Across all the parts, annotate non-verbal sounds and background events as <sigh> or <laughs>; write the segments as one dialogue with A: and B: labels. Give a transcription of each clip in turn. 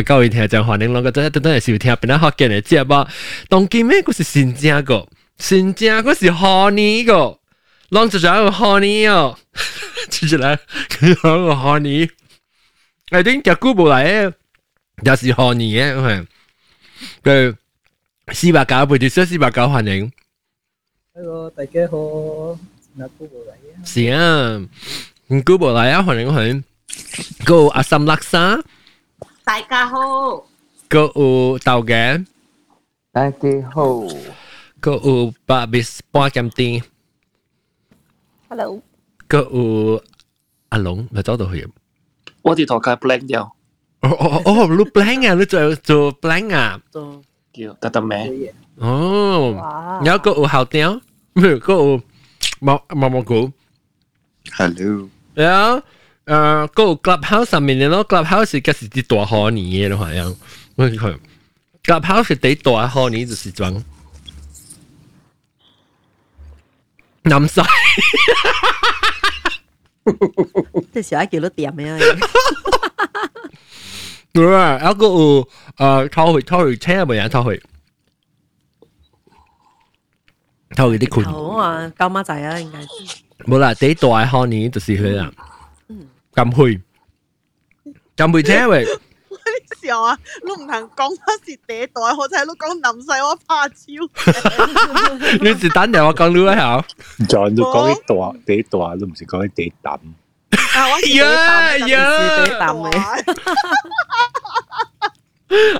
A: 啊，各位听众欢迎两个真系等等嚟收听，边一学嘅嚟节目。当今咩嗰是新正个，新正嗰是贺年个，啷就仲有贺年哦，接住嚟佢有个贺年，诶点只股部嚟嘅，又是贺年嘅，佢四百九背住写四百九欢迎。
B: Hello，大家好，那姑婆嚟啊！
A: 是啊，股部嚟啊，欢迎欢迎。个阿森勒沙。
C: 大家好，
A: 个有豆嘅，
D: 大家好，
A: 个有八bis 半金店，
C: Hello，
A: 个有阿龙，咪走到去。
E: 我哋头壳 blank 掉，
A: 哦哦哦，你 blank 啊，你做做 blank 啊？
E: 叫得得咩？
A: 哦，
C: 哇，
A: 有个有后调，唔系个有毛毛毛股，
D: Hello，
A: 有 誒個有 clubhouse 上面嘅咯，clubhouse 嘅是啲大賀年嘅咯，好像我佢 clubhouse 是啲大賀年就是裝。南西。
C: 即時喺叫到點樣？<laughs>
A: 對啊，有個有誒偷去偷去車咪有偷去，偷去啲款。
C: 好啊，鳩媽仔啊，應該
A: 冇啦，第一大開年就是佢啦，咁去，咁去车喂，
F: 时候啊，你唔通讲我是第一代，我睇你讲南西我怕超。
A: 你是等阵我讲你啦
D: 仲都讲啲大地大都唔是讲啲地胆，
F: 啊，我是第一
A: 呀
F: 代
A: 呀
C: 第一啖嘅，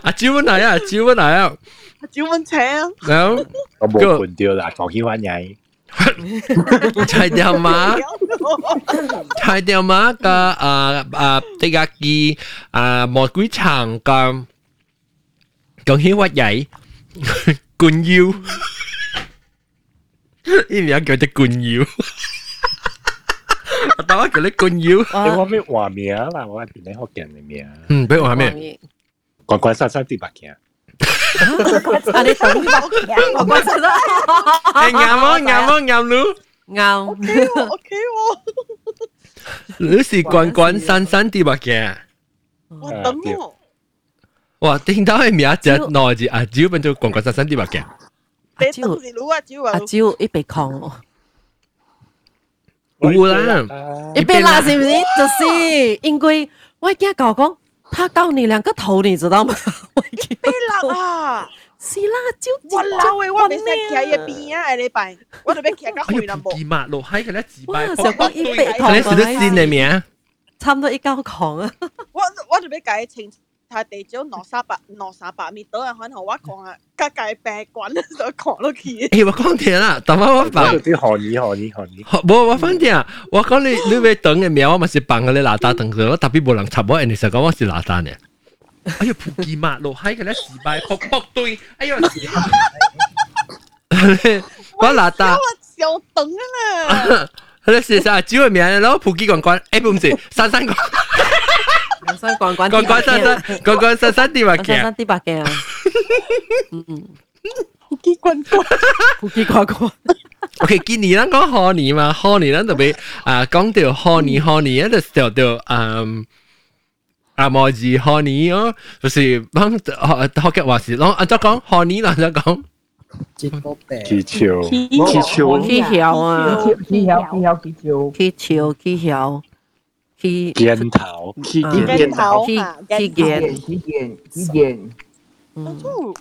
A: 阿招乜嚟啊？招乜嚟啊？
F: 招蚊车啊！
A: 然后
D: 我冇半掉啦，讲起翻嘢， <laughs>
A: thái đầu má, thái đầu má cả à à ah gà ki à mo quý chàng cả, còn hiếu quá dậy. Cùn yêu. Ý nghĩa gọi ta cùn yêu. Tao
D: gọi là cùn yêu. Em có biết hòa mía là hòa mía học kiến
A: mía. Ừ, biết hòa mía.
D: Còn quan sát sát tí bạc kia.
C: 啊，你等我关心啦，
A: 诶啱啊啱啊啱咯！
C: 啱，
F: O K 喎，
A: 你是关关山山啲白嘅。
F: 我等我。
A: 哇！听到嘅名只内字啊，只要变做关关山山啲白嘅。
F: 你
C: 阿招
F: 等时攞啊，招啊
C: 阿，招一被抗，
A: 有啦，
C: 一被拉是不是？就是因为我惊搞讲， 他告你两个头，你知道吗？<laughs> 我
F: 被冷啊，
C: 是啦，就
F: 我准备边啊，我
A: 准备
F: 个，我准
A: 备徛个面啊，咧自
C: 摆，一
A: 百，你？
C: 差不多一高矿啊，<laughs>
F: 我我准备改一。睇地少攞三百攞三百米到啊！可能我讲啊，家界病滚就讲落去。
A: 诶，我讲听啦，等我我
D: 讲
A: 放。
D: 啲学语学语学语，
A: 冇，我反正我讲你你要等嘅名，我咪是扮佢你拿单等佢，我特别冇人插我，人哋就讲我是拿单嘅。哎呀，普吉马路喺佢咧自摆卜卜堆，哎呀，我拿单。
F: 我小等啊！
A: 佢咧写晒招嘅名，然后普吉关关，诶唔是珊珊关
C: 人生关关
A: 关关珊珊关关珊珊啲话嘅
C: 珊珊。啲白嘅啊，嗯嗯，
F: 好结棍棍，
C: 古奇怪怪，
A: OK，今年咱讲贺年嘛，贺年咱特别啊讲到贺年贺年，就就就嗯啊莫字贺年哦，就是咱学学嘅话是，咱按照讲贺年，按照讲
B: 接个病，
D: 气球，
F: 气
D: 气球，
C: 气球啊，
B: 气球气球气球，
C: 气球 气球气
D: 肩头，
E: 气
C: 啊
E: 肩
F: 镜头
C: 气
F: 啊，
C: 气
F: 镜头。
C: 件，
B: 体检体检，
C: 嗯，
F: 哦，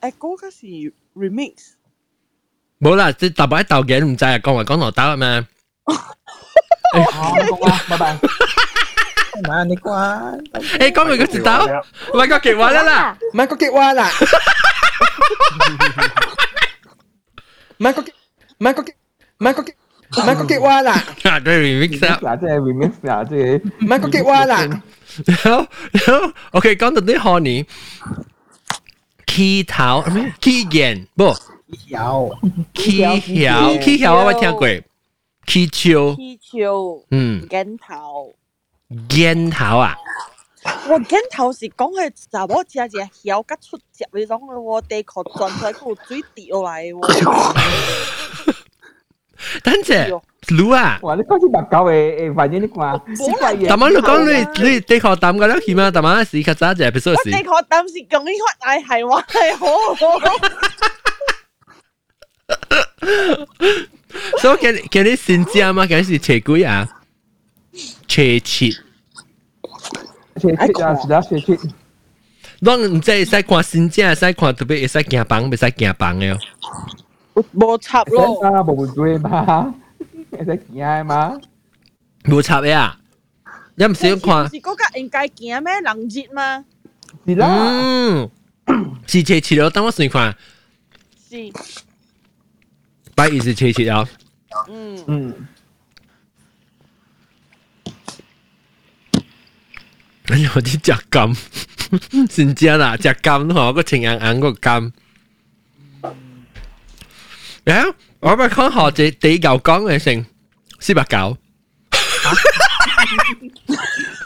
F: 诶嗰个是 remix。
A: 冇啦，即系特别喺斗嘅唔制啊，讲话讲落打咩？
B: 好，你讲啊，拜拜。唔系你关，
A: 诶讲咪个字打，唔系个极话啦啦，
B: 唔系个激话啦，唔系个激，唔系个激，唔系个激， 唔系个激话啦，
A: 啊对 remix 啊。
B: 嗱，即系 remix 嗱，即系唔系个激话啦，
A: 然后然后 OK 讲到啲贺年，气头咩？气焰不？
B: 有
A: 气球，气球我未听过，气球，
F: 气球、
A: 嗯，
F: 镜头。
A: 烟头啊，
F: 我镜头是讲系查某只只晓甲出汁嗰种嘅喎，地壳转出来嗰个水滴落来嘅喎。
A: 等阵， รู้啊。
B: 哇！你讲啲白狗诶诶，反正你话世界嘢。
A: 但系你讲你你地壳胆嘅咧，起码但系时较早只 episode 时。
F: 我地确当时讲呢个系系话系好。
A: 所以今今日新疆嘛，今日是车几啊？车七。
B: 车七啊，是啦，车七。
A: 咱唔知会使看新疆，会使看特别会使行房，会使行房嘅。
F: 冇插咯。
B: 啊，冇对嘛，会使行嘛。
A: 冇插嘅啊！一唔少看。
F: 是嗰个应该行咩？人热嘛。
B: 是啦。
A: 嗯，是车七咯，等我先看。
F: 是。
A: 拜一是车七啊。
F: 嗯。
B: 嗯。
A: 哎呀，我啲食甘，真正啦，食甘吼，个青硬硬个 甘。诶，我咪讲下第第九讲嘅先，四百九。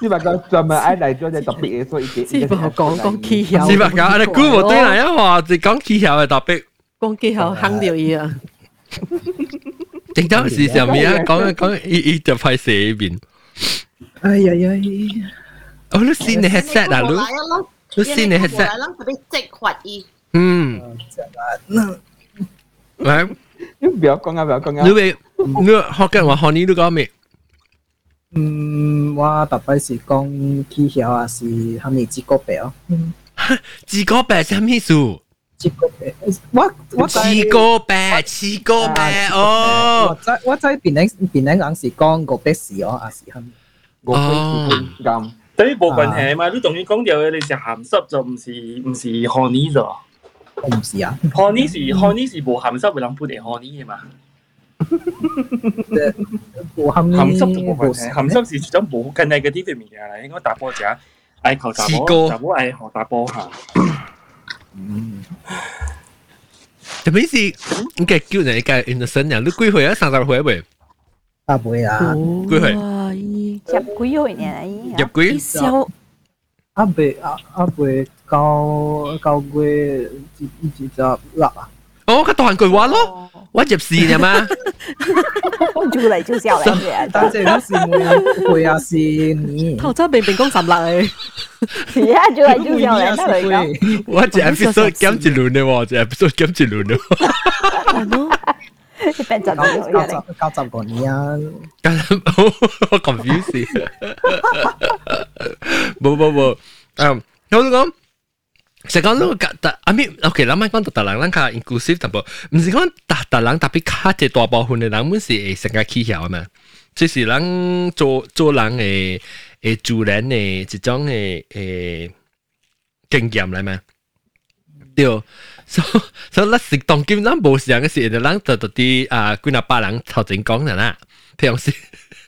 B: 四百九专门爱嚟做只特别嘅，所以
C: 四百讲讲技巧。
A: 四百九，你估冇对嚟啊？话就讲技巧嘅特别。
C: 讲技巧坑掉嘢啊！
A: 正当时上面啊，讲讲一一就派写边。
G: 哎呀呀！
A: 哦，你先你 headset 啊，你你先你 headset。
H: 特别直滑意。
A: 嗯。 嚟，
B: 你不要讲啊，不要讲啊。
A: 你会你学紧话学你都讲咩？
G: 嗯，我特别是讲技巧啊，是系咪自个白哦？
A: 自个白系咩事？
G: 自个白，我我
A: 自个白，自个白哦。
G: 我在我在边领边领讲是讲个白事哦，还是系咪？
A: 哦，
B: 咁。
E: 对部分系嘛？你同佢讲掉你是咸湿就唔是唔是 honey 咗。
G: 我唔是啊。
E: honey 是 honey 是无咸湿嘅人本嚟 honey 嘅嘛。
G: 咸
E: 咸湿就冇问题，咸湿是种冇更 negative 嘅嘢啦。应该打波者爱求打波，打波爱学打波吓。
G: 嗯。
A: 特别是你嘅叫人嘅 innocent 人，你几岁啊？三十岁未？
G: 啊会啊。
A: 几岁？
I: 入几岁年
A: 入几？
C: 小
G: 啊未啊啊未 九九月二二十六啊。
A: 哦，佢当句话咯，我入市嘅嘛。
I: 就嚟就笑嚟嘅，
G: 但系嗰时会会啊是你。
C: 头先明明讲十六诶。
I: 系啊，就嚟就笑嚟，得嚟讲。
A: 我只 episode 减一轮嘅喎，只 episode 减一轮嘅。
C: 系咯。
I: 变咗
G: 九九十九十个年啊！
A: 我 confuse。冇冇冇，诶，我都讲。 实讲呢个特，阿咪，OK，咱咪讲特特人，咱较 inclusive 淡薄，唔是讲特特人特别较一大部分嘅人，本是会成个起晓嘛，即是咱做做人嘅诶自然嘅一种嘅诶经验嚟嘛，对，所所以咱食当今咱无时嘅时，就咱就到啲啊几廿百人头前讲嘅啦，平
C: 时。 <laughs> <laughs>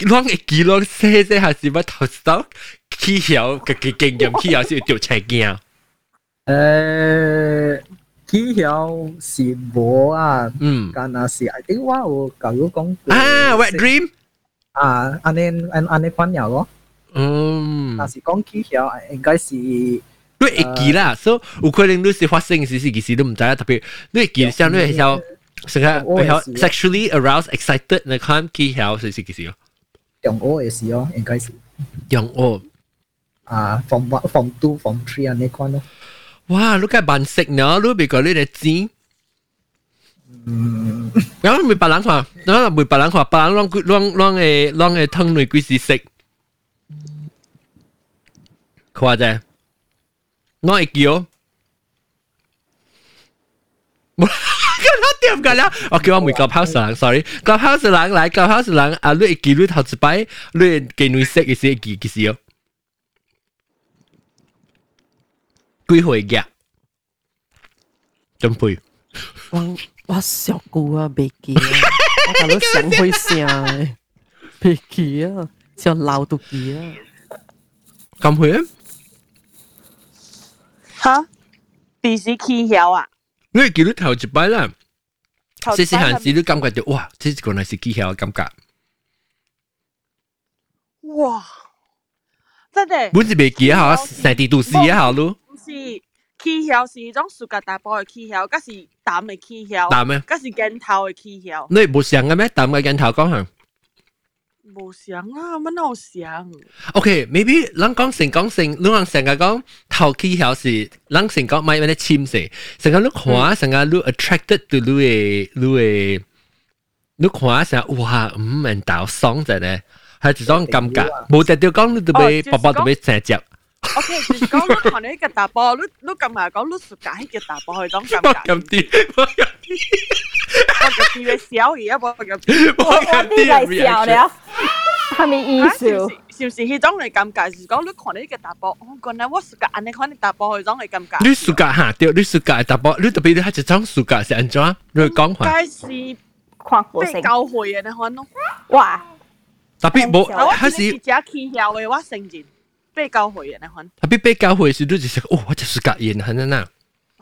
C: 我
A: 嘅記錄寫寫下是乜頭手起曉嘅嘅經驗，起曉是調查驚。
G: 誒，起曉是無啊，
A: 嗯，
G: 但係是 I think 我有教育講過
A: 啊，wet dream
G: 啊，安尼安安尼翻譯咯，
A: 嗯，
G: 但是講起曉應該是
A: 你會記啦，所以有可能你是發生時時其實都唔知啦，特別你會記像你會曉，成日會曉 sexually aroused excited 你看起曉時時其實。
G: 用我嘅事咯，应该是。
A: 用我
G: 啊，from one from two from three 啊，你看咯。
A: 哇，你个扮食呢？你别个你嚟知。
G: 嗯。
A: 然后咪白人话，然后咪白人话，白人啷啷啷嘅啷嘅汤内几时食？夸啫。我会叫。 点解啦？我叫我每个 house 人，sorry，个 house 人嚟，个 house 人啊，你记你头一摆，你记你识嘅时记嘅时哦，几回嘅？准备。
C: 我我小姑啊，未记啊，我搞到想会声诶。 未记啊，上老都记啊。
A: 咁会？
F: 吓，电视企晓啊！
A: 因为见到头一摆啦，
F: 头
A: 细细汉时都感觉到哇，这个系是技巧嘅感觉。
F: 哇！真系
A: 本是未记啊，成地都是啊，好咯。
F: 唔是企晓是一种暑假大波嘅企晓，嗰是淡嘅企晓，
A: 淡咩？
F: 嗰是镜头嘅企晓。
A: 你冇想嘅咩？淡嘅镜头讲下。
F: 冇想啊，乜都想。
A: OK，maybe 咱讲成讲成，你讲成日讲头技巧是，咱成讲买咩咧签写，成日你看，成日你 attracted to 你嘅你嘅，你看成哇，唔明到爽啫咧，系一种感觉，冇得掉讲你特别宝宝特别成只。
F: OK，就是讲你看你个大波，你你咁埋讲你暑假迄个大波系种感觉。
A: 咁啲，
F: 我就以为小而家我就。
I: 我啲嚟笑了，系咪意思？
F: 是唔是迄种嚟感觉？是讲你看你个大波，我讲咧我暑假安尼看你大波系种嚟感觉。
A: 你暑假吓掉，你暑假大宝，你特别你系一种暑假是安怎？你讲下。
F: 该是
I: 看过性。
F: 被教会嘅你看咯。
I: 哇！
A: 特别冇，
F: 我
A: 系是
F: 是只企晓嘅，我承认 被教會嘅你看。
A: 特別被教會時，你就是哦，我就暑假演係嗱嗱。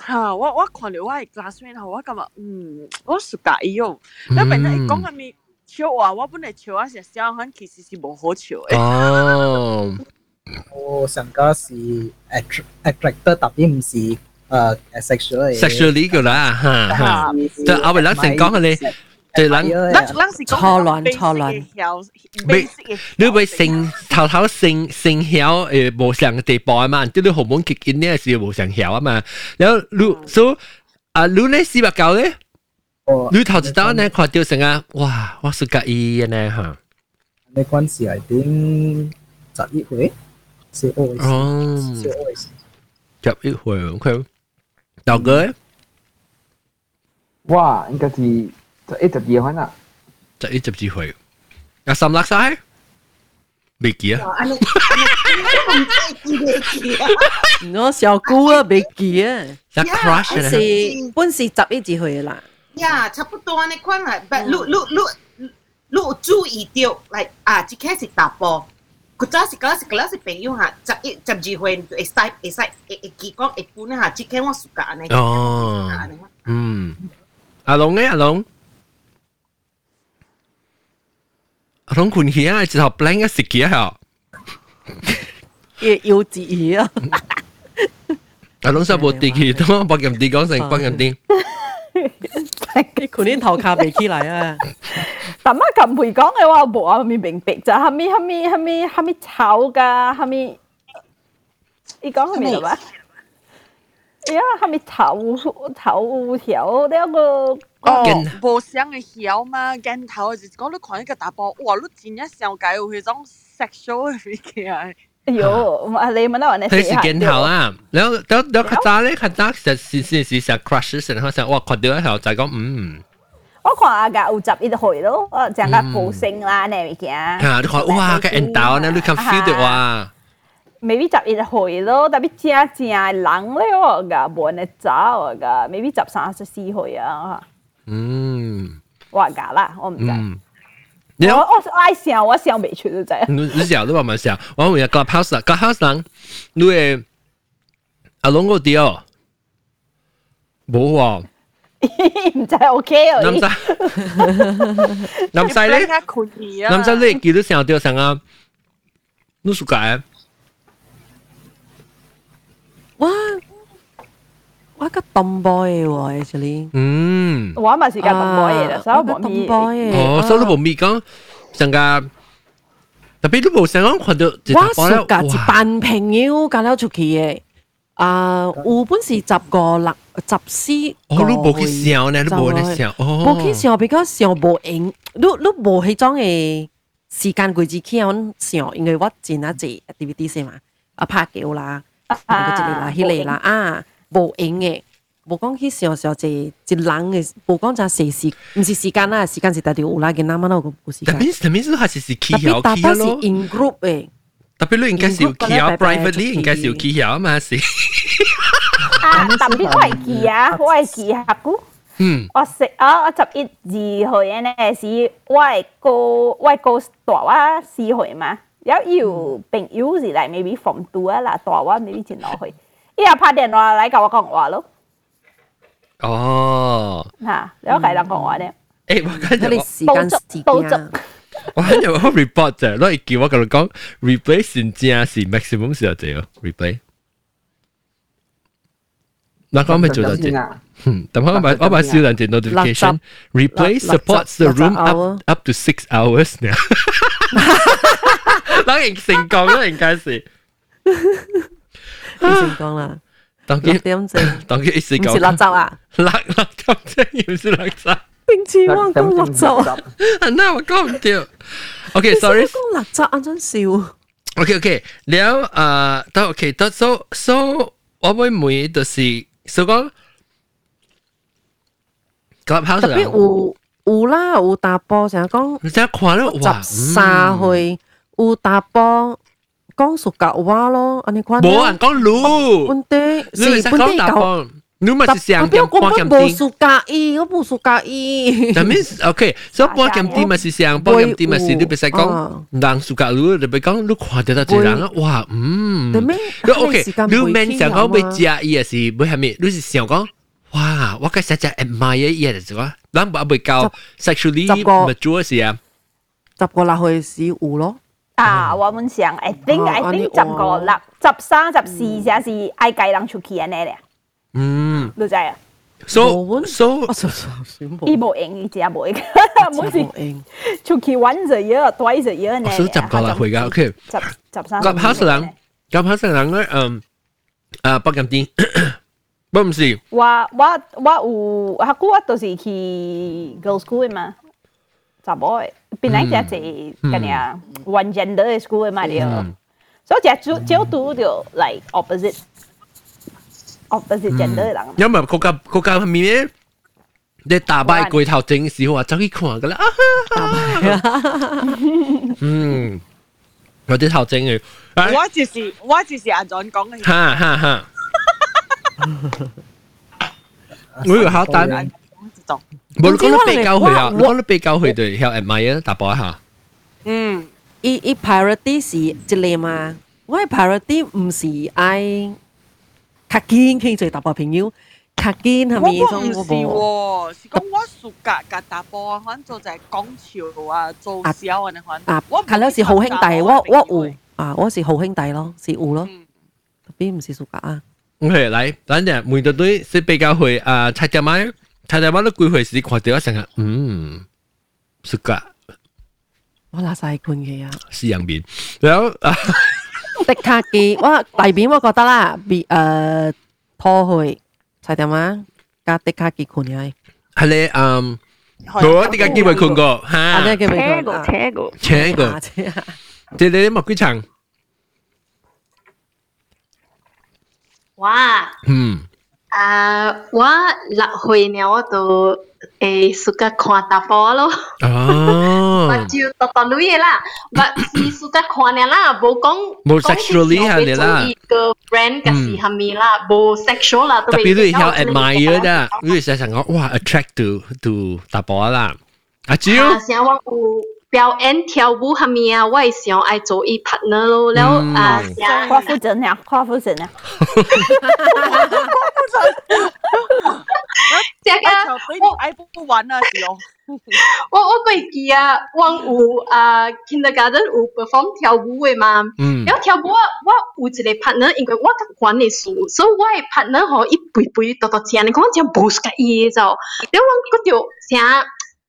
F: 嚇！我我看了我係 classmate 後，我感覺嗯，我暑假伊哦，因為你講下面笑話，我本来笑啊，成小漢其實是無好笑嘅。
A: 哦。
G: 我上個是 attract attractor，特別唔是誒 sexual。
A: sexually 噶啦，嚇嚇。就 <laughs> 阿偉諗成講嘅你，就谂。
F: 咱咱是讲
C: 错乱错乱。
A: 未，你会性头头性性晓诶无上嘅地步啊嘛，即系你荷尔蒙激紧呢时无上晓啊嘛。然后你所啊，你咧四百九咧，你头一刀呢看到成啊，哇！我暑假伊嘅呢吓。
G: 你嗰阵时系点十一岁？十二岁。
A: 哦。
G: 十二岁。
A: 十一岁，OK。豆哥。
B: 哇，应该是 十一十二款啦。
A: 十一十二岁。阿岑勒晒？未记啊？
C: 我小姑啊，未记啊。
A: 一 crush
C: 本是本是十一至去啦。
H: 呀，差不多安尼款啦，但你你你你有注意到，嚟啊，即开始打波。佢早是嗰时嗰时朋友吓，十一十二岁会使会使会会记讲会本吓，即开我暑假安尼。
A: 哦。嗯。阿龙咧，阿龙。 阿龙困起啊，之后 blank 一食嘅吓。
C: 要要自己啊！
A: 阿龙实冇地气，都八咁啲讲成八咁啲。
C: 你佢啲头卡未起来啊！
I: 但乜咁陪讲嘅话，冇啊，咪明白就系咪系咪系咪系咪炒噶？系咪？你讲系咪啦嘛？呀，系咪头头条呢一个？
F: 哦，无想嘅晓嘛，镜头就是讲你看一个大波，哇！你真系上界有迄种 sexual 嘅嘢啊！
I: 有，你问到我呢？
A: 佢是镜头啊，然后然后然后佢打咧，佢打实是是是成 crush 成，佢成哇看到一条就讲嗯。
I: 我看阿个有十一岁咯，我讲个高升啦，呢物件。
A: 吓！你看哇，个 end 到呢，你 can feel 到哇。
I: maybe 十一岁咯，特别正正人咧，我个冇人走我个，maybe 十三十四岁啊。
A: 嗯。
I: 我讲啦，我唔知。
A: 我
I: 我爱想，我想未出都知。
A: 你你想都话咪想，我问下 Clubhouse 啦，Clubhouse 人，你诶阿龙嗰啲哦，冇喎。
I: 唔使 OK 啊！
A: 男仔，男仔咧，男仔咧记得想到想啊，你暑假？
C: 哇！ 我個 tomboy 喎，actually。
A: 嗯。
I: 我咪是個 tomboy 嚟啦，所以冇咪。
A: 哦，所以你冇咪講成個，特別你冇成講看到。
C: 我暑假一班朋友搞了出去嘅。啊，有本事十個六十四
A: 哦，你冇去笑呢？你冇去笑，哦，
C: 冇去笑比較笑無用，你你無迄種嘅時間規矩去樣笑，因為我真啊濟 activity 先嘛，啊拍球啦，嗰一個啦，迄個啦啊，无用嘅，无讲去笑笑济一人嘅，无讲就系时，唔是时间啦，时间是特别有啦，嘅啱啱嗰个时间。
A: 特别特别是系是 key
C: 特别特别是 in group 嘅。
A: 特别你应该是有 key 啊，privately 应该是有 key 啊嘛是。
I: 啊，特别我系记啊，我系记下股。
A: 嗯，
I: 我食啊，我十一二岁呢是我系个我系个大我四岁嘛，有有朋友是嚟 maybe from two 啊啦，大我 maybe 前落去， 伊又拍电话嚟教我讲话咯，
A: 哦，
I: 吓，有系人讲话咧，
A: 诶，我今日
C: 你时间时
I: 报
C: 间
I: 执，
A: 我今日我 report 就攞嚟叫我同你讲 replay 先正是 maximum 时候就有 replay。嗱，讲咩做到啫？
G: 啊？
A: 嗯，等我把我把小人只 notification replay supports the room up up to six hours 呢。当然成功啦，应该是。 <laughs>
C: 醫生講啦，六點正，
A: 當佢一時講，
C: 唔是六集啊，
A: 六六點正，唔是六集。
C: 並且我講六集啊，
A: 係啊，我講唔掉。OK，sorry，
C: 講六集啱真笑。
A: OK，OK，了啊，得 OK，得 so so，我會每就是所講，clubhouse
C: 特別有有啦，有打波成日講，
A: 你睇下看咧，哇，
C: 十三去有打波。讲属格话咯，安尼看
A: 冇人讲路，
C: 本地
A: 你咪识讲打波，你咪是上
C: 点
A: 点半
C: 我冇
A: 点啲。
C: 属格伊，我冇属格伊。
A: 但系 OK，所以半点啲咪是上半点啲咪是你别使讲人数格路，你别讲你看得到这人啊，哇，嗯。
C: 对咩？
A: 你 OK，你免想讲要食伊，也是要系咪？你是想讲，哇，我嘅实在 admire 伊嘅就讲，咱唔会教 sexually
C: 十个
A: mature 时啊。
C: 十个落去是有咯，
I: 啊，我们想，I think
C: 哦
I: I
C: 安尼
I: think 十个六、十三、十四才是爱介人出去安尼咧，
A: 嗯
I: 你知啊？
A: ，so
C: 冇
A: so
C: 我就选
I: 伊
C: 冇，
I: 无用，伊真系无用，每次
C: 冇应。
I: 出去 once a year、twice a year 呢。
A: 我数十个啦，会㗎，OK。
I: 十十三。
A: 夹下实人，夹下实人咧，嗯，啊，北咁啲，不唔是，
I: 我我我有，下久我都是去 girls school 的嘛， 查某的，本来只系咁样 one gender 的 school 的嘛，对，所以只就读就 like opposite opposite gender 的人。
A: 因为国家国家面你打败鬼头正时候啊，走去看噶啦，嗯，有啲头正嘅，
F: 我就是我就是阿 John 讲嘅，
A: 哈哈哈，我要考单。
F: 就
A: 冇你讲得比较去啊，你讲得比较去对，向 admire 打波一下。
F: 嗯，
C: 伊伊 priority 是一个嘛，我嘅 priority 唔是爱较坚倾做大波朋友，较坚系咪？
F: 我我唔是喎，是讲我暑假甲打波啊，反正做就系讲潮啊，做小啊，你反
C: 啊
F: 我，
C: 系咯是好兄弟，我我有啊，我是好兄弟咯，是有咯，特别唔是属格啊。
A: OK，嚟，等阵每队队是比较去啊，猜点买， 猜点买都几回事，看到一成日，嗯，是噶，
C: 我拉晒冠嘅啊！
A: 是人面，然后啊，
C: 迪卡基，我大便我觉得啦，比诶拖去猜点啊？加迪卡基款嘅，
A: 系你嗯，我点解机会看过
C: 啊
A: 吓
C: 呢？叫咩
I: 车
C: 款啊？
I: 个车个，
A: 请过
C: 啊，车啊！
A: 即系你啲麦几层？
J: 哇！
A: 嗯，
J: à quá hồi nào tôi ê suka khoa ta
A: phó
J: lo à. <laughs> mà chịu tao tao lưỡi là. Và si suka khoa này là bố con
A: bố sexually hả này
J: là? cái friend cái gì hả ừ. mi là bố sexual
A: là tôi biết hiểu admire đó, vì sẽ rằng wow attract to to
J: ta phó là. À 表演跳舞哈咪啊，我会想爱做一 partner 咯。然后啊，
I: 夸父神娘，夸父
F: 神
J: 娘，
F: 这个 <laughs> <laughs> 我爱不完那是哦。
J: 我我会记啊，我有啊、uh,，kindergarten 有 perform 跳舞的嘛。
A: 嗯。
J: 然后跳舞，我有一个拍呢因为我较管的熟，所以我会拍呢吼一辈辈多多钱，你看我讲不是个意思哦。然后我就想。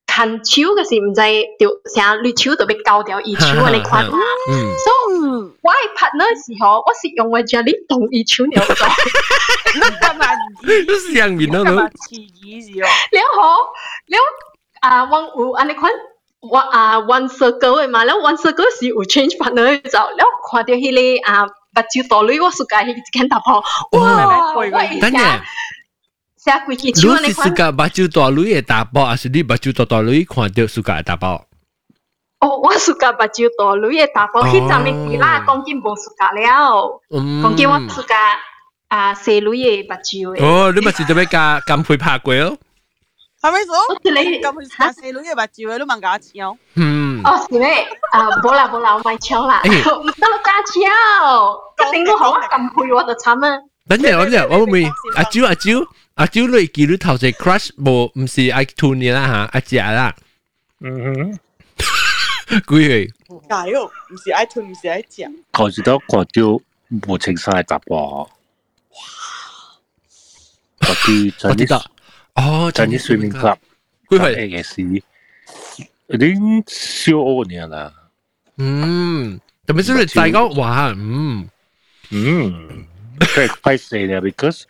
J: 弹手嘅时唔知就成绿球特别高调，一球嗰啲款。<laughs>
A: 嗯，
J: 所以我系拍嗰时候，我是用我家里同一球嚟做。<laughs>
F: 你干嘛？
A: 你是杨明啊？
F: 你干嘛？起哦。然
J: 后，然后啊，王五啊，你。我啊，one circle 嘛，然后 one circle 是有 change partner，然后看到迄个啊，八九多类，我是该去跟他跑。哇，我一。写几支
A: 你
J: 手安尼款，
A: 是暑假目睭大女嘅打波，还是你目睭大大女看到暑假嘅打波？
J: 哦，我暑假目睭大女嘅打炮，迄阵咪记啦，讲紧无暑假了，
A: 嗯，
J: 讲紧我暑假啊细女嘅目睭嘅。
A: 哦，你咪是特别加咁配拍过咯？
F: 系咪
J: 我
F: 数？
J: 一个
F: 咁佢加四女嘅白照，你问价钱。
A: 嗯，
J: 哦，是咩？啊，冇啦冇啦，我买枪啦，
A: 哎
J: 唔得啦加枪，一定都好啊，咁配我就惨啊！
A: 等阵我哋我咪阿蕉阿蕉 <laughs> 阿蕉你记你头先 crush 无唔是 iTunes 啦吓，阿姐啦，
D: 嗯
A: 几岁？
F: 解喎，唔是 iTunes，唔是 i 只。
D: 哼，看住到看到无情晒杂波，嗰啲
A: 我知道
D: Chinese
A: 哦
D: Chinese swimming club
A: 几岁？
D: 嘅事，已经小二年啦。
A: 嗯，特别是你再讲哇，嗯，
D: 嗯，即系快死咧，because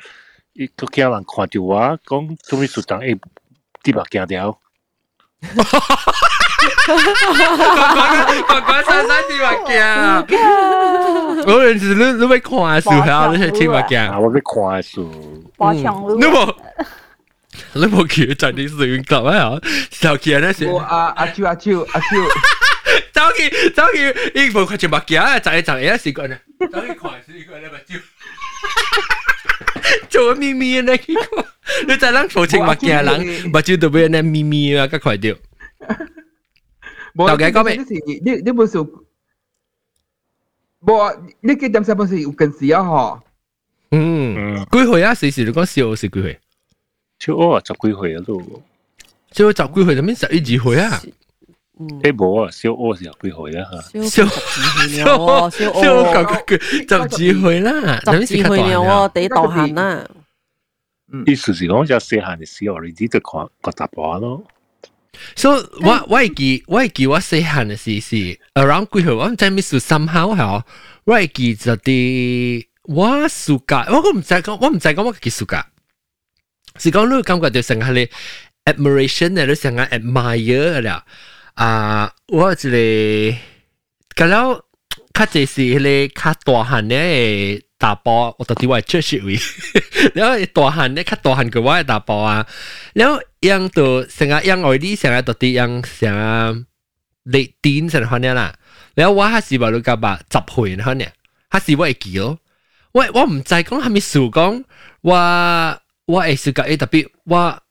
D: 伊个叫人看到我讲做咩事当诶啲目镜掉，
A: 乖乖生生啲物镜，我认识你你咪看数下，你系听物
D: 啊
A: 镜，
D: 我要看数，
I: 包枪
A: 你冇你冇叫在啲水club 啊？就见那时
B: 我阿阿超阿超阿超，
A: 走去走去，伊无看住物镜啊，就系就系一时个呢，走去看是个咧物照。 做咪咪呢？你就谂做情物镜人，物照度俾人咧咪咪啊，咁快掉。
B: 冇
A: 究竟讲咩
B: 呢时呢呢本书，冇呢几点写本书有近视啊嗬。
A: 嗯，几岁啊？时时你讲小是几岁？
D: 小二十几岁啊都，
A: 小十几岁，就咩十一二岁啊？
D: 诶冇啊，小二十几岁啊吓，
C: 小十二岁了喎，小
A: 小
C: 二
A: 九十二岁啦，
C: 十二岁了喎，第一道行啦。
D: 意思是讲就细汉嘅时候，你只就看个杂波咯。
A: 所以我我系记我系记我细汉嘅时是 around 几岁，我唔知咩事 somehow 系我系记就啲我暑假，我唔知讲我唔知讲我记暑假，是讲你感觉到成系你 admiration 咧，你成日 admire 啦。 啊，我一个，咁样较济是迄个较大汉咧打波，我到底我系出席位，然后大汉咧较大汉嘅我系打波啊，然后样到成日样外啲成日到啲样成日你点成款啦，然后我系是话你讲吧十岁款呢，系是我系记咯，我我唔知讲系咪数讲我我系是个特别我。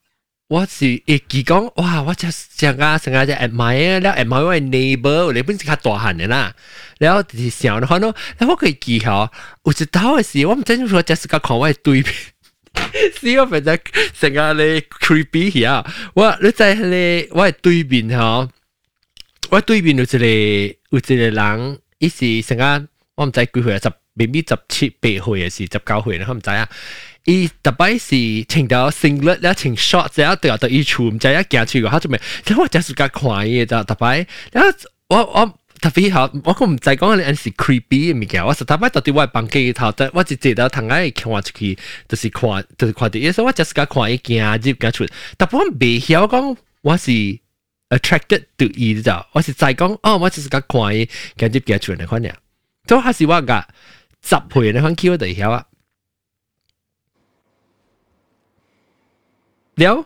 A: 我是一几讲哇，我就想啊，想啊，就 admire 了，admire 我的 neighbor，我那本是较大汉的啦。然后就是想的话呢，然后我可以记下，我知道的是，我们真正说就是个看我的对面，<laughs> 是一个反正想啊的 creepy 呀。我你在嘞，我的对面哈，我对面有一个有一个人，伊是想啊，我们在几岁啊？十明明十七八岁是十九岁，然后唔知啊。伊特別是穿到 singlet 了，穿 short，然後掉到伊厝，唔知一行出個，佢做咩？然後我就是個看伊就特別，然後我我特別好，我唔知講你係是 creepy 嘅物件，我實特別到底我房間頭，但我就坐到窗外看出去，就是看，就是看到伊，所以我就是個看伊行入行出，但我未曉講我是 attracted to 伊就，我是在講哦，我就是個看伊行入行出嚟款嘅，所以還是我個十歲嘅款 Q 我就曉啊。了，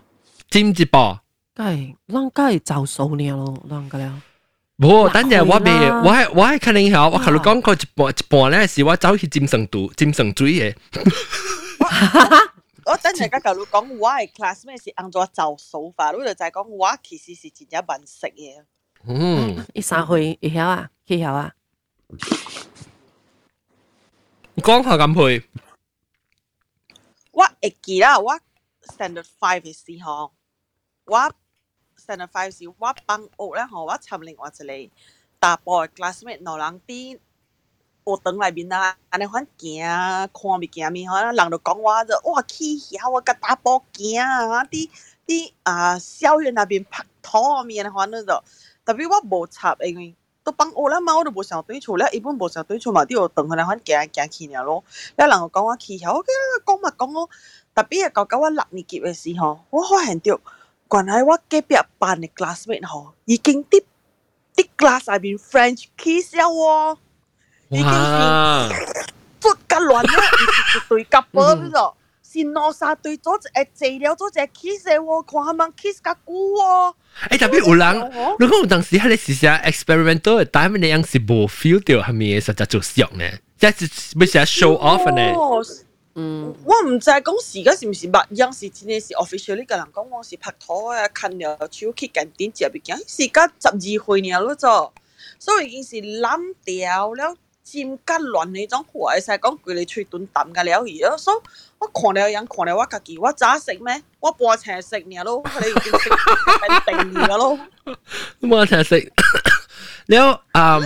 A: 知唔知噃？
C: 梗系，啷梗系就数了咯，啷个了？
A: 冇，等阵我未，我系我系看你下，我头先讲过一半一半咧，是我走去尖上度尖上水嘅。
F: 我等阵间旧佬讲我系 classmate 是按照就数法，我就就系讲我其实是真正笨食嘅。
A: 嗯，
C: 一三岁会晓啊，会晓啊。
A: 讲下咁配，
F: 我会记啦，我 standard five 嘅时候，我 standard five 时我帮学咧，嗬，我寻另外一个打波嘅 classmate，两人啲学堂内面啦，安尼款行看物件面，嗬，人就讲我就哇起晓啊，甲打波行啊，啲啲啊校园那边拍拖面嘅款就，特别我无插，因为。都帮我啦嘛，我都无想对错咧，一般无想对错嘛，啲学堂佢哋款行行去了咯。有人讲我起晓，我讲嘛讲我。 特别系讲到我六年级嘅时候，我发现到原来我隔壁班嘅 classmate 吼，已经啲啲 class 入边 French kiss 了喎，已经是卒甲乱啦，唔是一对 couple 嗰度，是攞三对咗诶坐了咗只 kiss 喎，看下问 kiss 甲久喎。
A: 诶特别有人，如果有当时喺你试下 experimental 嘅 time 你样是冇 feel 到系咪实在做实呢？即系要写 show off 呢？
C: 嗯，
F: 我唔知講時而家是唔是密樣，是真係是 officially 個人講我是拍拖啊，近了手去近點接別件，是而家十二歲年咯啫，所以已經是攬掉了。尖吉亂呢種話，會使講佢哋吹短抌嘅了而咯，所以我看了人看了我家己，我咋食咩？我半程食嘢咯，佢哋已經食定義嘅咯。
A: 半程食，<coughs> 了啊，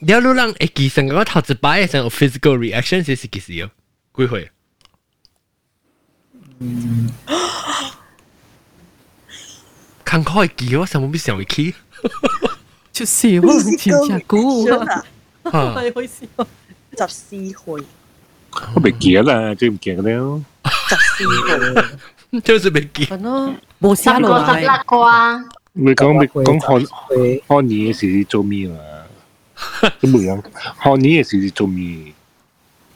A: 了你人会记成个头一摆嘅时候 physical reaction 是是几时哦？几岁？看开记我上冇必想会记。
C: 就是我听下估啊，
F: 系好笑。十四岁，
D: 我未记啦，即系唔记得了。
F: 十四岁，
A: 就是未记。
C: 系咯，冇写落
J: 十
C: 来。
J: 六个啊，
D: 你讲你讲汉汉年嘅时做咩嘛？ 都冇样，汉年嘅时做咩？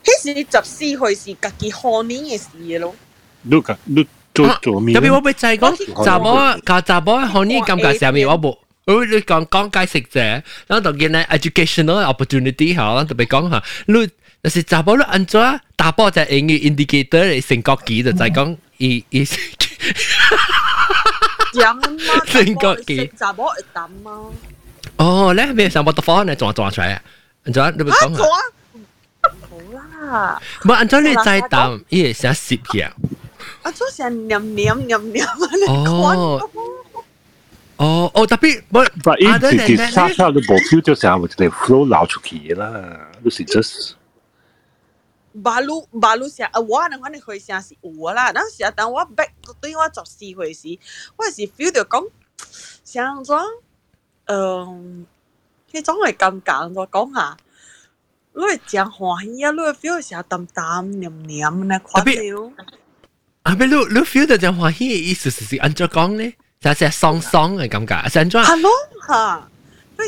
F: 迄时十四岁是家己学年嘅事咯。
D: 你个你做做咩？
A: 特别我咪就系讲查某教查某学呢感觉上面我冇。我你讲讲解释者，然后就见咧 educational opportunity 吓，特别讲吓，你但是查某你安怎打波就英语 indicator 嚟成国记就就系讲伊伊
F: 成国记，查某会抌啊！
A: 哦，咧咩上波特方咧撞撞出嚟啊？安怎你咪讲
F: 啊？好啦，
A: 唔安怎你再抌，伊会写摄嘅。
F: 啊，做成黏黏黏黏啊！你
A: 哦。哦哦，特别我，
D: 但系自己沙沙都冇 feel 就成日就嚟 flow 流出去啦，都是
F: just。baru baru 时啊，我能讲你去成是有啦，当时啊，当我 back 对我十四岁时，我是 feel 到讲，像咗， 嗯，迄种系咁讲咗讲啊，你会真欢喜啊，你会 feel 成淡淡黏黏咧，看到。
A: 啊，别你你 feel 到真欢喜嘅意思是是按照讲咧。就系爽爽嘅感觉，系怎样？
F: 系咯，吓，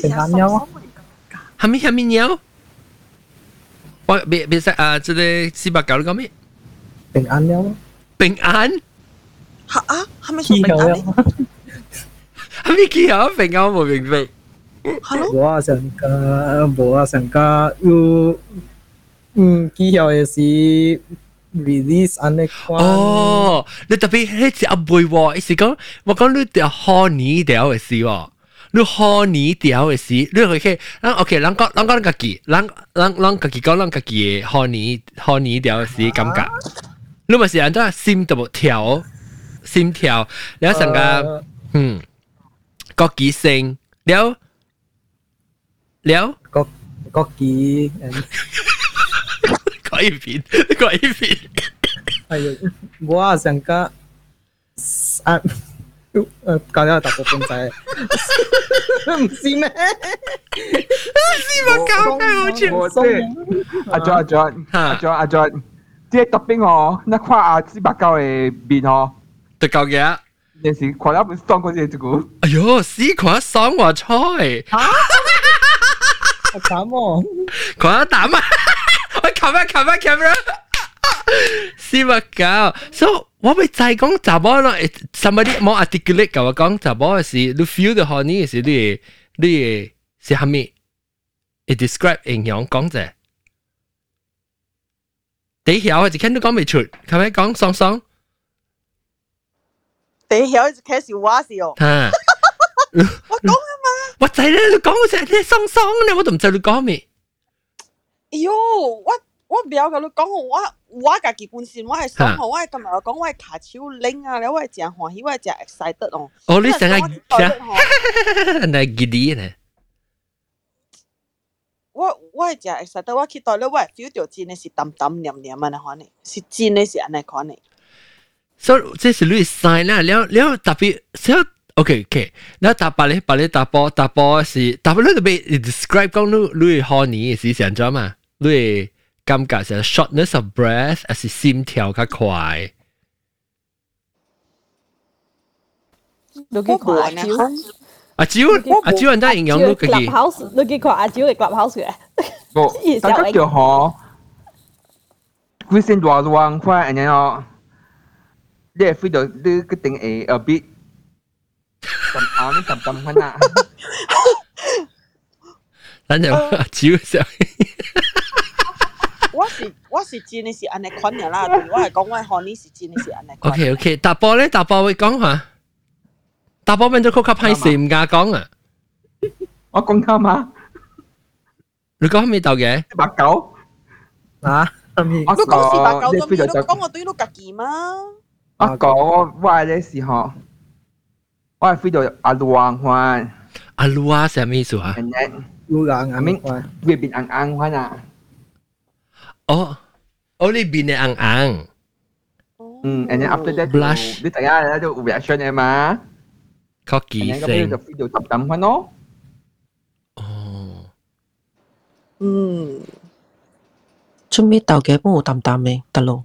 G: 平安鸟，
A: 系咪系咪鸟？我别别识啊！即系四百九讲咩？
G: 平安鸟，
A: 平安
F: 吓啊！系咪平安？
A: 系咪几好平安冇明白？
F: 系咯。
G: 我上个我上个有嗯，几好嘅是。release 安尼款。
A: 哦，你特别迄只阿妹喎，意思讲我讲你条荷尼条嘅事喎，你荷尼条嘅事，你去去，咱 OK，咱讲咱讲家己，咱咱咱家己讲咱家己嘅荷尼荷尼条嘅事感觉，你咪是按照心度跳心跳，然后成个嗯 国语声了了
G: 国国语。
A: 改片，改片。
G: 哎呀，我啊想个啊，诶，搞咗大部分仔，唔知咩？
A: 是咪搞嘅好似？
B: 我即阿 John 阿 John 阿 John 阿 John，即系特别哦，那块阿四百九嘅面哦，
A: 特够嘅。
B: 有时看了不是当过这个。
A: 哎呦，死看爽我菜。
G: 啊！好惨哦！
A: 看胆啊！我 camera camera camera，是咪搞？所以我咪就系讲查某咯，somebody 冇 articulate 嘅我讲查某嘅事，你 feel 到可能嘅事，你你是系咪？你 describe 形容讲者，第条我就听到讲未出，系咪讲爽爽？
F: 你曉開始話事哦。
A: 嚇！
F: 我講啊嘛。
A: 我仔咧，你講嗰隻咧桑桑咧，我都唔知你講咩。
F: 喲，我我唔要同你講，我我家己本身我係桑我係今日講我係卡超拎啊，我係正歡喜，我係正 excited 哦。
A: 哦，你成日成日激烈呢？
F: 我我係正 excited，我期待咧，我係 feel 到真係是淡淡黏黏啊，你可能是真係是安尼可能。
A: 所以这是你晒啦，了了特别，所以 OK OK，那打巴咧巴咧打波打波是打波，你特别 describe 讲你你何年是想做嘛？你感觉是 shortness of breath，还是心跳较快？
I: 你几快啊？
A: 阿蕉，阿蕉人家形容到佢嘅
I: house，你幾快阿蕉嘅 club house 嘅？
B: 我大家叫何？佢先話話快，然後。你系 feel 到你个定系 a bit。咁啱咁咁可能。
A: 咱就阿蕉上。
F: 我是我 是真的是安尼款嘅啦，对我系讲我系 honey 是真的是安尼。
A: OK OK，大波咧，大波会讲下，大波变咗曲级批四唔加讲啊！
B: 我讲啱嘛？
A: 你讲咩豆嘅？
B: 八九
G: 啊？
F: 你讲是八九都咩？你讲我对你家己吗？
B: 我讲我嘅时候，我系飞到阿luang 款。
A: 阿 lu 啊，系咩意思啊？
B: And then
G: luang
B: I mean 会变硬硬款啊。
A: 哦，我呢边系硬硬。
B: 嗯，and then after that
A: blush，
B: 你大家咧就 reaction 嘅嘛。
A: cocky
B: and then 咁样就飞到揼揼款咯。
F: 嗯，
C: 做咩豆嘅帮我淡淡嘅得咯？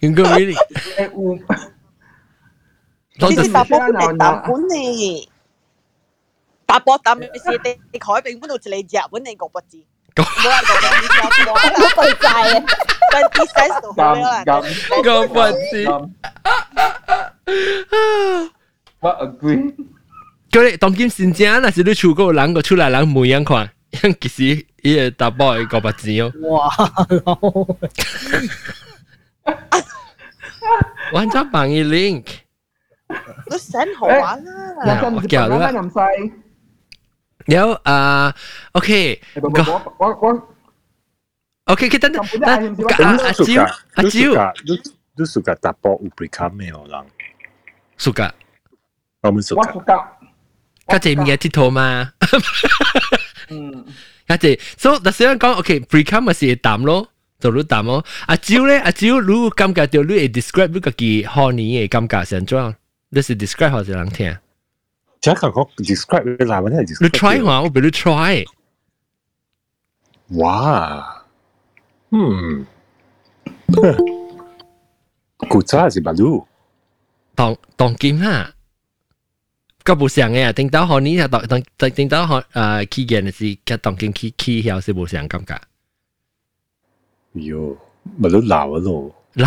A: 嗰个咩拎？
F: 其实大波本系淡本嚟，大波淡嘅是地地海并本到一个日本嘅个不知。冇人讲你知我
I: 对债啊！
F: twenty cents 就好啦。
A: 个不知。
B: 我 agree。
A: 嗰啲当今新正，那是你出个人个出来人每样款，其实伊个大波系个不知哦。
G: 哇！
A: 我再帮伊 link。
F: 你 send 好玩啦。
A: 嗱，我叫你啦。
B: 咁细。
A: 有啊，OK，
B: 我我我
A: OK，kita na
D: Ajiu,
A: Ajiu, Ajiu,
D: lu lu suka tapo ubrika me orang.
A: suka，
D: Kamu
B: 我
D: suka.
B: suka。
A: 家姐咪嘅铁头嘛，
B: 嗯。
A: 家姐，so 但系讲 OK，break up 咪是淡咯， 就你淡咯。阿蕉咧，阿蕉你感觉到你会 describe 你个嘅 honey 嘅感觉成点？你是 describe 好似人听。
D: 只系讲 describe 你来文系 describe。
A: 你 try 下，我俾你 try。
D: 哇，嗯，古早是巴鲁，
A: 当当剑哈。个冇上嘅，顶到 honey 系当当顶到 hon 诶 key 嘅是，佢当剑 key key 系是冇上感觉。
D: 哟，咪都老咗咯。
A: 老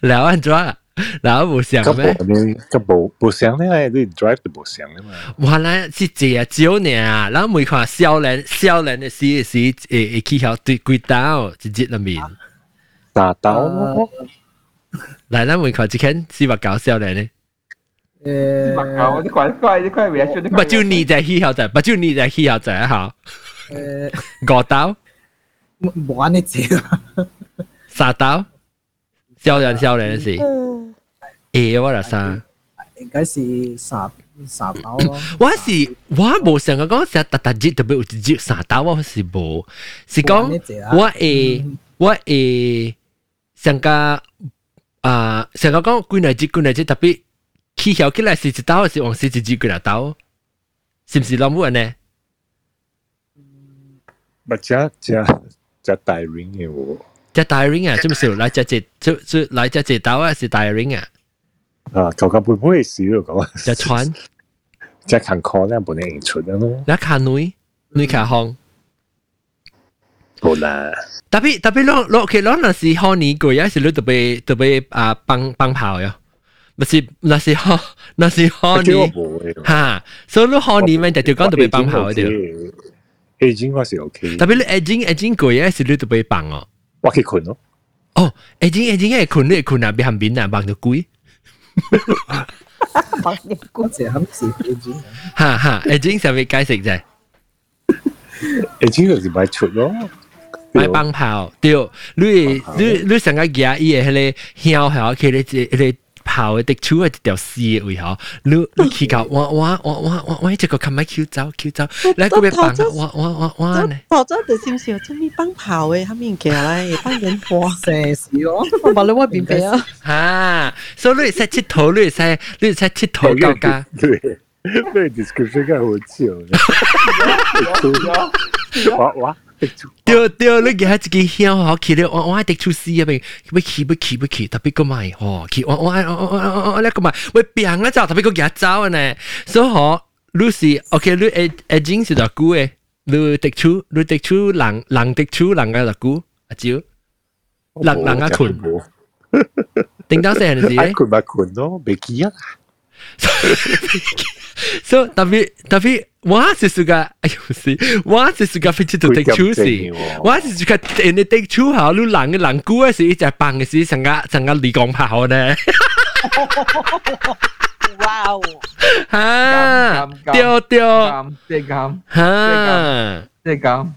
A: 老安怎？老冇上咩？
D: 你个冇冇上咧，你 drive 就冇上咧嘛。
A: 原来是这招呢，然后每看少年少年嘅时时诶诶起效对几刀一节入面，
D: 打刀咯。
A: 嚟咱每看一看四百九少年咧，
G: 诶，
B: 八九，你快快你快 reaction，
A: 不就你在起效在，不就你在起效在好，
G: 诶，
A: 五刀
G: 冇安尼字啦。
A: 三刀，少年少年嘅事，诶我就三。
G: 应该是三三刀咯。
A: 我是我冇想过讲成日特特节特别有一节三刀，我是冇，是讲我诶我诶想个啊想个讲几耐节几耐节特别起效起来是一刀，是往是一节几耐刀，是唔是谂冇呢？
D: 咪只只 只大 ring 嘅喎。
A: 只大 ring 啊，做咩事？来只只就就来只只刀啊，是大 ring 啊，
D: 啊，求求妹妹事咯咁啊。
A: 只穿，
D: 只行 call 咧，本嚟迎出嘅咯。
A: 你卡女女卡行。
D: 好啦，
A: 特别特别攞攞其实那是 honey 个，有时你特别特别啊帮帮跑呀，那是那是 ho 那是 honey 哈，所以你 honey 咪就就讲特别帮跑啲。
D: aging 嗰时 OK，
A: 特别你 aging aging 个有时你特别帮哦。
D: 我去困咯。
A: 哦，aging aging 系困你困啊，别含边啊，帮到鬼。
G: 嗰时肯是 aging，
A: 哈哈，aging 就会解释啫。
D: aging 就是咪出咯。
A: 买帮跑，对，你你你成个嘢伊系迄个香系佢咧迄个 跑的出系一条丝嘅位嗬，你你去到我我我我我我这个琴日 Q 走 Q 走，你嗰边帮我我我我呢？
C: 我真系少少，做咩帮跑嘅？后面嘅咧帮人播
G: 射死咯！
C: 我话你话边边啊？
A: 吓，所以你使佚佗，你使你使佚佗够㗎。
D: 对，对 description 梗系好笑嘅。我 我
A: 对对，你嘅自己香好企咧，我我系滴出丝啊，咪咪企咪企咪企，特别个咪哦，企我我我我我我咧个咪，喂病啊就特别个日走啊呢，所以嗬，Lucy OK，你诶诶真是特估诶，你滴出你滴出人人滴出人嘅特估阿蕉，人人啊困，叮当声系唔系？
D: 困咪困咯，未记啊。 <laughs>
A: so tapi tapi wah sesuka ayo si wah sesuka 飞出到 take two 时，wah sesuka 人哋 take two 下，你冷嘅冷菇嘅时，一只棒嘅时，成个成个离光炮呢。
F: 哇哦！
A: 哈，掉掉，
B: 即系咁，
A: 哈，
B: 即系咁。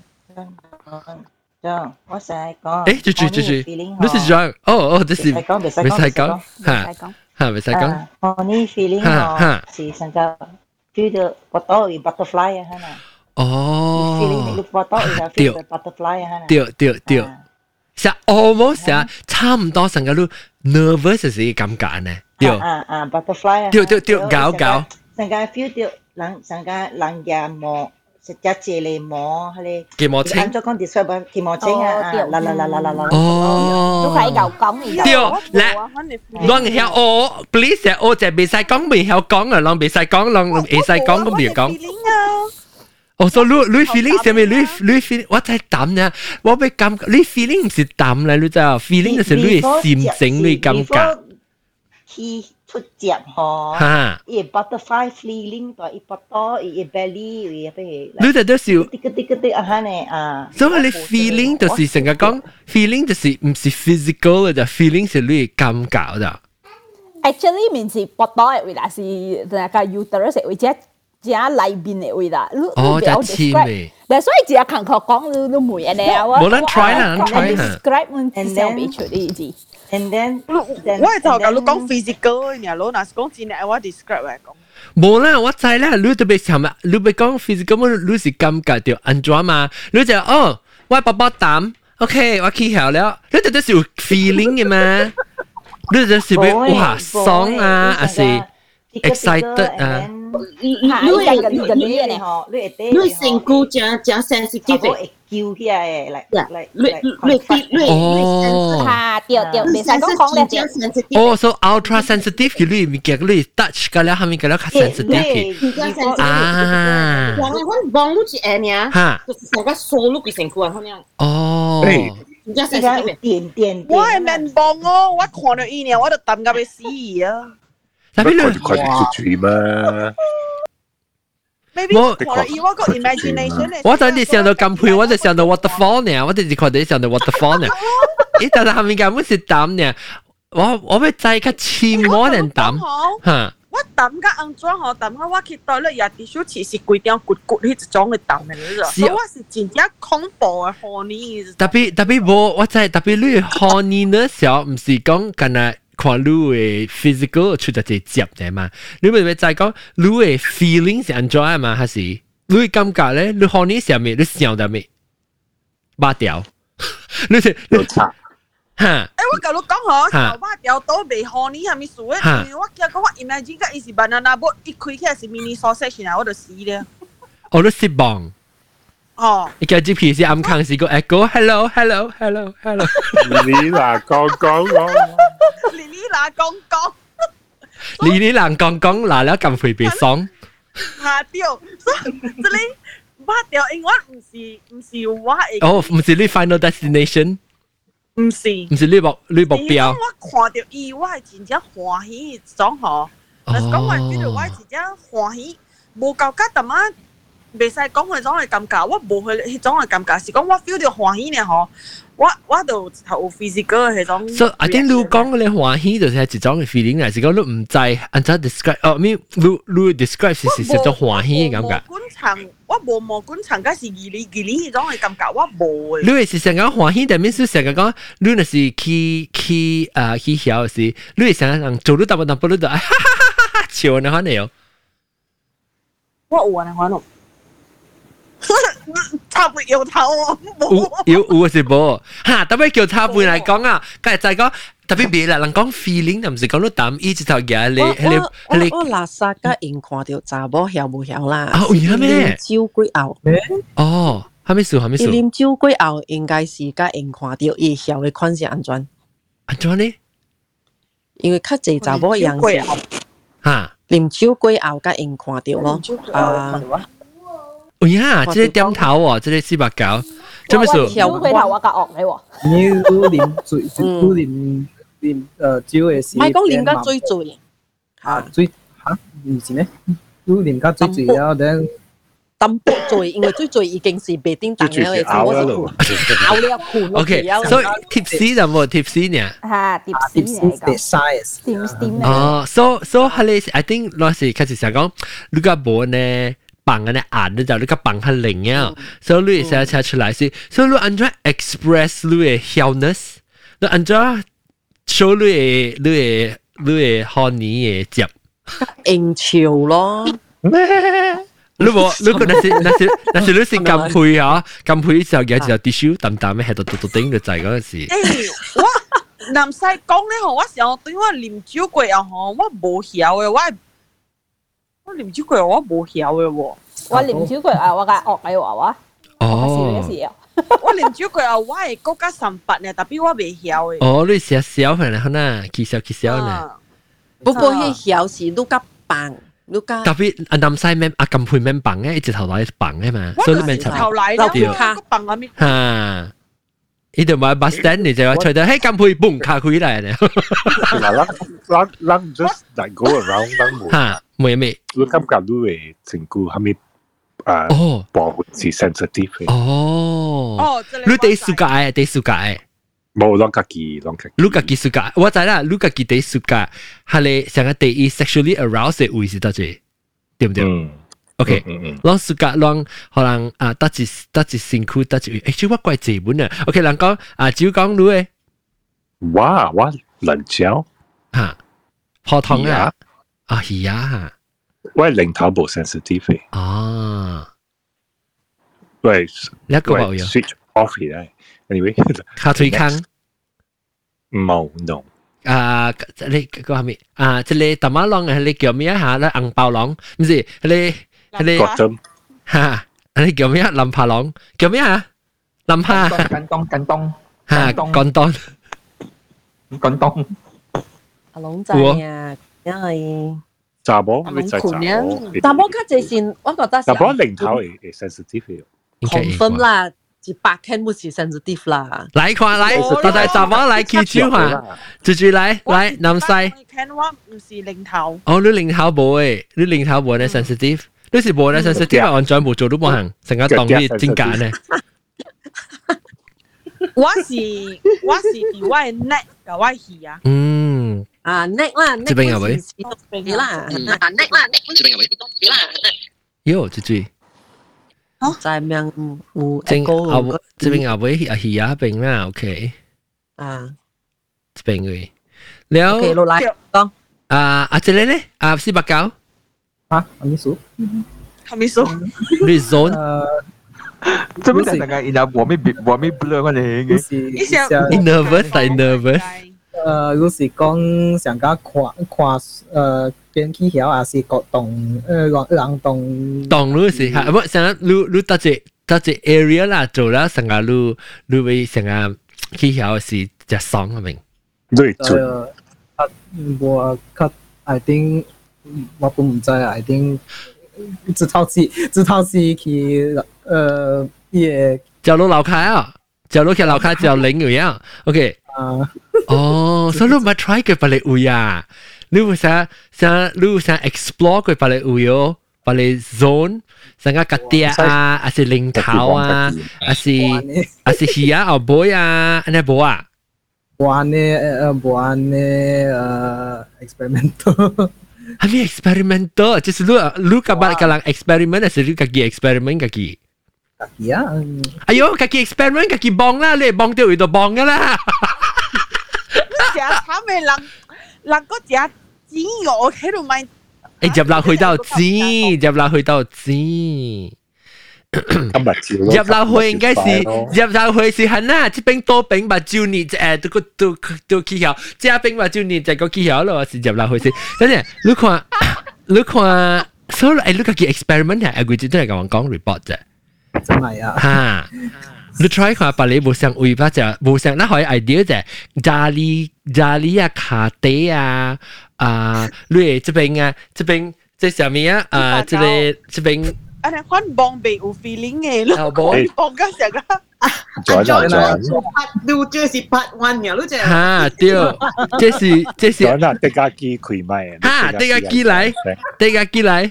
K: John，我成日讲，
A: 诶，住住住住，你是 John，哦哦，这是未使讲，吓。 哈，未使讲。
K: 我呢 feeling 哦，是成个 feel 到不到有 butterfly 啊，系嘛？
A: 哦。
K: feeling 你不到有 feel 到 butterfly 啊，系嘛？
A: 对对对，是 almost 是差唔多成个都 nervous 嘅感觉呢。对。
K: 啊啊 butterfly 啊。
A: 对对对，搞搞。
K: 成个 feel 到人成个人嘅毛。 食只蔗梨膜，你
A: 芥末青，
K: 按咗讲 describe 芥末青啊，啦啦啦啦啦啦，
A: 哦，
I: 都系牛讲嚟。
A: 对，嗱，啷个晓学，please 学就未使讲，未晓讲啊，啷未使讲，啷未使讲咁未讲。哦，所以你你 feeling 系咪你你 feeling？我在谂呢，我被感觉你 feeling 唔是谂咧，你知道 feeling 系你心情你感觉。
K: 出接嗬，伊 butterfly feeling 代伊腹肚，伊 belly，伊譬如，
A: 你哋都笑，
K: 啲啲啲啲啊哈呢啊，
A: 所以你 feeling 就是成日讲 feeling 就是唔是 physical 嘅，就 feeling 系你感觉嘅。
I: Actually 面是腹肚嘅位啦，是那个 uterus 嘅位只只里边嘅位啦，你
A: 哦，就黐嘅。
I: 但所以只系强确讲你你每日啊，
A: 冇人 try 啦，人 try 啦。
I: describe 我至少未出呢字。
K: And then，
F: 我系就讲你讲 physical 嘅，你嗱讲真嘅，我 describe 嚟讲。
A: 冇啦，我知啦，你特别系咪？你别讲 physical，你是感觉到安怎嘛？你就哦，我宝宝胆，OK，我起效了，你就都是有 feeling 嘅嘛？你就是会哇爽啊，还是 excited 啊？
K: 你你你个你个你嘅嗬，你系
H: 你成个正正 sensitive
K: 嘅，叫起来嘅，嚟嚟
H: 你你你
A: 哦，
I: 吓，对对，未使讲讲咧。
A: 哦，so ultra sensitive 嘅你咪叫你 touch 嘅咧，系咪叫咧 sensitive 嘅？啊，
H: 我我帮你一下呢，
A: 吓，
H: 就是成个锁碌嘅成个咁样。
A: 哦。
H: 而家 sensitive
K: 点点，
F: 我系面帮哦，我看到伊呢，我就抌到要死啊！
A: 特别
D: 你快啲出嘴嘛！
F: maybe 我看到伊我个 imagination
A: 我等你想到咁配，我就想到 waterfall 呢，我就是看到想到 waterfall 呢。咦，但系下面根本是胆呢，我我要再个千摩人胆，吓。
F: 我抌个安装嗬，抌个我去到咧也啲少似是规定骨骨迄一种嘅抌嘅你知道，所以我是真正恐怖嘅 honey。
A: 特别特别无，我知特别你 honey 呢时候唔是讲紧系。 看你嘅 physical 出得只接嘅嘛，你咪咪就系讲你嘅 feeling 是安怎啊嘛，还是你嘅感觉咧？你看你上面你想得未？八条，你是
D: 你差
A: 吓？
F: 诶，我旧佬讲嗬，八条都未看你系咪数嘅？我叫讲我 imagine 个伊是 banana boat 一开起来是 mini sausage 啊，我就死咧。
A: 我都失望。
F: 哦，
A: 你嘅 GP 是暗坑是个 echo，hello，hello，hello，hello。
D: 你嗱讲讲我。
F: 你你嗱讲讲。
A: 你你嗱讲讲嗱了咁会被爽。
F: 下掉，所以这里八条应该唔是唔是我系。
A: 哦，唔是你 final destination。
F: 唔是。
A: 唔是你目你目标。
F: 我看到伊，我系真正欢喜种嗬。但是讲话边度我系真正欢喜，无够加特乜。 袂使讲佢种嘅感觉，我无佢迄种嘅感觉，是讲我 feel 到欢喜呢嗬，我我就有 physical 嘅迄种。
A: 所以阿啲你讲嘅欢喜就是系一种嘅 feeling 嚟，是讲你唔知按怎 describe，哦，咪你你 describe 是是一种欢喜嘅感觉。
F: 观察我无无观察，嗰是二哩二哩迄种嘅感觉，我无。
A: 你系成日欢喜，但系是成日讲你那是去去啊去晓是，你系成日人做到大部分不都就哈哈哈哈笑你可能有。
F: 我有啊，可能。 插背摇头啊！
A: 有有是冇吓，特别叫插背嚟讲啊，梗系就系讲特别别啦，人讲 feeling 就唔是讲到胆意，直头嘅你你
C: 你我垃圾家人看到查某晓唔晓啦？
A: 哦，有咩？
C: 招鬼牛
A: 哦， 系咪数系咪数？
C: 啉酒过后应该是甲用看到会晓嘅款式安怎？
A: 安怎呢？
C: 因为较济查某样是
A: 吓，
C: 啉酒过后甲用看到咯。啊，
A: 哦呀，即系点头喎，即系四百九，做咩数？
I: 跳佢头我甲恶你喎。
G: 你啉醉，你啉啉诶酒嘅时，
C: 唔系讲啉甲醉醉。
G: 啊，醉吓，唔是呢？你啉甲醉醉了，等。
C: 淡薄醉，因为最醉已经是被叮当了嘅，我是熬了困。
A: OK，所以 tipsy 就冇 tipsy 呢？
I: 吓，tipsy 嚟
G: 讲。size。
I: 点点
A: 哦，so so 系你，I think 嗰时开始想讲，你个冇呢 绑嘅呢眼咧就你个绑系零啊，所以你写写出来是，所以你按照 express 你嘅 illness，你按照 show 你嘅你嘅你嘅 honey 嘅接，
C: 应潮咯。
A: 你冇，你个那是那是那是你是金配啊，金配时候有时候 tissue 淡淡咩喺度嘟嘟顶就滞嗰阵时。
F: 诶，我南西讲咧，我时候对我啉酒过啊，嗬，我冇晓嘅，我 我啉酒过我冇晓嘅喎。
I: 我啉酒过啊，我个学你话话。
A: 哦。
F: 我啉酒过啊，我系国家三八呢，特别我未晓嘅。
A: 哦，你写小份啦，可能记小记小呢。
C: 不过迄晓是你甲棒。
A: 特别阿南西咩阿金配咩棒嘅，一直头来棒嘅嘛，所以你咪
F: 头来啦，个棒啊咩？
A: 吓！呢度买 bus stand 你就话随到，嘿金配 boom 卡佢嚟咧。
D: 嗱，咱咱咱 just like go around 咱冇
A: 吓，冇咩？
D: 你感觉你嘅情绪系咪啊？
A: 哦，
D: 保护是 sensitive 嘅。
A: 哦，哦，你哋暑假诶，哋暑假诶。
D: 冇啷家己，啷家己。
A: 你家己 suka，我知啦，你家己第 suka，系你成个第一 sexually aroused 嘅位是得最，对唔对？嗯。OK，啷 suka 啷可能啊，得一得一辛苦得一，诶，即我怪字本啊。OK，人讲啊，只讲你诶。
D: 哇，我能教
A: 吓，普通啊， 啊系啊，
D: 我系零头冇 sensitive。
A: 啊，
D: 喂，
A: 一个冇有
D: switch off 咧。anyway，
A: 卡推坑
D: 冇 no。
A: 啊，你个系咪啊？即系大马浪系你叫咩吓？咧硬爆浪，唔是你系你吓？你叫咩？林扒浪叫咩啊？林扒
B: 紧东紧东
A: 吓，紧东
B: 紧东。
C: 阿龙仔啊， 因为
D: 查某你就查某，
C: 查某较济先，我觉得
D: 查某零头系 sensitive。
C: confirm 啦。一百 can 不是 sensitive 啦。
A: 来看来，我哋怎么来记住下？住住来来南西。
F: can 我唔是零头。
A: 哦，你零头冇诶，你零头冇咧 sensitive，你是冇咧 sensitive，按掌冇做都冇行，成日当啲真假呢。
F: 我是我是我系 neck 嘅我系啊。
A: 嗯。
C: 啊 neck 啦，neck
A: 邊個位？
C: 你啦，啊 neck 啦，neck
A: 邊個位？你啦，Yo 這句。
C: 好，在面有
A: 正阿這邊阿尾阿喜阿邊啦，OK。
C: 啊，
A: 這邊
C: 位。了，OK 落來講。
A: 啊啊，這裡呢？啊四百九。
G: 啊，阿秘書。
F: 阿秘書。
A: Reason。
B: 這邊大概伊拉我咪我咪 blur 我哋嘅。
F: 你想？
A: 你 nervous？I nervous。
G: 诶，如是讲上加看看诶。边去晓也是个动，诶人人动
A: 动路是吓，唔成日路路搭只搭只 area 啦，做啦成日路路会成日去晓是只爽系咪？
D: 对准。
G: 啊，我较 I think 我都唔知啊，I think 这套戏这套戏去诶也
A: 就路楼开啊，就路去楼开就零样样，OK
G: 啊，
A: 哦，所以你咪 try 佢把你会啊。你会想想你会想 explore 佢把你会有把你 zone 想个格啲啊，还是零头啊，还是还是鱼啊，后背啊，安尼冇啊？
G: 玩呢诶玩呢诶 experimental，
A: 系咪 experimental？就是你你个把个人 experiment 还是你自己 experiment 自己？
G: 自己啊！
A: 哎呦，自己 <laughs> experiment 自己帮啦，你帮到佢就帮噶啦。
F: 你成日惨嘅人。嗱嗰只纸我喺度买，
A: 诶入落去到纸，入落去到纸。入落去应该是入落去是系啦，即边多饼吧，照年诶都个都都起效，即饼吧照年就个起效咯，是入落去先。跟住你看你看，所以诶你个叫 experiment 系，我只都系咁讲 report 啫。
G: 真系啊。
A: 哈， 你 try 看把你無相位吧，就無相那可以 idea 啫，咖喱咖喱啊，卡地啊，啊，你這邊啊，這邊這下面啊，啊，這裡這邊。
F: 啊，你看 Bombay 有 feeling 嘅咯，講講緊成個。
D: 轉轉
H: 轉，part two 這是 part one 嘅，你知？
A: 哈，對，這是這是。
D: 轉轉，大家機開麥。
A: 哈，大家機來，大家機來。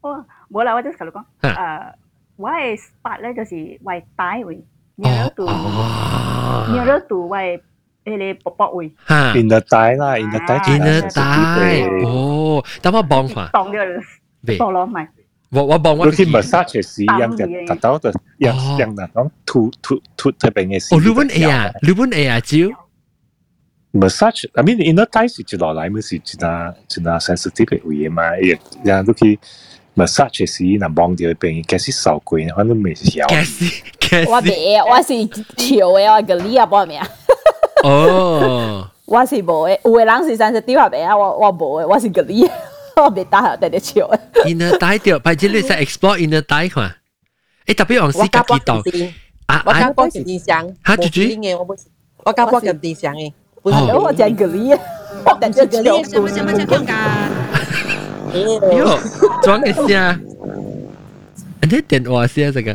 I: 我冇啦，我即係同你講，誒。我嘅 spot 咧就是为大位，near to near to 为诶你薄薄位。
A: 哈，
D: in the 带啦，in the 带，
A: in the 带，哦，等我帮下。
I: 当咗，当落咪。
A: 我我帮我。
D: 你去 massage 时样嘅达到嘅样样那种突突突特别嘅事。
A: 哦，你揾 A 啊？你揾 A 啊？招？
D: massage，I mean in the 带是一落来，咪是一那一那 sensitive 嘅位嘛，亦然后去 massage 时，那望到边嘅是受过，反正未晓。
A: 嘅是嘅
I: 是。我未，我是潮嘅，我个你啊，帮咩啊？
A: 哦。
I: 我是无嘅，有嘅人是 sensitive 啊，我我无嘅，我是个你。我未打下，特别笑。
A: inner 带掉，或者你使 explore inner 带看。诶，特别往时家己到。
C: 啊，我讲过电箱。
A: 吓，猪猪。
C: 嘅我冇，我讲过嘅电箱嘅。
I: 哦，我讲个你，我等阵个你。
C: 什么什么叫讲㗎？
A: 哟，装嘅声。你电话声这个？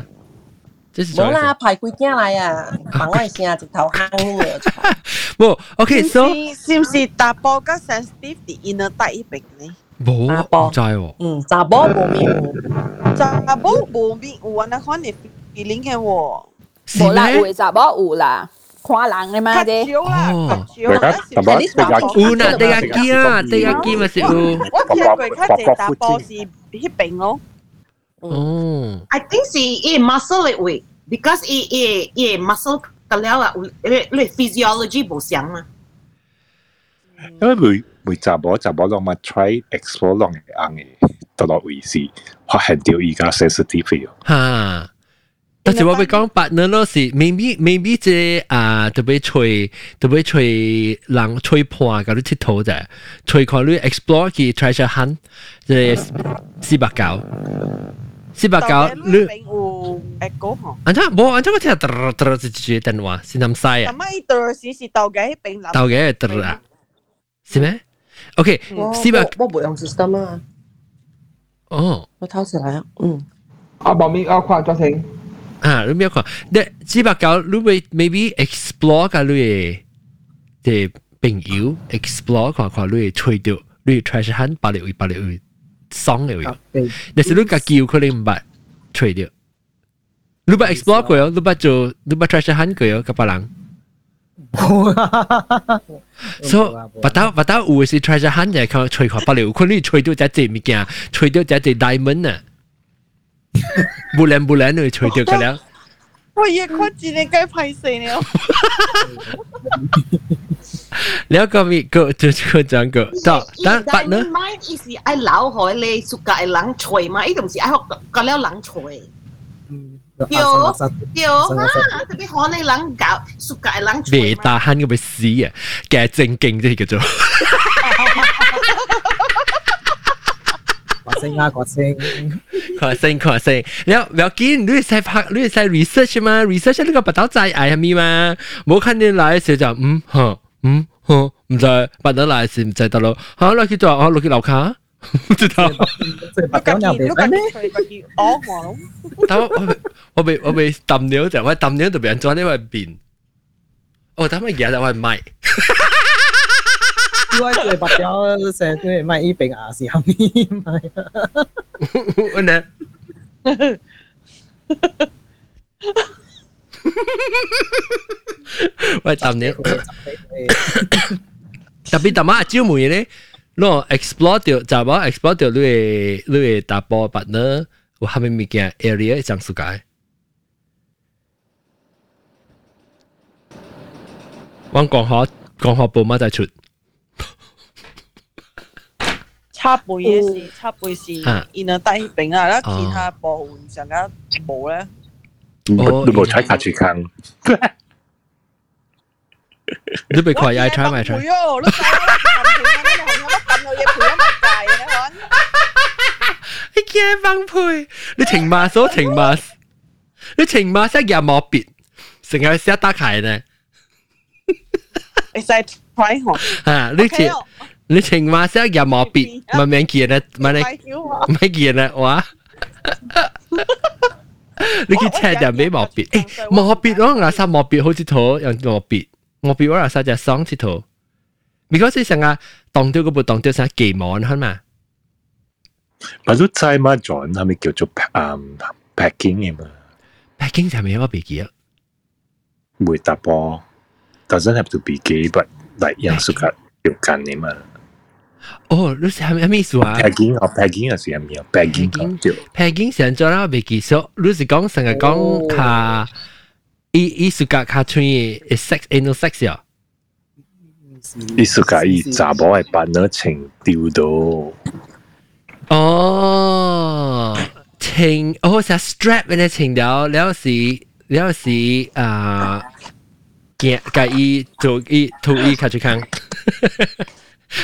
C: 冇啦，排几件嚟啊！bằng我声直头坑嘅。
A: 冇，OK，so
F: 是唔是大波个 sensitive 啲 inner 带一边呢？
A: 冇，唔知喎。
C: 嗯，查甫无面有，
F: 查甫无面有啊，那款嘅 feeling 嘅喎。
I: 冇啦，有查甫有啦。 看人嘅嘛啫。
A: 哦，
D: 有啦，
A: 第一机啊，第一机咪是有。
F: 我听过较济大波是迄边咯。
A: 哦，
H: I think 是伊 muscle 嘅位，because 伊伊伊 muscle 个了啊，你你 physiology 无相嘛。
D: 因为每每查某查某拢嘛 try explore 拢会红嘅，到落位是发现到依家 sensitive 哦。
A: 哈， 但是我会讲 partner 咯是，maybe maybe 即啊特别吹特别吹人吹破嗰啲铁头啫，吹看你 explore 去 treasure hunt 即系四百九。四百九，你
F: 有诶嗰行？
A: 安怎冇？安怎我听嘚嘚是直接电话，是南西啊？
F: 咁啊，伊嘚时是豆嘅边谂？
A: 豆嘅嘚啊？是咩？OK，四百
C: 我冇用 system 啊。
A: 哦，
C: 我偷起来啊，嗯。
B: 啊，冇咪啊，看咗先。
A: 啊，你冇看？你四百九，你会 maybe explore 下你嘅朋友，explore 看看你吹到，你 treasure hunt 百零位百零位。爽嘅喎，但是你家己有可能唔捌吹掉。你捌 explore 过哦，你捌做，你捌 treasure hunt 过哦，甲别人。所以，不到不到有是 treasure hunt 就系靠吹看不了，可能吹到只只物件，吹到只只 diamond 啊， bulan bulan rồi chơi được cái đó tôi yêu khó chỉ nên cái phải 死了
F: แล้วก็มีก็จะก็
A: จังก็ต่อแต่แต่เนอะ
H: ไม่ที่สิไอ้เหลาหอยเลยสุกไอ้หลังช่วยมาไอ้ตรงสิไอ้หอกก็แล้วหลังช่วย
G: เดี๋ยวเดี๋ยวฮะ
H: จะไปหอในหลังเก่าสุกไอ้ห
A: ลังช่วยเดี๋ยวตาหัน
G: ก็ไป
A: สีอ่ะแกจริงจริงจะเห็นกันจ้ะ
G: 发声啊，发声。
A: 发声发声，你有你有见你系拍你系 research 嘛？research 呢个不到在系咪嘛？冇看见来嘅时候就嗯吓嗯吓唔知不得来时唔知得咯。吓落去做啊落去楼下，唔知道。
G: 白狗又未使咩？
F: 哦，我
A: 但我我被我被抌了就我抌了就俾人装呢块边。哦，但系嘢就系卖。
G: 我最白咗成日卖依边啊，是后面卖啊。
A: 我呢？喂，抌了。特别抌啊，招梅咧，喏 explore 掉，就话 explore 掉你嘅你嘅大波白呢，我下面物件 area 上世界。我讲好讲好报乜再出。
F: 插背嘅事，插背是然后低饼啊，啦其他部分上加冇咧。
D: 你冇踩卡住坑。
A: 你被快嗌踩埋踩。
F: 陪哦，你踩我揿住我，你我揿到嘢陪咗咪大嘅你看。
A: 你惊帮配？你停马所停马。 你情马色又冇别，成日写打开呢。
F: 你使 try 我。
A: 啊，你情 你情马色又冇别，咪免见啦，咪你咪见啦，哇！你去 check 就俾冇别，诶冇别咯，我晒冇别好似图有冇别，冇别我晒只双只图。because 成日当掉嗰部当掉成几万系嘛？
D: 咪都知嘛，John 系咪叫做嗯 packing 嘅嘛？
A: packing 系咪有个笔记啊？
D: 会打波，doesn't have to be gay，but like 样数嘅条间嘅嘛。
A: 哦，你系咪咩意思啊？
D: packing 哦，packing 系系咪啊？packing
A: packing 成咗啦，笔记数，你是讲成日讲卡，伊伊数格卡穿嘅 sex anal sex 啊？
D: 意思介意查某系扮咗情调到。
A: 哦，情哦，就 strap 嘅情调，了是了是啊，介介意做意图意卡住康。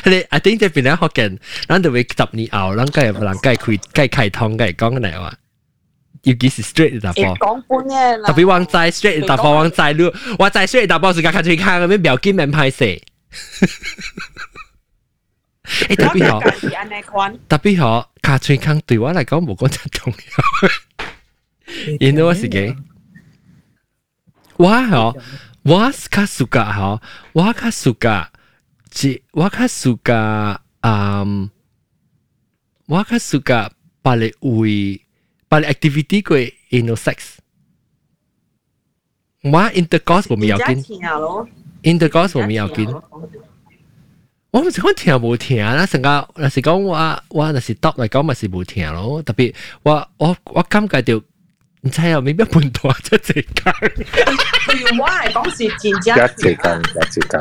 A: 你 I think 这边咧学紧，咱就会十年后，咱计人计开计开通计讲嘅嚟话。要几时 straight 打波？
F: 讲半嘅啦。
A: 特别往在 straight 打波，往在路，我在 straight 打波时间卡住康咁样表见面拍摄。诶，特别好，特别好，卡翠康对我嚟讲冇讲得重要。因为我是几，我嗬，我卡苏格嗬，我卡苏格， 即我卡苏格，嗯，我卡苏格，把你为把你 activity 过 anal sex。我 intercourse 冇咪要紧，intercourse 冇咪要紧。我唔是讲听无听啦，成个若是讲我我若是 top 嚟讲，咪是无听咯。特别我我我感觉到 你猜啊，没变本多，这这讲。
H: 有我来讲是真正。
D: 加这讲，加这讲。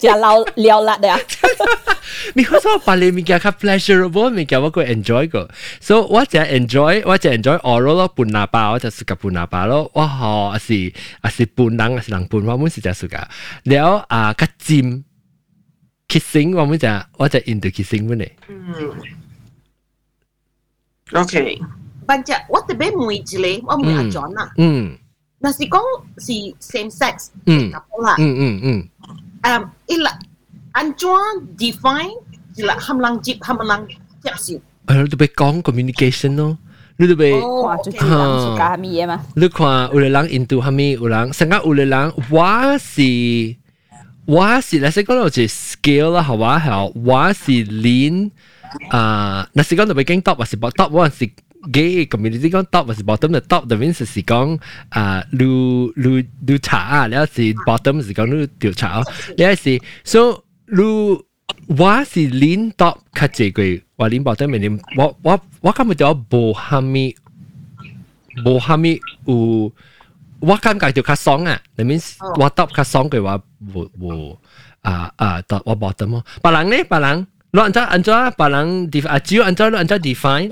I: 加老了辣的呀。
A: 你为什么把你物件较 pleasurable 物件我佮 enjoy 过？So 我只 enjoy，我只 enjoy oral 咯，半喇叭，我就是个半喇叭咯。哇吼，是啊是半人啊是人半，我们是只是个。然后啊，佮尖 kissing，我们只我只 into kissing 呢。
F: 嗯。，OK。
H: 但系我特别问一个，我问阿 John 啊。
A: 嗯。
H: 那是讲是 same sex。
A: 嗯。啦。嗯嗯嗯。
H: 诶，伊啦，安怎 define 伊啦，含人接含人接受。
A: 诶，你特别讲 communication 咯。你特别。
I: 哇，最紧要是讲咩嘛？
A: 你看有个人 into 系咪？有人，成个有个人，我是。我是那是讲到是 scale 啦，系嘛系，我是练啊，那是讲到北京 top 还是 bottom，我是 gay community 讲 top 还是 bottom 的 top 的 means 是讲啊，路路路茶啊，然后是 bottom 是讲路调查，然后是 so 路我是练 top 较济个，我练 bottom 咪练，我我我感觉到无虾米无虾米有。我感觉就较爽啊，你面我答较爽嘅话，我我啊啊，答我 bottom 咯。别人咧，别人，你按照按照别人 define，啊，只要按照按照 define，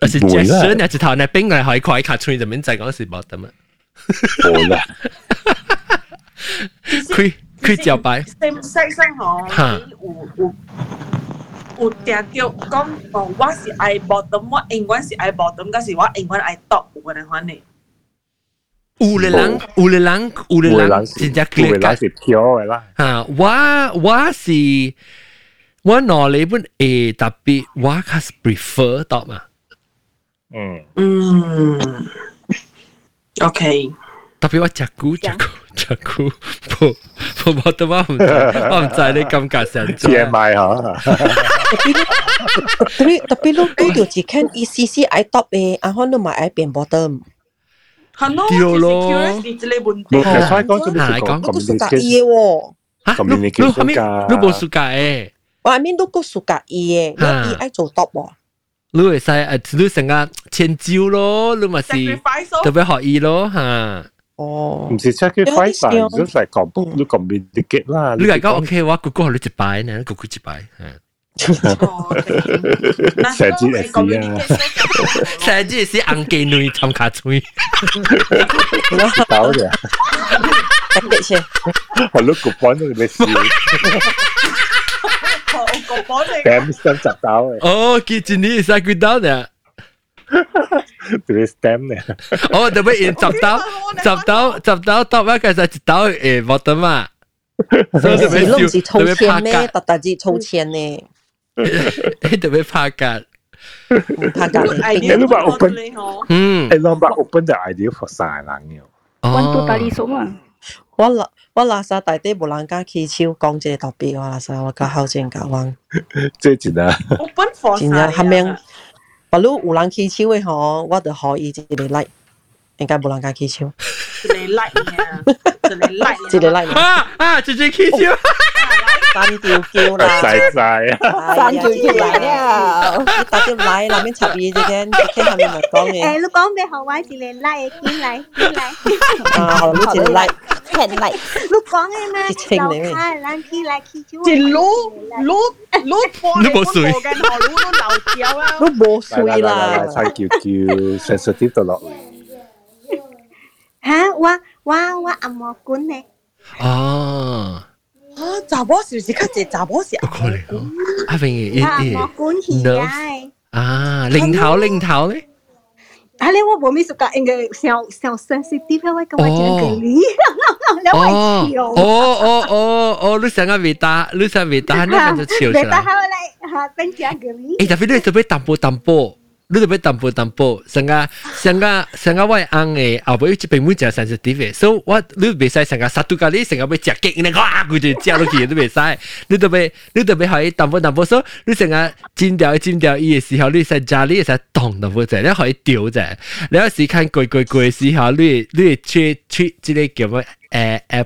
A: 我是 gesture，你系头呢边嚟可以快卡出嚟，就免再讲是 bottom 啊。
D: 好啦。
A: 佢佢就摆。
F: same sex 嗬，有有。有定着讲哦，我是爱 bottom，我永远是爱 bottom，但是我永远爱 top 有个人款呢。
A: 有嘅人，有嘅人，有嘅人，真正 clear
D: 嘅是挑嘅啦。
A: 吓，我我是我攞你本诶特别，我较 prefer top 嘛。
D: 嗯
F: 嗯，OK。
A: 特别我食菇食菇食菇，冇冇冇得我唔我唔知你感觉上
D: TMI 吓。
C: 特别特别咯，佢就只看 ECC I top 嘅，然后你咪爱变 bottom。
F: 系咯，
A: 对咯。
F: 你这类问
D: 题。系所以讲，
A: 系讲
C: 都暑假嘢喎。
A: 吓，你你系咪你冇暑假诶？
C: 我系咪都个暑假嘢？你爱做 top 喎？
A: 你会使诶，你成个千招咯，你咪是特别学医咯吓。
C: 哦，
D: 唔是 sacrifice 啦，just like 讲你 communicate 啦。
A: 你系讲 OK 话，哥哥你一摆呢，哥哥一摆，
D: 成支系事啊，
A: 成支系红鸡女参加吹，
D: 搞嘅，
C: 得先，
D: 我碌个本都你笑。 Stem stem 十刀嘅。
A: 哦，佢今年系几刀呢？
D: 对 stem 嘅。
A: 哦，特别因十刀，十刀，十刀到乜嘅就一刀诶冇得嘛。
C: 所以特别笑，特别怕㗎。特特之抽签呢。
A: 你特别怕㗎。
C: 怕㗎。
D: 你谂下 open，
A: 嗯，
D: 你谂下 open 就 idea for 晒人嘅。
I: 温到大啲数啊！
C: 我垃我垃圾大啲無人敢起手講這個特别，我垃圾我較好正教灣。<laughs>
D: 即係真啊！
C: 真啊，下面，假如有人起手嘅吼，我就可以一個來，應該無人敢起手。
F: 一個來呀，一個來，<laughs>
C: 一個來。
A: 啊啊，直接起手。
C: 三条桥啦，
D: 仔仔啊，
I: 三条桥嚟了，
C: 你打条来，那边插伊只间，佢下面咪讲嘅。
L: 诶，你讲俾学话是嚟拉嘅，见嚟见嚟。
C: 啊，好，你一个来，
I: 听嚟。
L: 你讲嘅咩？楼下人起来起住。
F: 一路路路播，
A: 你冇水，
F: 嘅河路都流掉啊！
C: 你冇水啦，
D: 菜叫叫 sensitive 到落嚟。
L: 吓！我我我阿莫管呢。
A: 哦。
F: 啊，查某是不是较济查某是？
A: 不可能哦，阿平
L: 伊伊 nerve
A: 啊，零头零头咧。
L: 啊！你我冇咩熟噶，应该小小 sensitive 我咁我讲佢你，你会笑。
A: 哦哦哦哦，你想个味道，你想味道，那个就笑出来。
L: 味道好嚟，吓变成佢你。
A: 诶，特别你特别淡薄淡薄。 你特別淡薄淡薄，成個成個成個我紅誒，後尾一邊每隻 sensitive，所以我你袂使成個殺到咖喱，成個要食激，你哇佢就食落去都袂使。你特別你特別可以淡薄淡薄，所以你成個煎掉煎掉伊嘅時候，你使加你使凍淡薄啫，你可以調啫。你有時間攰攰攰嘅時候，你你吹吹即個叫乜誒誒。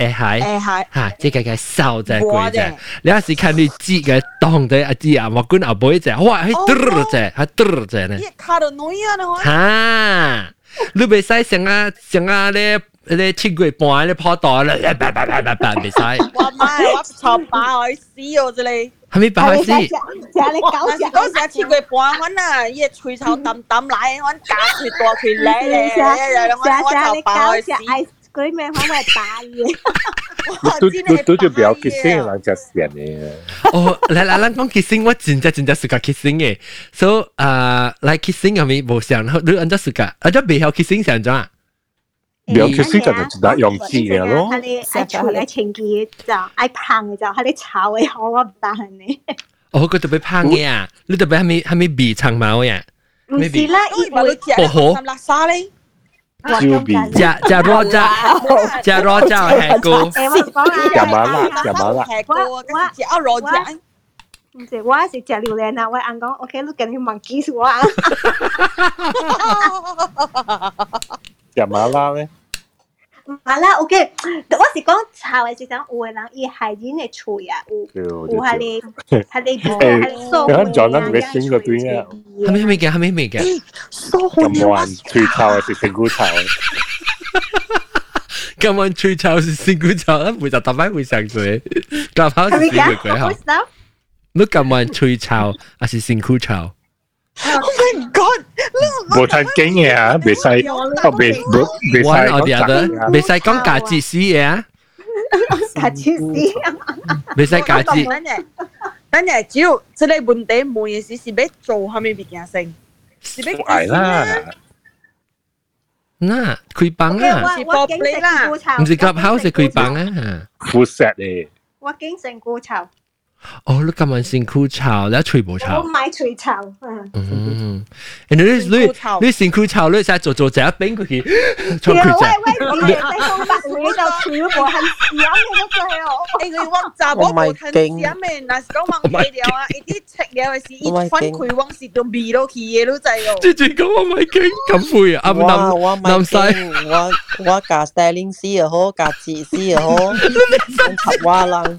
A: 诶系，
F: 诶系，
A: 吓，即系嘅瘦就系贵啫。你有时看你知嘅当地阿知啊，莫管阿妹啫，哇，系嘟啫，系嘟啫呢。
F: 卡到女啊，你
A: 讲。吓，你袂使成啊成啊咧咧七月半咧跑道咧，叭叭叭叭叭袂使。
F: 我妈，我臭爆去死哦！这里。
A: 系咪爆去死？
F: 嗰时嗰时七月半，我啊，伊吹臭抌抌来，我加吹多吹嚟咧，我我臭爆去死。
L: 嗰啲咩可唔可以打嘢？
D: 都都都就比较 kissing 人就成嘅。
A: 哦，嚟嚟，咱讲 kissing，我真真真真是个 kissing 嘅。So 啊，嚟 kissing 系咪冇上？你按照是个，按照未晓 kissing 上咗啊？
D: 未晓 kissing 就就得用字嘅咯。
L: 系你爱除嘅情记就爱胖嘅就系你炒嘅好我唔得你。
A: 哦，佢特别胖嘅啊！你特别系咪系咪鼻长毛呀？
L: 唔是啦，
F: 伊会食三辣沙咧。
D: 椒边，
A: 加加罗加加罗加系个，
D: 加麻辣加麻辣，
F: 系个，我食阿罗加。
L: 唔是，我是食榴莲啊！我阿讲，OK，你跟佢问几数啊？
D: 加麻辣咧？
L: 麻辣 OK，我是讲炒嘅时阵，有嘅人伊系演嘅脆啊，有有系你系你系你酥嘅。
D: 咁仲谂住先个对啊？
A: 系咪系咪嘅？系咪咪嘅？
D: 咁玩脆炒系食成股炒。
A: 咁玩脆炒是成股炒，会就特别会上水，夹跑是死鬼鬼好。你咁玩脆炒还是成股炒？
F: Oh my god！
D: 冇太惊嘅啊，未使，哦未未使
A: 讲假嘅，未使讲假字屎嘅啊，
L: 假字屎，
A: 未使假字。
F: 等阵，等阵，只要即系问题问嘅事是要做系咪物件先？是要
D: 系啦。
A: 嗱，开房啊，
F: 是玻璃啦，
A: 唔是 clubhouse 系开房啊，
D: full set 咧。
L: 我经成股炒。
A: 哦，你咁晚先酷炒，你吹冇炒？
L: 我买吹炒，
A: 嗯，你你你你先酷炒，你成日做做就一边佢去
L: 做佢啫。喂喂，你喺东北你就吹嗰个系闪嘅嗰个系哦。
F: 诶，佢往杂嗰部系闪嘅，嗱讲忘记了啊！一啲食嘢嘅事，一翻佢往时都味到起嘢都滞哦。
A: 直接讲我咪惊咁灰啊！
C: 我
A: 南南西，
C: 我我架 styling 师又好，架字师又好，插花lang。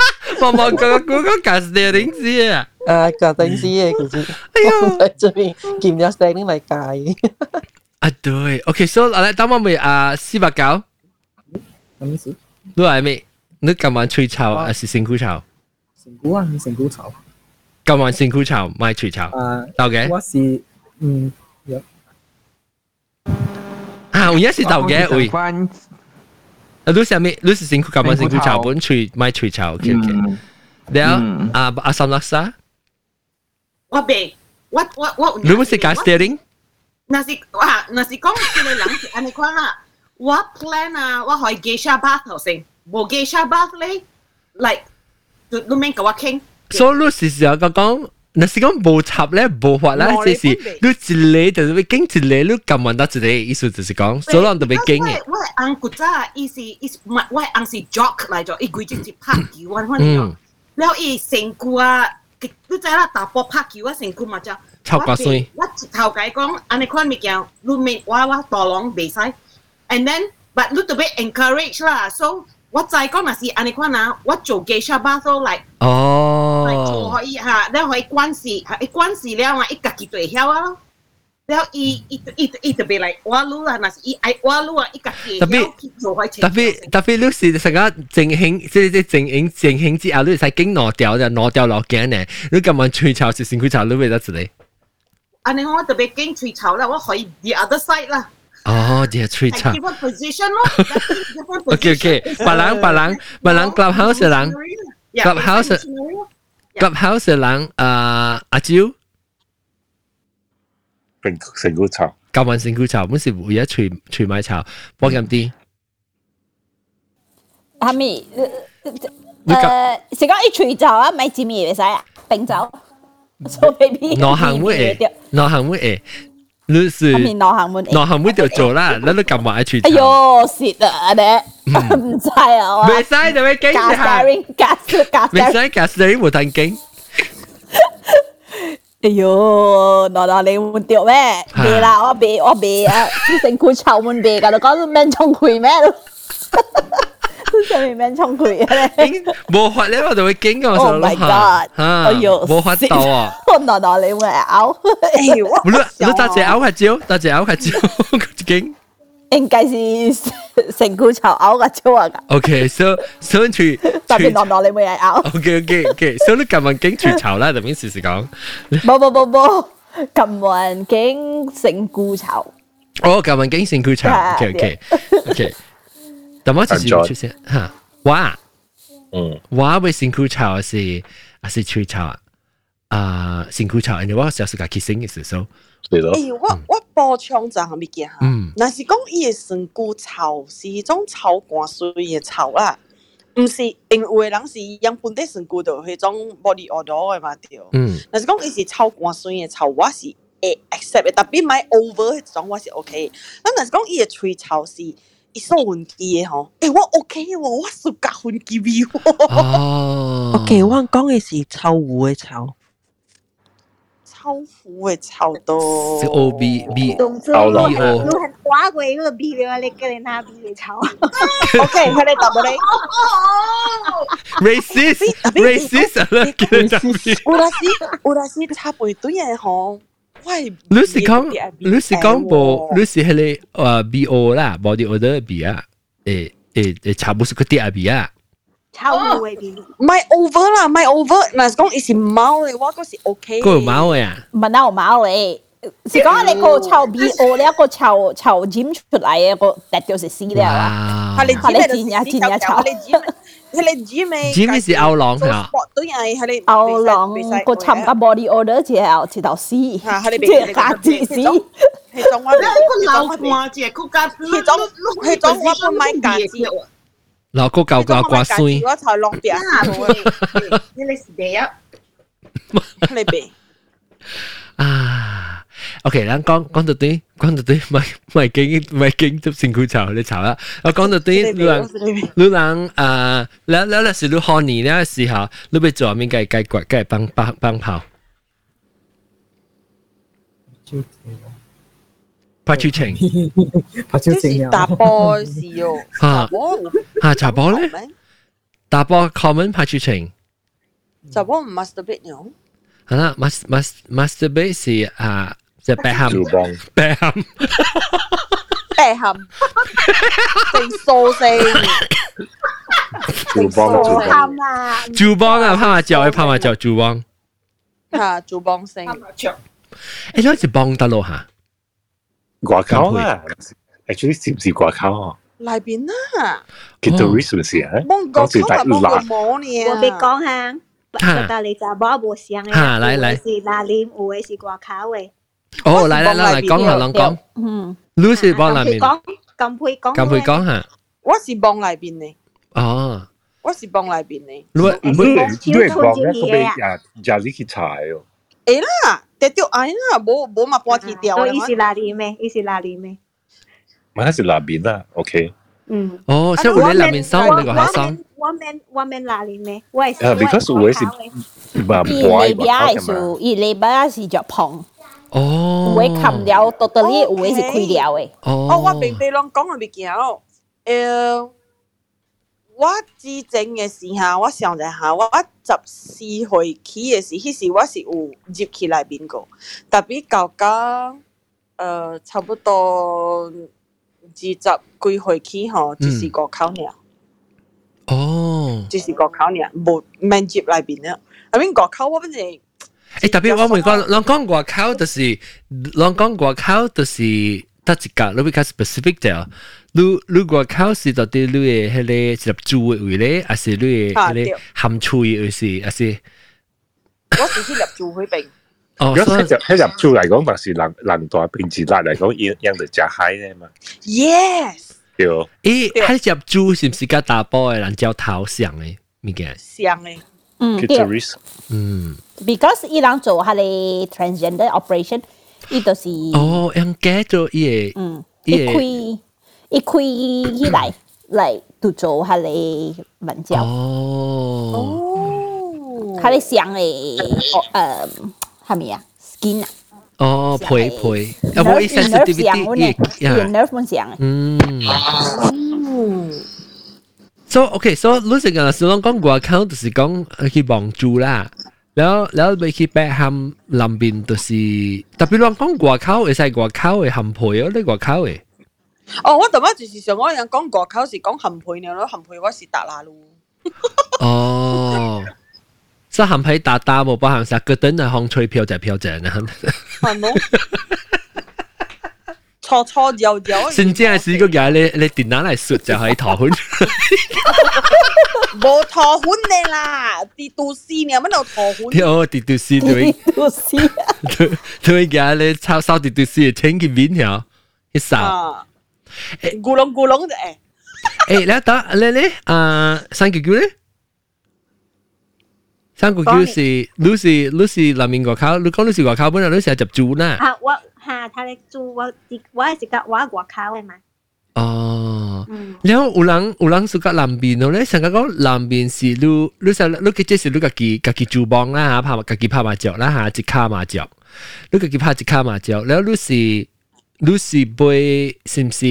A: 我冇讲讲讲夹 steering 师啊。
C: 诶，夹 steering 师嘅佢知。哎呀，喺这边见咗 steering 嚟计。
A: 啊，对，OK，so 嚟，等我咪啊四百九。
G: 什么事？
A: 你系咩？你今晚吹炒还是辛苦炒？
G: 辛苦啊，辛苦炒。
A: 今晚辛苦炒，买吹炒。
G: 啊，
A: 豆嘅。
G: 我是嗯，有。
A: 啊，我而家是豆嘅，喂。 啊，你是咩？你是辛苦咁樣辛苦炒，本吹買吹炒，OK OK。然後啊，阿三 laksa，
H: 我俾，我我我，
A: 你冇食 gas steering？
H: 那是哇，那是講你諗住安尼款啦。我 plan 啊，我可以 geisha bath 頭先，冇 geisha bath 咧，like，你你明講我傾。
A: 所以你是時候講講。那是讲无插咧，无法啦，即是你一个就是要经一个，你揿完到一个意思就是讲，所以人特别经嘅。
H: 我系按古早，伊是伊是我我系按是 jock 嚟咗，伊规只是拍球啊，反正。然后伊成句啊，你知啦，打波拍球啊，成句嘛就。
A: 超过水。
H: 我头解讲，安尼款物件，你免我我大浪袂使，and then but 你特别 encourage 啦，so。 我就係講那是安尼款啊，我做 geisha bath 嚟，
A: 哦，
H: 可以嚇，你可以關事，一關事了啊，一家己對曉啊，然後伊伊伊伊特別嚟挖路啊，那是伊愛挖路啊，一家己曉去做開
A: 特別特別，你是成個正興，即即係靜興靜興之後，你使經攞掉就攞掉落頸呢，你咁樣吹潮是辛苦潮，你為得之類。
H: 安尼我特別驚吹潮啦，我可以 the other side 啦。
A: 哦，啲系吹插。
H: different position 咯。<laughs>
A: OK OK，别人别人别人 clubhouse 嘅人，clubhouse clubhouse 嘅人，诶阿蕉，
D: 成成股炒，
A: 今晚成股炒，本是每一除除买炒，帮咁啲。
I: 系咪？诶，是讲一除炒啊，买煎面会使啊，冰酒。So baby，
A: 内行会诶，内行会诶。 你是
I: 内行门
A: 内行门就做啦，你都揿埋一处。
I: 哎呦，蚀啊你，唔使啊，
A: 未使就咪惊
I: 下。gas gas
A: 未使 gas steering 冇得惊。
I: 哎呦，内内你换掉咩？别啦，我别我别啊，成股臭门别㗎，都讲咩冲佢咩？ 上面咩冲佢咧？
A: 冇法咧，我就会惊我
I: 手咯。Oh my god！
A: 哎呦，冇法到啊！
I: 我内内你会咬？
A: 哎呦，你你大只咬下蕉，大只咬下蕉，惊。
I: 应该是成股臭咬个蕉啊！
A: OK，so so 除
I: 特别内内你会咬？
A: OK，OK，OK，so 你咁样惊除臭啦，就边时时讲？
I: 冇冇冇冇，咁样惊成股臭。
A: 哦，咁样惊成股臭。OK，OK，OK。 但我就是出现吓，哇，
D: 嗯，
A: 哇会辛苦炒是还是吹炒啊？啊，辛苦炒，因为我小时候去升嘅时候，
D: 对咯。
F: 诶，我我补充一项物件吓，
A: 嗯，
F: 若是讲伊嘅辛苦炒是迄种炒干水嘅炒啦，毋是因为人是养本地辛苦到迄种 body odor 嘅嘛对，
A: 嗯，
F: 若是讲伊是炒干水嘅炒，我是会 accept 嘅，特别买 over 迄种我是 OK，咁若是讲伊嘅吹炒是。 伊送运机嘅吼，诶我 OK 喎，我暑假运机俾我。
A: 哦，
C: OK，我讲嘅是臭狐嘅臭，
F: 臭狐嘅臭到。
A: 是 O B B
L: 总之，我我很华贵个 B 了，你个人那 B 嘅臭。
F: OK，佢哋答我哋。
A: racist，racist 啦，
F: 有阵时，有阵时差背对嘅吼。
A: 你是讲你是讲无，你是迄个呃 B O 啦，body odor B 啊，诶诶诶，差不多个啲 B 啊。
L: 超无嘅 B。
F: 唔系 over 啦，唔系 over，嗱讲伊是猫嘅，我嗰是 OK。
A: 个猫嘅啊？
I: 唔系有猫嘅， 是讲你个臭 B O 呢一个臭臭尖出嚟嘅个，特就是死了啊！
F: 系你
I: 系你剪呀剪呀臭。
F: 佢哋 gym 咪
A: gym 是欧郎系
F: 都系佢哋
I: 欧郎个参加 body order 之后直头死，即系下字死。
F: 系种我
H: 个老瓜只骨架，
F: 系种系种我唔买架子。
A: 老骨旧旧挂水。
F: 我才落边啊！
H: 你你是第一，
F: 你别
A: 啊！ OK，咱講講到啲，講到啲，咪咪經咪經執辛苦炒，你炒啦。我講到啲，你人你人啊，你你你是你學你咧時候，你要做咩嘅解決，嘅幫幫幫跑。拍超情，
G: 拍超情啊！
F: 打波是哦，
A: 嚇嚇查波咧，打波 common 拍超情，
F: 查波唔 masturbate 嘅。
A: 係啦，mas mas masturbate 是啊。即系
F: Beckham。Beckham。Beckham。定苏四。
D: 珠邦。
L: 珠邦啊！
A: 珠邦啊，拍麻将，拍麻将，珠邦。
F: 吓，珠邦星。
A: 诶，你好似帮得咯吓。
D: 外口啊，actually 是唔是外口啊？
F: 里边啊。
D: Kittery 是唔是啊？
F: 帮国口系帮个模呢。
L: 我俾讲下，但系就冇冇声嘅。
A: 吓，嚟嚟。
L: 是哪里？有嘅是外口嘅。
A: 哦，嚟嚟嚟嚟讲下，讲讲。
L: 嗯。
A: 你是帮里面。
L: 讲咁配讲。
A: 咁配讲下。
F: 我是帮里边嘅。
A: 哦。
F: 我是帮里边嘅。
A: 你
D: 你你系帮咧，佢哋呀呀呢去柴哦。
F: 诶啦，跌掉哎啦，冇冇嘛半铁掉。
L: 伊是哪里咩？伊是哪里咩？
D: 咪系是那边啦，OK。
L: 嗯。
A: 哦，即系我哋那边生呢个学生。
L: 我们我们哪里咩？我系。
D: 啊，because 我系唔系
I: 伊里边系属伊里边系着碰。
A: 哦，
I: 有誒冚了，totally 有诶是開了诶。
F: 哦，我平地啷講嘅物件哦，呃，我之前嘅时候，我想一下，我十四岁起嘅时，迄时我是有入去内边过，特别到到呃差不多二十几岁起吼，就是國考爾。
A: 哦，
F: 就是國考爾，無免入內邊啦。I mean 國考我本身。
A: 诶特别我问讲，人讲外口就是，人讲外口就是得一格，你比较 specific 啲。你你外口是到底你嘅迄个入住嘅位咧，还是你嘅迄个含厝嘅位是，还是？
F: 我是去入住嗰边。
D: 哦，如果喺入喺入住嚟讲，但是人人大平时嚟嚟讲，样样就食海咧嘛。
F: Yes。
D: 对。
A: 诶，喺入住是唔是甲打波嘅人叫头像嘅物件？
F: 像嘅。
I: 嗯，
D: 对。
A: 嗯。
I: because 伊人做下你 transgender operation，伊就是
A: 哦，用假做伊
I: 嗯，伊开伊开起来嚟度做下你文教。
A: 哦，
I: 下你想诶，诶系咪啊？skin 啊？
A: 哦，皮皮，有冇 sensitivity？
I: 嘢 nerve 冇想。
A: 嗯。So OK，so 你成个是讲讲外口，就是讲去望住啦。 แล้วแล้วไปคิดแปะทำลำบินตัวสีแต่พี่ลอง讲外口会使外口嘅含配哦，你外口嘅。
F: 哦，我头先就是想我人讲外口是讲含配呢，咯含配我是达拉路。
A: 哦，即系含配达达冇包含晒，嗰阵系风吹飘就飘正啊。
F: 系冇。 错错有有。
A: 甚至系试过嘅，你你电脑嚟说就系头款。
F: 冇陀款你啦，跌到丝呢，乜度陀款？
A: 哦，跌到丝对。
I: 跌到丝。
A: 对对嘅，你抄收跌到丝，请佢面条一扫。
F: 诶，咕隆咕隆嘅
A: 诶。诶，你打你你啊，三九九咧？三九九是你是你是南面外口，你讲你是外口本来你成日入住啦。
L: 啊，我 吓，睇你住我我系食个我外口嘅嘛。
A: 哦，然后有人有人属甲南边咯咧，成个讲南边是你你实你嘅即是你家己家己主帮啦吓，拍家己拍麻雀啦吓，一卡麻雀，你家己拍一卡麻雀，然后你是你是杯是唔是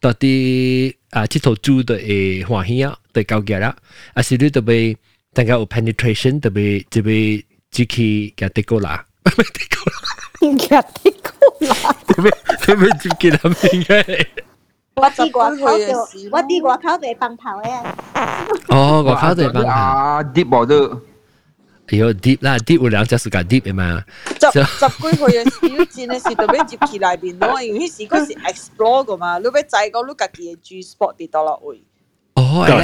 A: 到底啊？佚佗煮的会欢喜啊，对高级啦，还是你特别等下有 penetration 特别特别只去嘅得过啦，唔系得过啦，
I: 嘅得 过啦，
A: 特别特别只去南边嘅。
L: 我啲外口就我啲外口就系崩头嘅。
A: 哦，外口就系崩头。
B: 啊，deep 冇得。
A: 哎呦，deep 啦，deep 有两只是讲 deep 嘅嘛。
F: 十十几岁嘅时，你真系是特别入去内边咯，因为时嗰时 explore 噶嘛，你要再讲你家己嘅 G spot 跌到落去。
A: 哦，你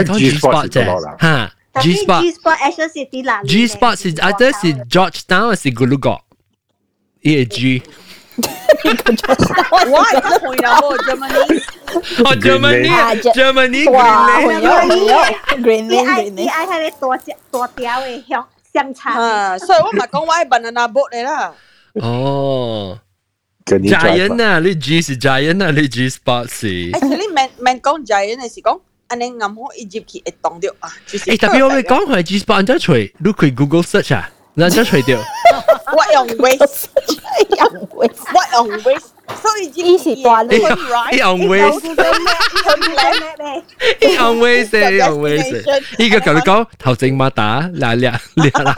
A: 讲 G spot 啫，吓，
L: G spot。G spot actually 是啲哪里？
A: G spot 是啊，这是 Georgetown 还是 Gulugot？ 呢个 G。
F: 我系讲回啦喎，Germany。
A: 哦，Germany，Germany，
I: 哇，
L: Green Lane，Green Lane。你爱系你大只大条嘅香香肠。
F: 啊，所以我咪讲我系 banana boat 嚟啦。
A: 哦。Giant 啊，你 G 是 Giant 啊，你 G spot 是。
F: 诶，你明明讲 Giant 嘅是讲，安尼暗好一入去会当到啊，就是。
A: 诶，特别我咪讲系 G spot，人家除，你可以 Google search 啊， 人家除掉。
F: 我用 <laughs> Waze，用 Waze，我用 Waze。所以
I: 呢是断
A: 你用 Waze，你用 Waze，你用 Waze，呢个同你讲头正马打，嗱嗱嗱，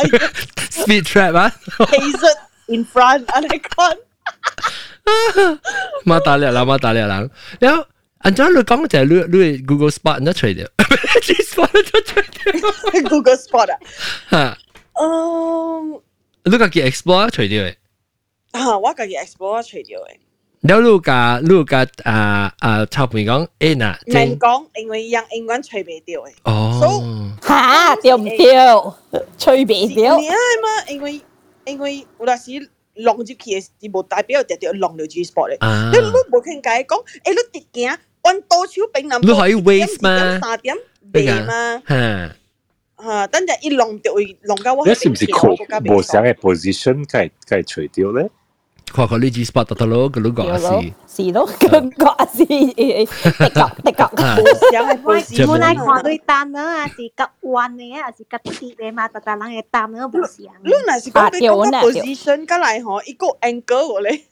A: speed trap 啊，
F: Hazel in front，安尼讲。
A: 马打了啦，马打了啦，然后。按照你讲就系你你 <laughs> Google Spot 都除掉，<laughs> G Spot 都除掉，
F: Google Spot 啊，
A: 吓，
F: 嗯，
A: 你个叫 Explore 除掉嘅，
F: 啊，我个叫 Explore 除掉嘅。
A: แล้วลูกกาลูกกาอ่าอ่าชาวปุ่น讲 A น่ะ
F: 唔讲因为用英文吹袂掉嘅。
A: 哦，
I: 吓掉唔掉？吹袂掉？
F: 你系嘛？因为因为有阵时浪入去嘅是无代表直接浪到 G spot 咧。你你无倾偈讲，诶你直行弯多手并南。
A: 你可以 waste 嘛？
F: 三点八嘛？
A: 吓。
F: 吓，等阵一浪掉会浪到我。
D: 你是唔是靠无想嘅 position 该该除掉咧？
A: 看看你 G spot 得得咯，个 logo 啊是。
I: 是咯，个个啊是，的确的确。
L: 冇嚟看对担呢，啊是夹弯嘅，啊是夹铁嘅嘛，特特人嘅担呢冇相。
F: 你若是讲你讲个 position 过来吼，一个 angle 咧，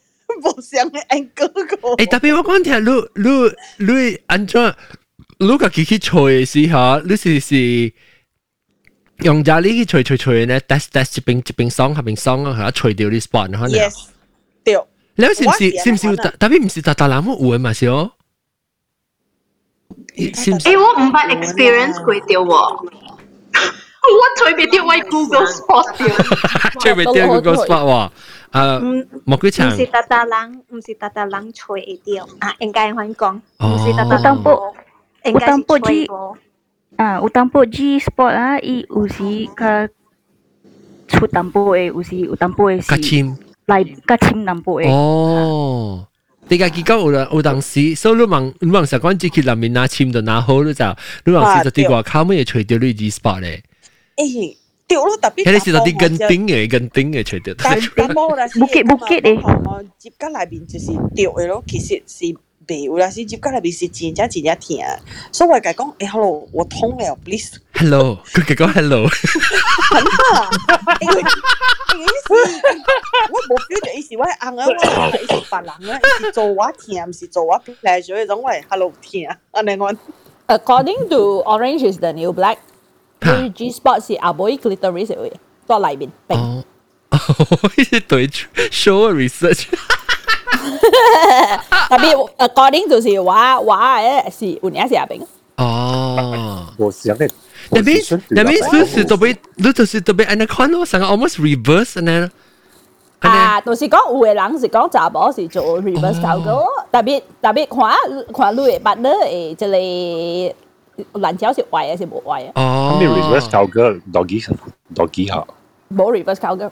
F: 冇相嘅 angle 个。
A: 诶，特别我讲听，你你你安怎？你个机器吹嘅时候，你是是。 用家呢啲吹吹吹咧，test test 一边一边爽，下边爽啊，系啊，吹掉啲 spot 可能。
F: Yes，对。
A: 你是唔是是唔是特别唔是特特南有嘅嘛是哦？
J: 诶，我唔捌 experience 过掉喎，我随便掉喺 Google Spot 掉，
A: 随便掉 Google Spot 喎。诶，莫几长。
L: 唔是特特人，唔是特特人吹掉啊，应该可以讲，唔是特特人播，应该是吹播。
M: 啊，有淡薄 G spot 啊，伊有时较出淡薄诶，有时有淡薄诶是。
A: 较深。
M: 来较深淡薄诶。
A: 哦。你家己讲有有当时，所以你问你问实讲自己内面拿深就拿好你就，你当时就啲外口咩吹掉你 G spot 咧。
F: 诶，掉咯特别。
A: 你是就啲根顶嘅根顶嘅吹掉。
F: 但但冇啦，
M: 木结木结
F: 诶。接紧内边就是掉嘅咯，其实是。 袂啦，是接甲内面是真正真正疼，所以我甲讲，诶，hello，我痛了，
A: please。hello，佢佢讲 hello。
F: 很好，因为意思，我无 feel 到意思，我系硬啊，我系是别人啊，是做我疼，唔是做我 pleasure 嗰种，我系 hello 疼，安尼我。
I: According to Orange is the New Black，佢 G spot 是阿妹 clitoris 嘅，多内面。
A: 哦， 哦，呢啲对 show research。
I: 特别 <laughs> according 就是话话诶是有年是阿炳。
A: 哦，
D: 我想嘅。
A: 那边那边是是特别，你就是特别安尼看咯，成个 almost reverse 安尼。
I: 啊，就是讲有嘅人是讲查某是做 reverse cowgirl，特别特别看看你嘅 partner 诶，即系烂条是坏嘅是冇坏嘅。
A: 哦，
D: 你 reverse cowgirl 多几多几下？
I: 冇 reverse cowgirl。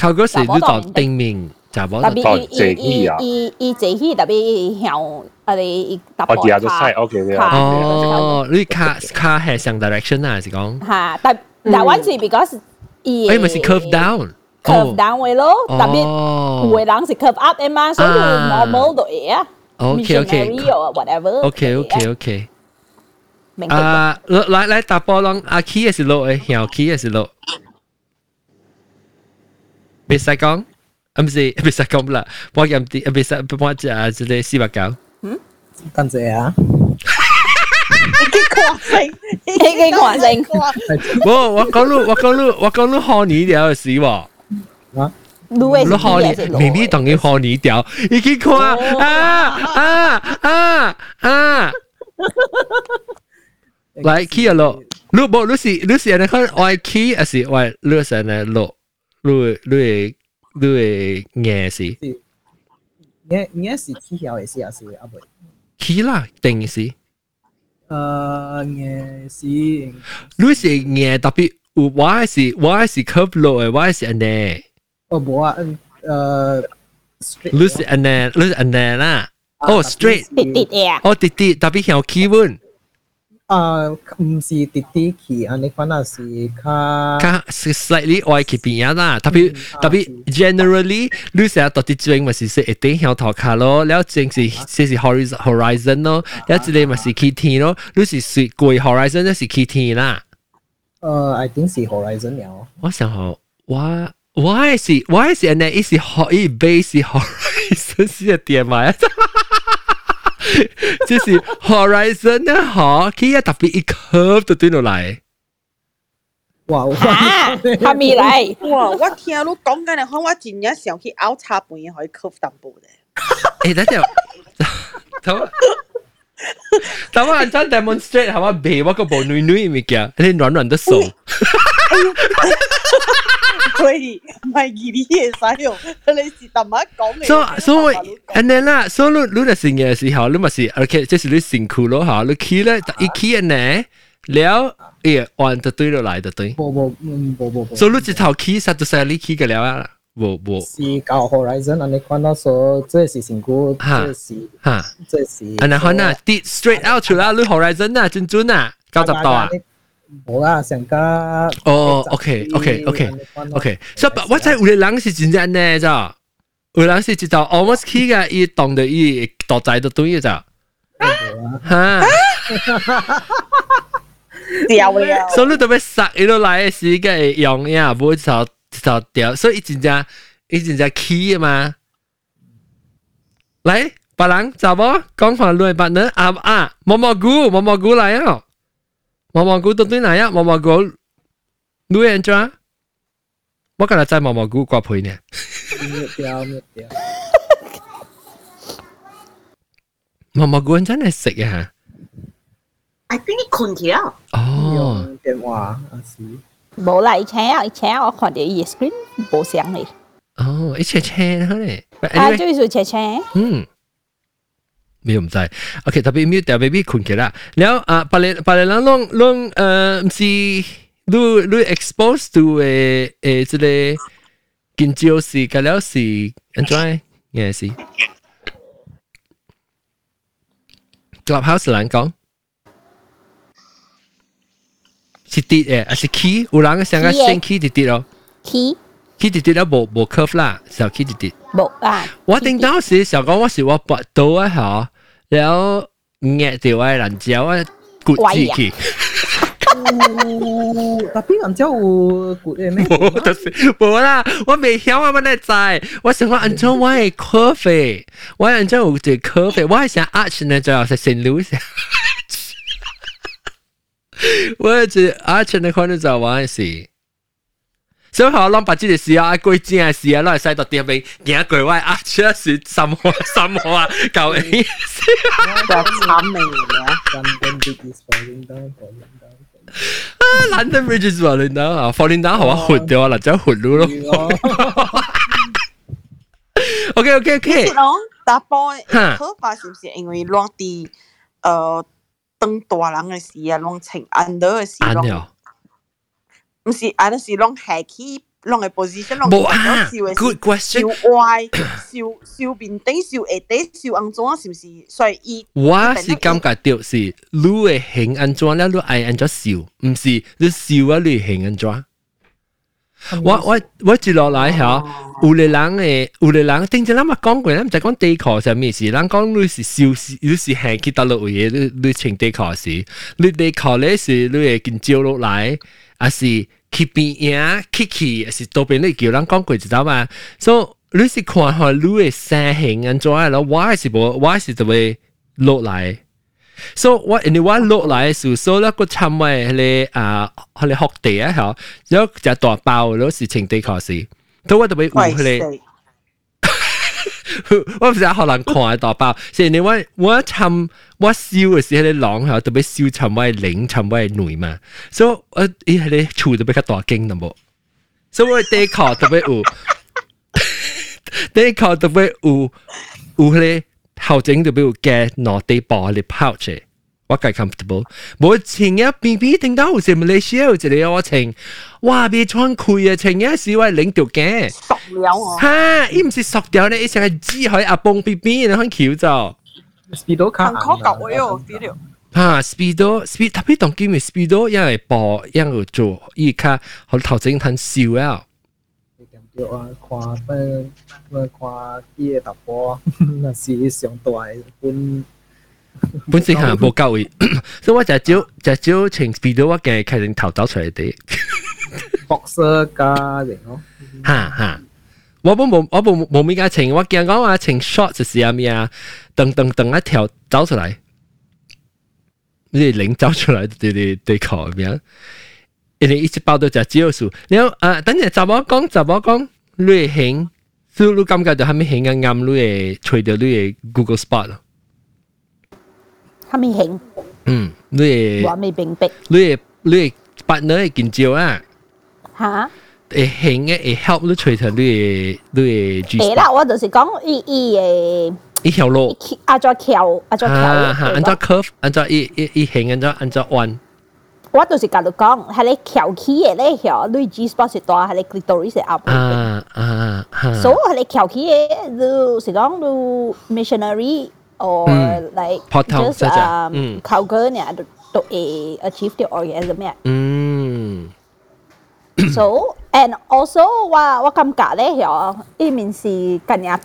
A: cowgirl 是你当定面。就冇
I: 特别伊伊伊伊坐起特别向我哋搭
D: 我啲都晒 OK 嘅。
A: 哦，你卡卡系上 direction 啊，是讲。
I: 吓，但但系是 because 伊
A: 诶咪是 curve down。
I: curve down 嘅咯，特别有嘅人是 curve up 嘅嘛，所以 normal 都会啊。
A: OK OK。
I: whatever。
A: OK OK OK。啊，来来打波浪，阿 key 系是落嘅，向 key 系是落。 别使讲。唔是唔使讲啦，我饮啲唔使我只啊即系四百九。
G: 嗯，等阵啊。
F: 几狂性，
I: 几狂性。
A: 我我讲你我讲你我讲你学你条嘅事喎。
G: 啊？
I: 你学
A: 你明明当你学你条，已经看啊啊啊啊！来 key 啊咯，你冇你是你是安尼看我 key 还是我你是安尼落， 你你。你会硬是？
G: 硬硬是起晓嘅事，还是阿妹？
A: 起啦，定是。
G: 诶，硬是。
A: 你是硬特别，我系是我系是 curve 落嘅，我系是安尼。
G: 哦，冇啊，诶。
A: 你是安尼，你是安尼啦。哦，straight。
I: 跌跌嘅。
A: 哦，跌跌，特别向起稳。
G: 啊，唔是滴滴去，安尼款啊是較
A: 較是 slightly oil 去邊啊啦，特別特別 generally，你成日到啲轉咪是說一定向頭卡咯，了轉是先是 horizon horizon 咯，了之類咪是去天咯，你是是過 horizon 咧是去天啦。
G: 誒，I think 是 horizon 了。
A: 我想好，我我係是我係是安尼，伊是 hor 伊 base 是 horizon 是點咪啊？即是 horizon 咧，嗬，佢一特别一 curve 就对落嚟。
G: 哇！
I: 吓，系咪嚟？
F: 哇！我听你讲紧嚟，可我真正想去拗茶盘嘢可以 curve 淡薄咧。
A: 诶，等阵，等等我真 demonstrate 系嘛？俾我个部女女咪嘅，你软软的手。
F: 可以，唔系二啲嘢使用，你是特乜讲嘅？
A: 所所以，安尼啦，所以你你嚟成嘅时候，你咪是，OK，即是你辛苦咯吓，你起咧一起嘅呢，了，诶，按就对落来就对。
G: 冇冇嗯冇冇冇。
A: 所以你一头起实就系你起嘅了啊，冇冇。
G: 是搞 horizon，安尼看到说这是辛苦，这是
A: 吓，
G: 这是。
A: 安尼看啊，跌 straight out 出啦，你 horizon 啊，准准啊，九十度啊。
G: 冇啦，成家
A: 哦，OK，OK，OK，OK，所以我在有啲人是真正呢，咋？有人是知道 almost 起嘅，伊当到伊大仔都对嘅咋？吓！
F: 掉了，
A: 所以你特别杀伊落来嘅时嘅用呀，唔会就就掉，所以真正伊真正起嘅嘛。嚟，别人走冇讲话乱白呢？啊啊，毛毛菇，毛毛菇嚟啊！ 毛毛菇到底哪样？毛毛菇你安怎？我今日摘毛毛菇挂皮呢。
G: 灭掉灭掉。
A: 毛毛菇真系食嘅
H: I think 你困咗。
A: 哦。
G: 电话啊是。
I: 冇啦，以前啊，以前我看到伊 screen 冇声嚟。
A: 哦，一切切好咧。
I: 啊，就是切切。
A: 嗯。 你唔知？OK，特別 mute 掉 baby 困起啦。然後啊，別人別人人攏攏呃，唔是，你你 expose to 誒誒，即個近照是，佮了是安怎？也是。Clubhouse 人講是跌誒，還是起？有人想講先起跌跌咯，
I: 起
A: 起跌跌了無無 curve 啦，小起跌跌。
I: 無啊！
A: 我頂當時想講我是我跋倒啊，嚇。然後壓條嘅辣椒啊，割自己。特
G: 別辣椒有割嘅咩？
A: 冇，就是冇啦。我未曉啊，乜嘢在？我想講按照我嘅科費，我按照我嘅科費，我係想 arch 呢，最後係成流成。我係 arch 呢，可能就玩事。所以我谂把这个事啊，贵正嘅事啊，攞嚟使到点边行过位啊，出是什么什么啊，旧嘢。
F: 就惨味嘅。
G: London Bridge is falling down, falling down.
A: 啊，London Bridge is falling down 啊，falling down 好啊，活掉啊，嗱，就活咯。OK OK OK。
F: 是咯，打波可怕是唔是因为乱啲诶当大人嘅事啊，乱情 under 嘅事咯。 唔是，啊，那是拢下起拢嘅 position，拢
A: 冇啊，good question，
F: 笑歪，笑笑面顶，笑下底，笑安怎，是唔是？所以伊，
A: 我是感觉到是你嘅形安怎了，你爱安怎笑，唔是你笑啊，你形安怎？我我我接落来吓，有啲人诶，有啲人顶阵咱咪讲过，咱唔就讲地壳上面事，咱讲你是笑，你是系去到落嘢，你你穿地壳时，你地壳咧是你会见照落来。 还是去边呀，K K，还是多边你叫人讲过知道嘛？所以你是看下你嘅声形安怎咯，我系是无，我系是就会落来。所以我因为我落来嘅时候，所以咧个参位迄个啊，迄个学地啊，吓，有只大包，攞是清地考试，所以我就会有迄个。 <laughs> 我唔知可能看啊大包，是因為我我尋我笑嘅时候，你狼係特別燒尋位領尋位女嘛，所以我伊係啲厝特别较大間咁噃，所以我地殼特别有，<laughs> 地殼特别有有迄個後整特别有嘅攞地包嚟抛出。我计 comfortable，冇前一边边听到好似马来西亚有一个我情，哇！别穿开啊，前一时我领条嘅，
F: 塑料哦，
A: 吓，伊唔是塑料咧，伊成系纸海阿崩边边，然后翘就。
G: Speedo 卡。
F: 很可旧嘅哟，资料。
A: 哈，speedo speed，特别当今嘅 speedo 因为播因为做依家好头整摊笑啊。
G: 对啊，看咩咩看啲嘅突破，那是上大本。
A: 本身系冇够嘅，所以我就招就招请 speedo 我嘅开成头走出嚟啲。
G: boxer 加型咯。
A: 哈哈。我冇冇我冇冇咩嘅情，我见讲话情 short 就是系咩啊？噔噔噔一条走出嚟。你领走出来对对对考咁样，人哋一直报道就只有数。然后啊，等阵就我讲就我讲，你系兴，所以你感觉到系咪兴啊？啱你系吹到你系 Google Spot 咯。
I: 系咪兴？
A: 嗯，你系
I: 话未并逼。
A: 你系你系 partner 系见照啊？
I: 吓？
A: 会兴嘅会 help 你吹到你系你系 G。
I: 系啦，我就是讲伊伊诶。
A: 一条路，
I: 按照桥，按照桥，
A: 按照 curve，按照一一一行，按照按照弯。
I: 我就是甲你讲，系你桥起嘅咧，桥你 G spot 是大，系你 clitoris 系 up。
A: 啊啊啊！
I: 所以系你桥起嘅，就是讲你 missionary or like just um 靠个呢，都都会 achieve the orgasm 咩？<clears throat>
A: 嗯。
I: So and also 我我感觉咧，桥呢面是近日。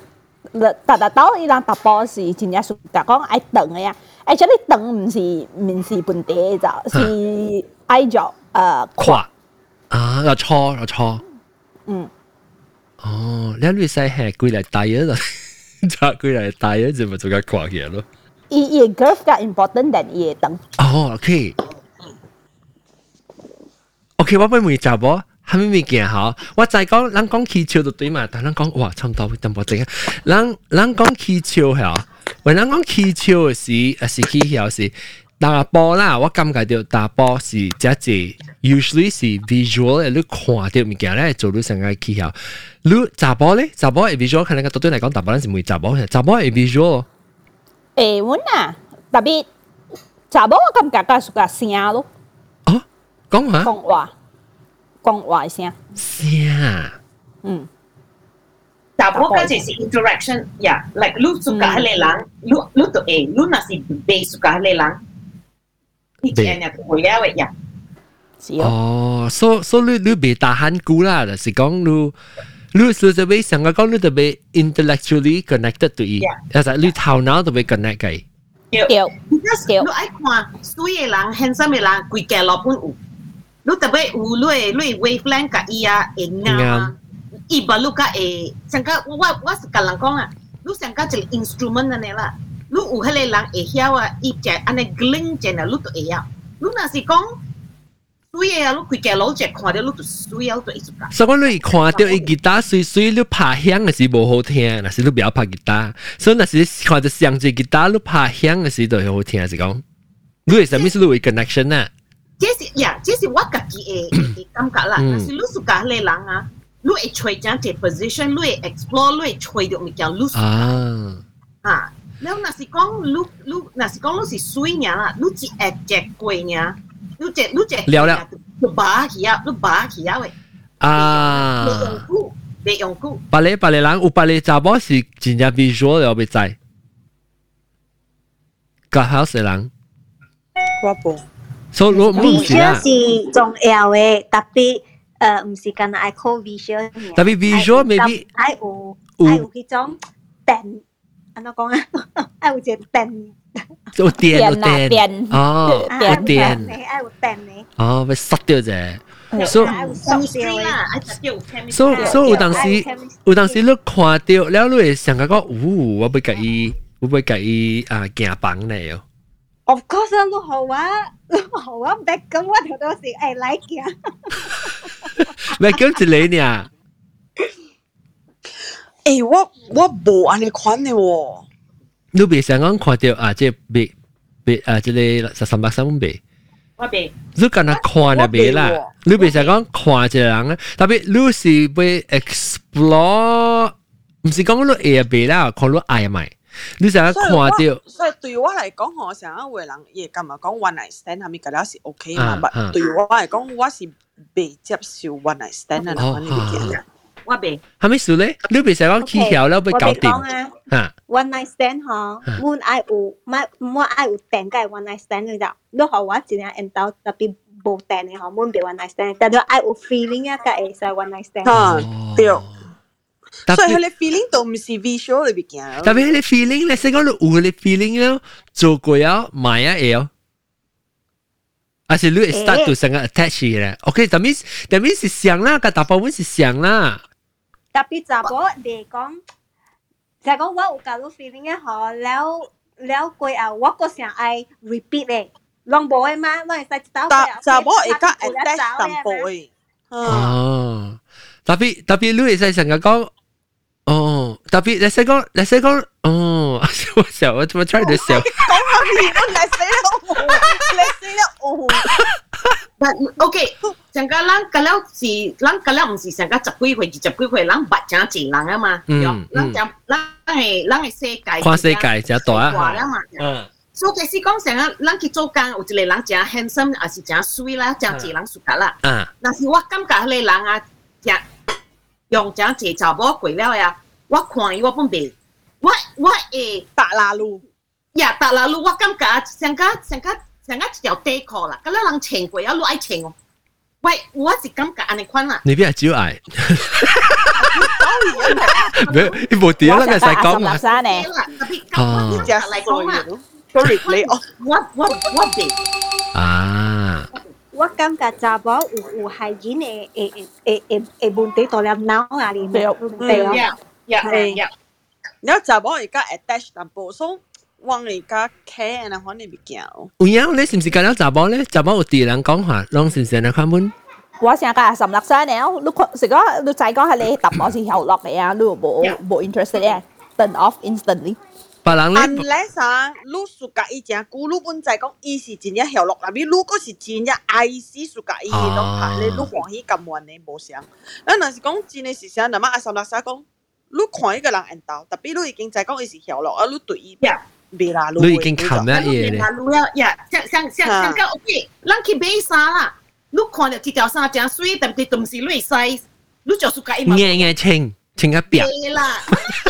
I: 特特到伊人突波是真正属讲爱等嘅呀，而且你等唔是唔是本地就，是爱做诶
A: 跨啊，又错又错。
I: 嗯。
A: 哦，你你使系归嚟大嘢就， 就归嚟大嘢就咪做紧跨嘢咯。
I: 伊伊 girth 较 important than 伊等。
A: 哦，OK。OK，我俾问查波。系咪物件好？我再讲，咱讲气球就对嘛，但咱讲哇，差唔多淡薄正啊。咱咱讲气球系，为咱讲气球是啊是气球是 打波啦。我感觉到打波是即系 usually 是 visual 诶，你看到物件咧做到成个气球。你打波咧，打波系 visual，可能个对嚟讲打波嗰阵时唔会打波嘅，打波系 visual。
I: 诶，阮啊，特别打波我感觉个系个声咯。
A: 哦，讲下。
I: 讲话。讲话声。
A: 声。
I: 嗯。
H: 但不过就是 interaction 呀，like 你suka 迄个人，你你就会，你若是未 suka 迄个人， 以前呀会了嘅呀。
A: 哦，所所以你未打汉古啦，就是讲你。你是特别想讲你特别 intellectually connected to 伊，其实你头脑特别 connect 嘅。
H: 对，对，你爱看水嘅人、handsome 嘅人，规家落本有。你特别有你你 wavelength 甲伊啊会啱啊，伊把你甲会，像个我我是甲人讲啊，你像个一个 instrument 安尼啦， lúc u hay lang ấy hiểu à ít chè anh ấy gling chè là lúc tôi hiểu lúc nào thì con suy à lúc quỳ chè lỗ chè khoa
A: đó lúc tôi suy à tôi ít ra sao con lúc khoa đó ít guitar suy suy lúc phá hương là sự bổ hậu thiên là sự lúc biểu phá guitar so là sự khoa đó sáng chế guitar lúc phá hương là sự đối hậu thiên là con lúc là miss lúc connection
H: à chỉ là yeah chỉ là what cái cái cảm giác là là sự lúc suka hay là à lúc ấy chơi chẳng chế position lúc ấy explore lúc ấy chơi được mình kiểu lúc à à Não, na si con lu lu na si con
A: lu si sui nya la, lu
H: chi e che quei nya. Lu che lu che. Liao liao. Lu ba ki ya, lu ba
A: ki
H: ya wei. À. Để dùng cụ.
A: Bà lê bà lê lang, u bà lê chà bó si chỉ nhà visual rồi bị chạy. Cả hào sẽ lăng.
F: Quá bổ.
A: So, lu mu si
L: la. Visual si trọng yếu ấy, đặc biệt 誒唔是近係 call visual
A: 特別 visual maybe
L: 係有係有嗰種定安怎讲啊？爱有只电。
A: 有电有电。哦，有电。
L: 爱有电嘅。
A: 哦，被塞掉啫。所以，所以，所以有当时，有当时你看到了，你会想讲，哦，我要甲伊，我要甲伊啊，行房咧哦。
L: Of course 啦，你好啊，你好啊，唔得咁我条到时诶嚟嘅。
A: 咪咁一你呢？
F: 诶，我我冇安尼款嘅喎。
A: 你别想讲看到啊，即系别别啊，即系十三百三蚊币。
H: 我别。
A: 你敢若看就别啦，你别想讲看一个人咧，特别你是要 explore，唔是讲你会别啦，看你爱咪。你成日看到，
F: 所以对我嚟讲，我成日会人亦咁啊讲 one night stand 系咪嗰啲是 OK 嘛？但对我嚟讲，我是未接受 one night stand 啊，呢啲嘢。
H: 我未。
A: 系咪事咧？你别成讲起晓了，要搞掂
L: 啊！One night stand 嗬，我爱有，唔我爱有定嘅 one night stand 你就，你学我尽量 end 到特别无定嘅嗬，我唔俾 one night stand，但系爱有 feeling 啊，嘅会使 one night stand。
F: 吓，对。所以佢哋 feeling 都唔是 visual 里边嘅。
A: 特别佢哋 feeling 咧，成讲你有佢哋 feeling 咧，做过啊，买啊嘢。而且你 start to 成个 attach 嘅，OK，that means that means 是想啦，个大部分是想啦。
L: 特別查甫嚟講，就係講我有搞到 feeling 嘅嗬，了了過後我個成愛 repeat 咧，攏無嘅嘛，攏係使查
F: 查查甫會較 attach 淡薄嘅。
A: 哦，特別特別，你係成日講。哦，特别你识讲，你识讲，哦，我笑，我我 try to 笑。讲
F: 下面都你死啦，我你死啦，我。
H: 但 OK，成个人嗰了是，人嗰了唔是成个十几岁、二十几岁，人白正钱人啊嘛，嗯，人就人系人系世界，
A: 跨世界就大
H: 啊嘛，嗯。所以其实讲成个人去做工，有一个人真 handsome，还是真水啦，真济人熟格啦。嗯。但是我感觉嗰个人啊，真。 用这样子查某过了呀，我看伊我本袂，我我会
F: 搭拉路，
H: 呀搭拉路，我感觉上加上加上加一条底裤啦，咁样人穿过，有路爱穿哦。喂，我是感觉安尼款啦。
A: 你边系少爱？没，你冇点啦，你使讲嘛？
I: 山呢？
H: 哦，你只嚟讲啊，sorry，你我我我我哋
A: 啊。
L: 我感觉查某有有害人嘅诶诶诶诶诶问题在了脑啊里面，
H: 对咯，系呀。
F: 然后查某而家 attach 淡薄，所以往而家 care 啊，可能物件。
A: 有影你是唔是讲了查某咧？查某有啲人讲话，拢是唔是嚟看本？
I: 我成日十六岁了，你是讲你再讲系你答我是后落嘅啊，你冇冇 interested 嘅，turn off instantly。
A: 别人咧，
F: unless 啊，你暑假伊正久，你本在讲伊是真正效落啦，你如果是真正爱死暑假伊拢拍咧，你欢喜咁玩咧无相。咱若是讲真诶是啥，那么阿三六三讲，你看一个人缘投，特别你已经在讲伊是效落，啊，你对伊未啦，
A: 你已经冚咗嘢咧。
H: 路了呀，像像像像个 OK，咱去买衫啦，你看到一条衫真水，但系都唔是你 size，你就暑假伊嘛。
A: 硬硬清。 清一边。
H: 系啦，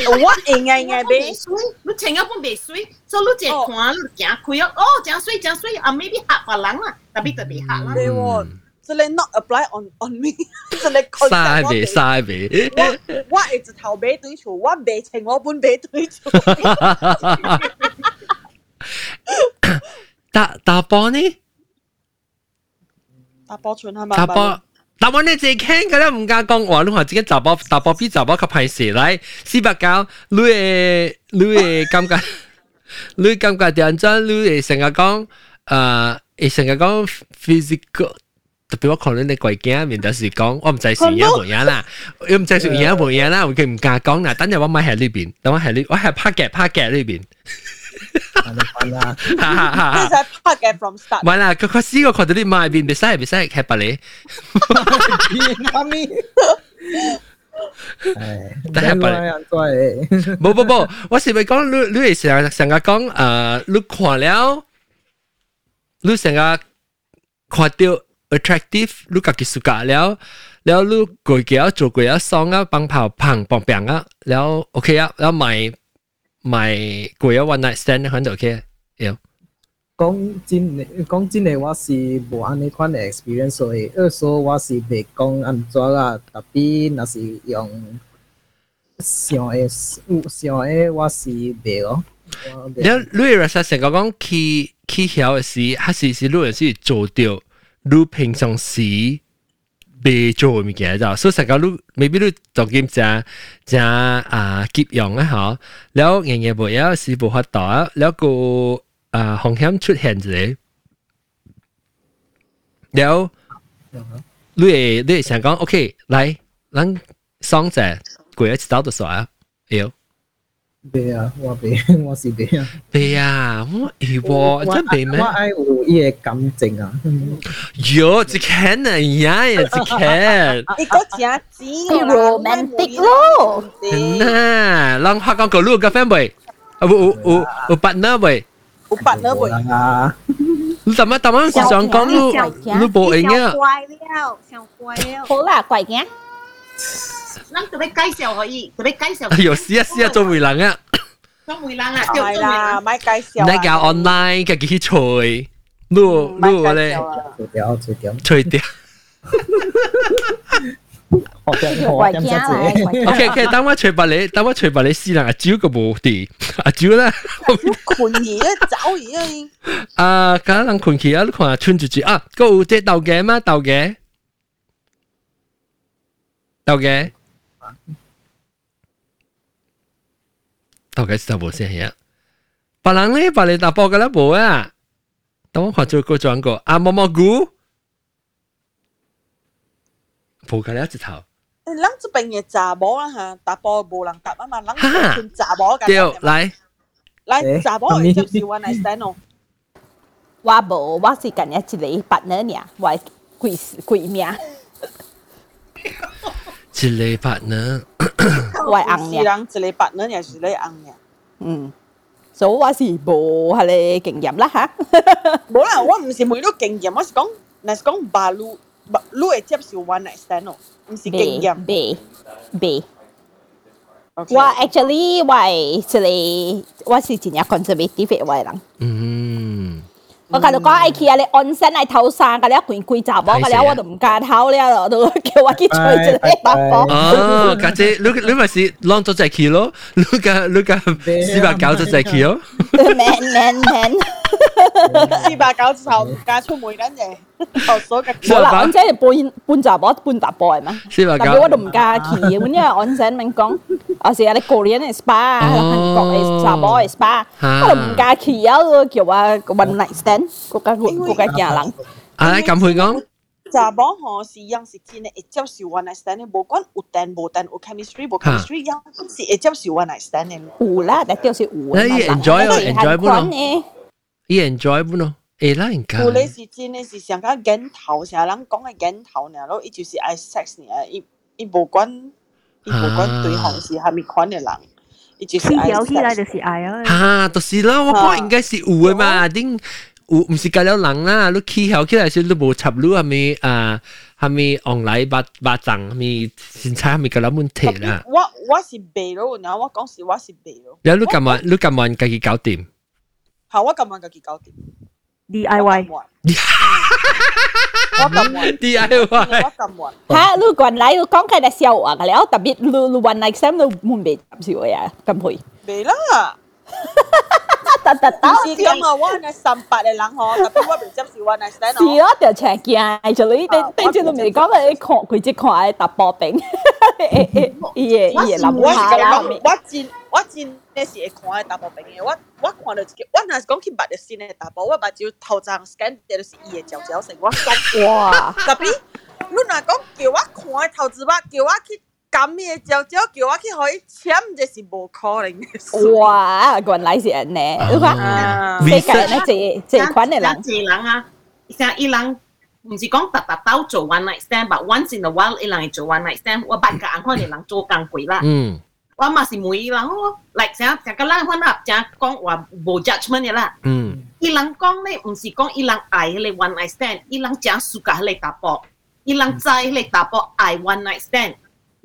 F: 我硬硬硬俾。
H: 你清一半未水，所以你只看你行开哦，哦，真水真水，啊，maybe 吓别人啦，特别特别吓啦。
F: 对喎，所以 not apply on on me，所以佢。
A: 嘥俾嘥俾。
F: 我我系直头俾对错，我未清我本俾对错。
A: 打打波呢？
F: 打波串系咪？
A: 打波。 但我呢只倾嘅咧唔敢讲，我！你话自己杂包杂包 B 杂包及排蛇嚟，四百九，你你感觉你感觉点样？你诶成日讲，诶成日讲 physical，特别我可能你鬼惊，面到时讲，我唔知是一模一样啦，又唔知是一模一样啦，佢唔敢讲啦。等阵我咪喺呢边，等我喺呢，我系拍嘅拍嘅呢边。
F: 啦，其实拍嘅 from start。
A: 唔系啦，佢佢试过看到啲卖边，别使别使系白你。
G: 妈咪。
A: 但系白你。冇冇冇，我是咪讲你你系成日成日讲诶，你看了，你成日看到 attractive，你家己暑假了。แล้วลูกก๋วยเตี๋ยว做ก๋วยเตี๋ยวซองอ่ะปังเผาพังปองเปียงอ่ะแล้วโอเคอ่ะแล้วใหม่ 买过一 one night stand 喺度 OK 有。
G: 讲真诶，讲真诶，我是无安尼款诶 experience，所以二说我是袂讲安怎啦，特别若是用想诶想诶，我是袂咯。
A: 你你若实成个讲去去晓诶时，还是是你诶是做到你平常时。 被做物件就，所以成个你未必你当兼正正啊急用啊嗬，แล้ว样嘢冇有时冇法度，แล้ว个啊风险出现咗，แล้ว你系你系想讲 OK，来，咱双只过一次走就算啊，有。
G: 袂啊，我袂，我是袂啊。
A: 袂啊，我系喎，真袂咩？
G: 我爱有伊个感情啊。
A: 有，一看啊，呀呀，一看。
F: 你个真子
I: romantic 咯。
A: 嗱，让学讲个路个 friend 未？啊，有有有有 partner 未？
F: 有 partner 未？
G: 啊。
A: 你怎么怎么想讲你你冇应啊？
L: 怪了，想怪了。
I: 好啦，怪嘅。
H: 咱特别介绍可以，特别介绍。
A: 哎呦，试啊试啊，做媒人啊！
H: 做媒人啊，
F: 系啦，咪介绍。
A: 你教 online 嘅几去吹，录录咧，
G: 除掉除掉，
A: 吹掉。
G: 我惊我惊真系。
A: OK OK，等我吹白你，等我吹白你试啦，阿蕉个无地，阿蕉咧。
F: 困儿咧，走儿
A: 啊！啊，咁人困起啊，你看穿住住啊，个有只豆嘅吗？豆嘅，豆嘅， 豆嘅是冇声嘢。别人咧，别你打波嘅啦冇啊！等我看做个转个啊，蘑蘑菇。冇㗎啦，一头。
F: 诶，咱这边嘅查某啦吓，打波无人答啊嘛，咱群查某嘅。
A: 对，来，
F: 来查某会接受 one night stand 哦。
I: 我无，我是近一一个 partner 尔，我鬼鬼命。
A: 一个 partner，
I: 我红
F: 是人一个 partner 也是你红嘅。
I: 嗯。所以我是无系你经验啦吓。
F: 冇啦，我唔是每都经验，我是讲，那是讲巴鲁。你会接受 one night stand 咯，唔是经验。
I: B B。我 actually 我系一个我是真系 conservative 嘅人。
A: 嗯。
I: 我甲你讲，爱去啊！你安身来偷衫，甲你规规查某，甲你我都唔敢偷了，都叫我去吹一个打波。
A: 哦，家姐，你你咪是浪咗只去咯，你个你个四百九咗只去咯。
I: Man man man。
F: 四百九之后唔敢出门紧嘅， 学所嘅。
I: 冇啦，安真系半半查某半打波系嘛？
A: 四百九。
I: 但系我都唔敢去，因为安真明讲，我是喺个人嘅 spa，韩国嘅查某嘅 spa，我都唔敢去啊！叫我 one night stand。国家国国家惊人。
A: 啊，咁佢讲。
F: 查某吼是样是真嘅会接受 one night stand 嘅，无管有电无电有 chemistry 无 chemistry，样是会接受 one night stand 嘅。
I: 有啦，但就是有。
A: 你 enjoy 咯，enjoy 不咯？你 enjoy 不咯？ 诶啦，应该。
F: 有你是真嘅是上加镜头，成日人讲嘅镜头呢，咯，伊就是爱 sex 呢，伊伊无管伊无管对象是虾米款嘅人。伊就是爱
M: sex。起来就是爱啊！
A: 吓，就是啦，我讲应该是有嘅嘛，顶。有唔是教了人啦，你起后起来时你无插你系咪啊？系咪 online 八八层？系咪先猜系咪个谂问题啦？
F: 我我是白咯，然后我讲是我是白咯。
A: 然后你咁晚你咁晚自己搞掂？
F: 系我咁晚自己搞掂。
M: DIY
A: DIY
F: ha lu quan
I: lại lu con cái đã xeo à? Cái đó đặc biệt lu lu one night stand lu muốn bị làm gì vậy, cầm hồi. Bị lắm <laughs> 被接受呀？咁会？
F: 未啦。
I: 特特特，
F: 是咁啊！我系三八嘅人嗬，特别我未接受 one night stand
I: 是咯，就长镜，就你你你知道未讲嘅，你看佢只看系突破饼，伊嘢伊嘢谂下啦。
F: 我真我真你是会看系突破饼嘅，我我看到一个，我若是讲去捌着新嘅突破，我目睭头张 scan 掉就是伊嘅照照成，我讲
I: 哇！
F: 特别你若讲叫我看头子吧，叫我去。 咁嘅照照叫我去可以签，这是无可能嘅事。
I: 哇！原来是安尼，你看世界咧，这这款嘅人，
H: 这人啊，像伊人唔是讲特特兜做 one night stand，but once in a while 伊人系做 one night stand，我八个人可能人做工贵啦。
A: 嗯。
H: 我嘛是每人咯，like 像像个人可能像讲话无 judgment 嘅啦。
A: 嗯。
H: 伊人讲咧，唔是讲伊人爱迄个 one night stand，伊人讲暑假迄个打波，伊人知迄个打波爱 one night stand。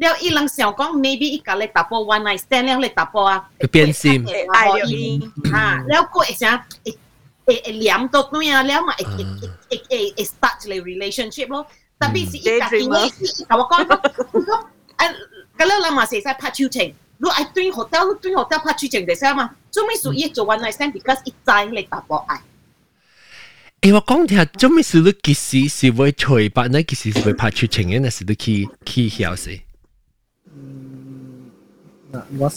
H: 了伊人想讲，maybe 伊甲你打波 one night stand 了，你打波啊，
A: 变心，
F: 爱着伊，
H: 吓，了个会想会会会黏到对啊，了嘛会会会会会 start 个 relationship 咯，特别是伊家己我伊甲我讲讲，讲诶，咁了人嘛是使拍手情，你爱对 hotel 对 hotel 拍手情就使嘛，做咩属于做 one night stand because 伊知你打波爱。
A: 诶，我讲听，做咩事你其实是会随白呢？其实是会拍出情嘅，那是你去去晓死。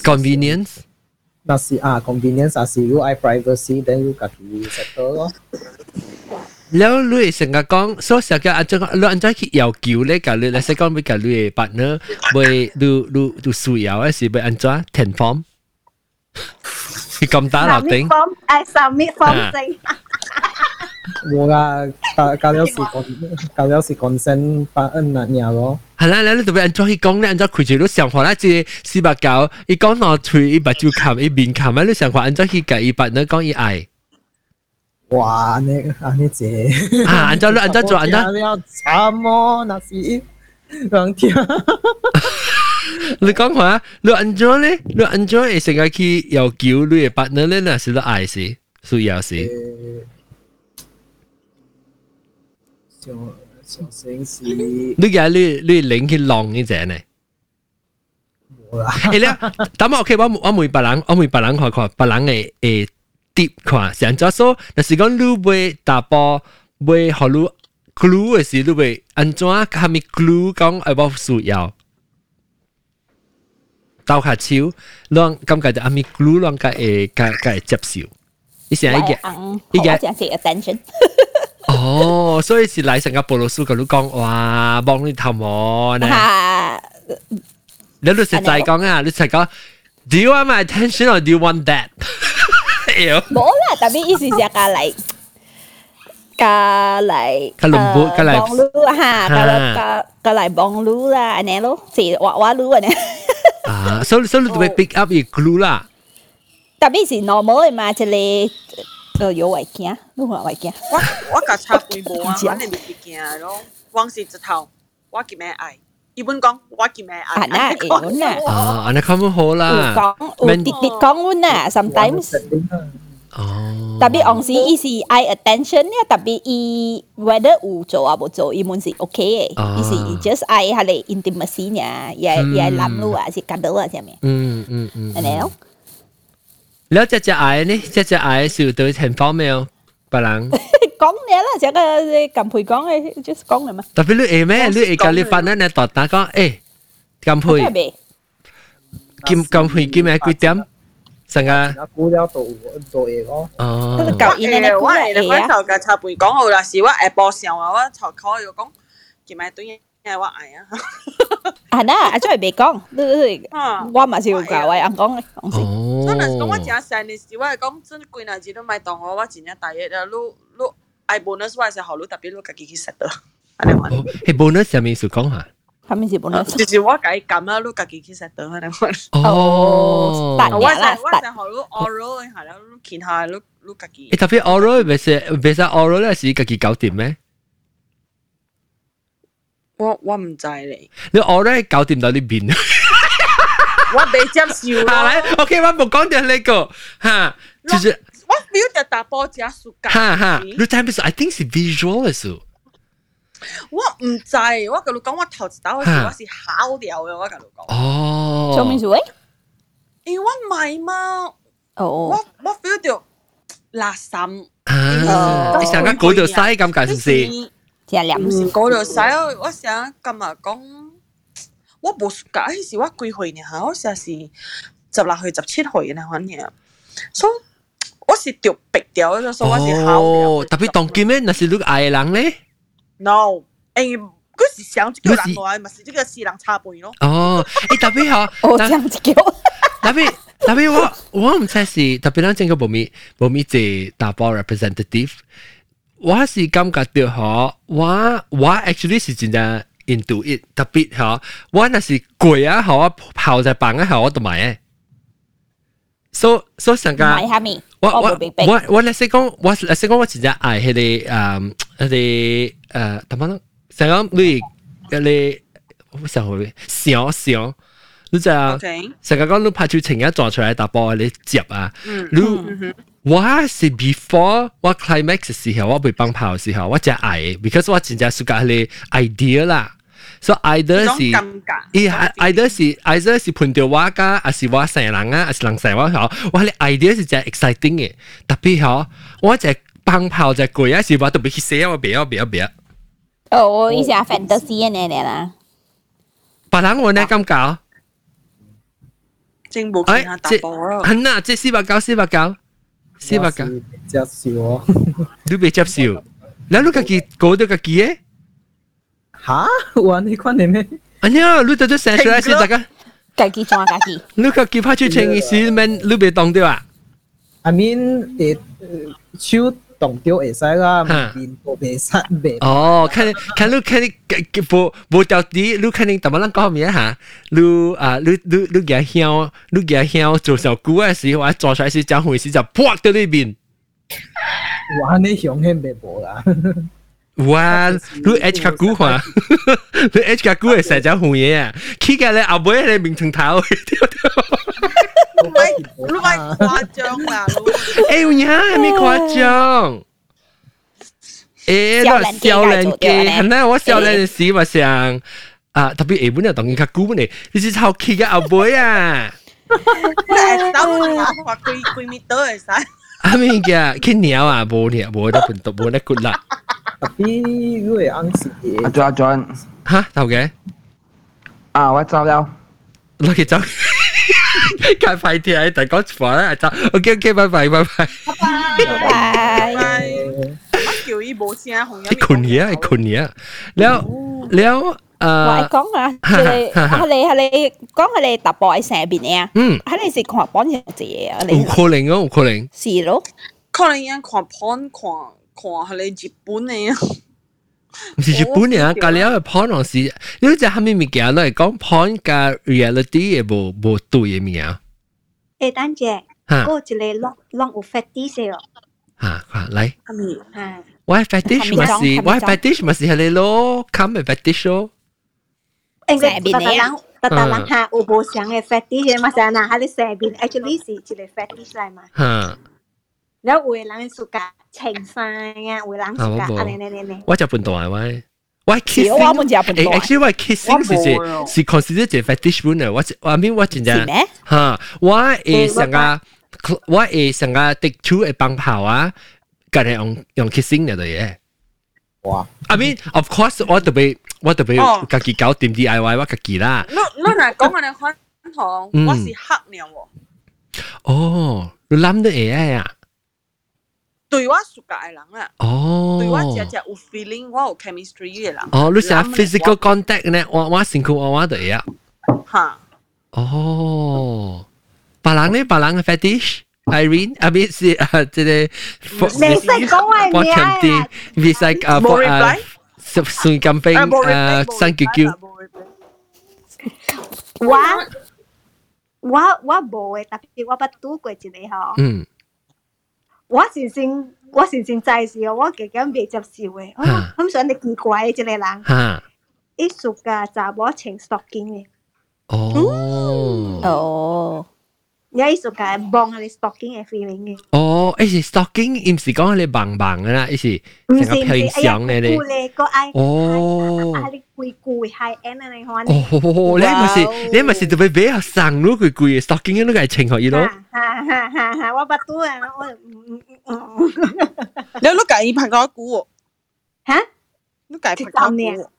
A: convenience
G: 那是啊，convenience 啊，是如果爱 privacy，then 要家己 settle 咯。
A: แล้วลุยสังกองโซเสียกอาจจะเราอันจะคิดยาวกิวเลยกันเลยแล้วสักก้อนไปกันลุยปัตเนอร์ไปดูดูดูสุยาวสิไปอันจะแทนฟอร์มคือคำตาเราติ้
G: 冇啦，教教咗時講，教咗時講聲把恩難嘢咯。
A: 係啦，你特別 enjoy 講咧，enjoy 佢住都上課啦，即四百九，伊講我退伊白就琴，伊面琴咧，你上課 enjoy 佢計伊白咧講伊矮。
G: 哇！你啊你姐
A: 啊，enjoy 咯，enjoy 做 enjoy。你
G: 要慘麼？那是兩條。
A: 你講話，你 enjoy 咧，你 enjoy 成日去又叫你嘅 partner 咧，那是你矮是，所以又是。
G: 上上先是。
A: 你嘅你你领去浪呢只呢？
G: 冇啦。
A: 诶咧，等我 OK，我我每别人我每别人看看，别人嘅诶碟看，上咗数，但是讲你会打波，会学你 glue 嘅时，你会安怎系咪 glue 讲系冇需要？斗下手，让感觉就阿咪 glue 让佢诶佢佢接受。你成日嘅，
I: 依家就系 attention。
A: 哦，所以是嚟成个布鲁斯嗰度讲，哇，帮你头毛呢？你都实际讲啊，你实讲，Do you want my attention or do you want that？
I: 冇啦，特别意思就系嚟。ka lại
A: ka lembut ka lại
I: bong lu ha kalau ka ka lại bong lu lah anh lo si wa wa lu anh
A: ah so so lu tu pick up i glue lah
I: tapi si normal mà chỉ là ờ有外惊，你看外惊。
F: 我我甲插杯无啊，我你咪惊咯。往是一头，我叫咩爱？一般讲我叫咩爱？
I: 啊，那会阮啊。
A: 啊，安尼咁好啦。
I: 讲有直直讲阮啊，sometimes。
A: 哦。
I: 特别往时伊是爱 attention 咧，特别伊 whether 有做啊无做，伊们是 OK 嘅，伊是 just 爱下嚟 intimacy 呢，也也揽路啊，是夹到啊，系咪？
A: 嗯嗯嗯。
I: 安尼咯。
A: แล้วจะจะไอ้นี่จะจะไอ้สื่อตัวเห็นฟ้าแมวปลัง
I: 讲嘢啦，就个近培讲嘅，just 讲嚟嘛。
A: 特别你诶咩？你诶教你发咧，你当打讲诶近培，金近培几咩几点？成个
G: 估了到到嘢咯。
A: 哦。
F: 旧年咧，我诶你嗰头嘅插背讲好啦，是我下晡上啊，我头考要讲，几咩对嘢 我爱啊。
I: 啊那啊，真系未讲，我嘛是有教我人讲嘅，讲先。
F: 真系讲我真成年时，我系讲真几日子都买当我，我真系第一啊，你你爱 bonus 我系好，你特别你自己去食的。
A: 系 bonus 系咩意思讲下？
I: 系咩是 bonus？
F: 就是我自己揿啦，你自己去食的，可能我。
A: 哦。
F: 我系我系好你 oral 系啦，你见下你你自己。
A: 诶特别 oral 咪是咪是 oral 咧是自己搞掂咩？
F: 我我唔知咧。
A: 你我咧搞掂到呢边。
F: 我未接受咯。
A: 好嚟，OK，我冇讲掉呢个吓，就是
F: 我 feel 就打波只暑假。
A: 哈哈，你睇咩事？I think 是 visual 嘅事。
F: 我唔知，我同你讲，我头一打嗰时我是考掉嘅，我同你讲。
A: 哦。
I: 做咩事喂？
F: 因为我唔系嘛。
I: 哦。
F: 我我 feel 到垃圾。
A: 啊！你成日嗰度嘥咁解是唔是？
I: 即系两
F: 时嗰度使，我想今日讲，我冇暑假，迄时我几岁呢？吓，我成是十六岁、十七岁呢，反正，所以我是掉逼掉，所以我是考
A: 哦，特别当见咩？那是你爱人咧？
F: No，诶，嗰时想这个人来，咪是这个四人插背咯。
A: 哦，诶特别好，
I: 哦，这样子叫。
A: 特别特别我我唔知是特别咱整个冇咪冇咪系打波 representative。 我是感覺到嗬，我我 actually 是真正 into it，特別嗬，我那是攰啊，嗬，我泡在房啊，嗬，我都買誒。所所成個，我我我我嚟先講，我嚟先講，我真正愛迄個誒迄個誒，點樣？成個你你我想去想想，你就成個講你拍出情一撞出來打波，你接啊，你。我是 before 我 climax 嘅時候，我被崩炮嘅時候，我真愛，because 我真正是個係 idea 啦。所以 either 是，伊 either 是 either 是判掉我噶，還是我成人啊，還是人成我嗬，我係 idea 是真 exciting 嘅，特別嗬，我就崩炮就攰啊，是話特別去寫我別別別。
I: 哦，我以前 fantasy 嘅呢啦。
A: 別人我呢咁搞，
F: 正冇見下打波咯。
A: 係啊，即係四百九，四百九。四百噶，
G: 接受啊！
A: 你未接受，那你自己搞到自己嘅？
G: 吓，玩你款嘅咩？
A: 哎呀，你到咗成出来先大家，
I: 自己装自己。
A: 你自己拍出情嘅时面，你未当到啊？
G: I mean，诶，手 动掉会使啦，面部未使未。
A: 哦，看看你看你无无掉啲，你看你点样谂讲咩吓？你啊，你你你嘅香，你嘅香做小姑嘅时候，我做出来是将回事就扑到呢边。
G: 哇！你香气未无啦。
A: 哇！你 H 卡股嘛？你 H 卡股系成只红嘢啊！企嘅你后尾你面层头，
F: 唔系唔系夸张啦！
A: 哎呀，系咪夸张？诶，那少年嘅，系咪我少年时嘛想啊？特别日本人当然卡股呢，你是抄企嘅后尾啊！
F: 诶，打我话几几米多系使。
A: 啊咩嘅？佢鸟啊，冇鸟，冇得半度，冇得 good 啦。
G: tapi lu ya ang sige.
B: Ajo ajon.
A: 吓，头嘅？
B: 啊，我走了。
A: 攞佢走。介快啲啊！大讲话啦，走。OK OK，拜拜拜拜。
F: 拜拜。乜叫依部先啊？红
A: 一困嘢啊，困嘢。แล้วแล้วเอ่อ
I: 我讲啊，佢系你系你讲系你突破喺上边嘅，
A: 嗯，
I: 系你是看本嘢嘢啊，
A: 有可能啊，有可能。
I: 是咯，
F: 可能人看盘看 看下你日本嘅啊。
A: 日本人啊，隔離啊 porn 同時，你都知下面物件嚟講 porn 加 reality 嘅無無對嘅物件。
L: 誒，等姐，嗰一個浪浪有 fetish 哦。
A: 嚇嚇，嚟。
L: 係。
A: 我 fetish 咪是，我 fetish 咪是係你咯，come fetish 咯。
L: 誒，成邊你啊？特特人嚇有無相嘅 fetish 嘛？成日嗱，喺你成邊 actually 是一個 fetish 嚟嘛。
A: 嚇。
L: 然後有嘅人係 suka。情晒啊，會冷暑假啊，你你你你，我日本同埋喂。
A: 我 kissing，我本日本誒，actually 我 kissing 是是 consider 只 fetish runner，我我 mean 我真正嚇，我誒上個我誒上個 take two 誒幫跑啊，梗係用用 kissing 嚟嘅。
G: 哇
A: ！I mean of course 我特別我特別自己搞掂 DIY 我自己啦。
F: 你你嗱講我哋開堂，我是黑鳥喎。
A: 哦，你諗到 AI 啊？
F: 对我熟嘅人啊，
A: 哦，
F: 对我只只有 feeling，我有 chemistry 嘅人。
A: 哦，你成 physical contact 呢？我我辛苦我我哋啊。
F: 吓。
A: 哦，白人呢？白人嘅 fetish。Irene, I mean 是啊，即系
L: 你识讲系咩啊？
A: 你识啊，
F: 冇 reply，
A: 十岁咁兵诶，三叫叫。
L: 我我我冇嘅，特别我不拄过一个嗬。
A: 嗯。
L: 我先先我先先在时，我自己未接受嘅，我唔想你奇怪之类人。一熟嘅就我请熟见嘅。
A: 哦
I: 哦。
L: 你一熟嘅帮你 stocking 嘅 feeling 嘅。
A: 哦，诶是 stocking，唔是讲你棒棒嘅啦，系成个平常嘅你。哦。
L: 啊，你贵贵 high end 啊，你看。
A: 哦，你咪是你咪是特别比较上咯，贵贵嘅 stocking 都系情可以咯。
L: 哈哈哈哈！我不懂啊，我嗯嗯
F: 你都计拍嗰股喎？
L: 吓？
F: 都计拍嗰股？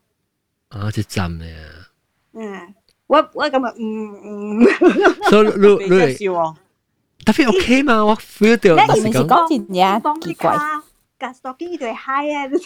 A: 啊，即浸嘅。
L: 嗯。 我我咁啊，嗯嗯，
A: 所以你你特别 OK 嘛？我 feel 到。
I: 你唔是讲真嘢奇怪。
L: 夹 stocking 就系 high 啊！你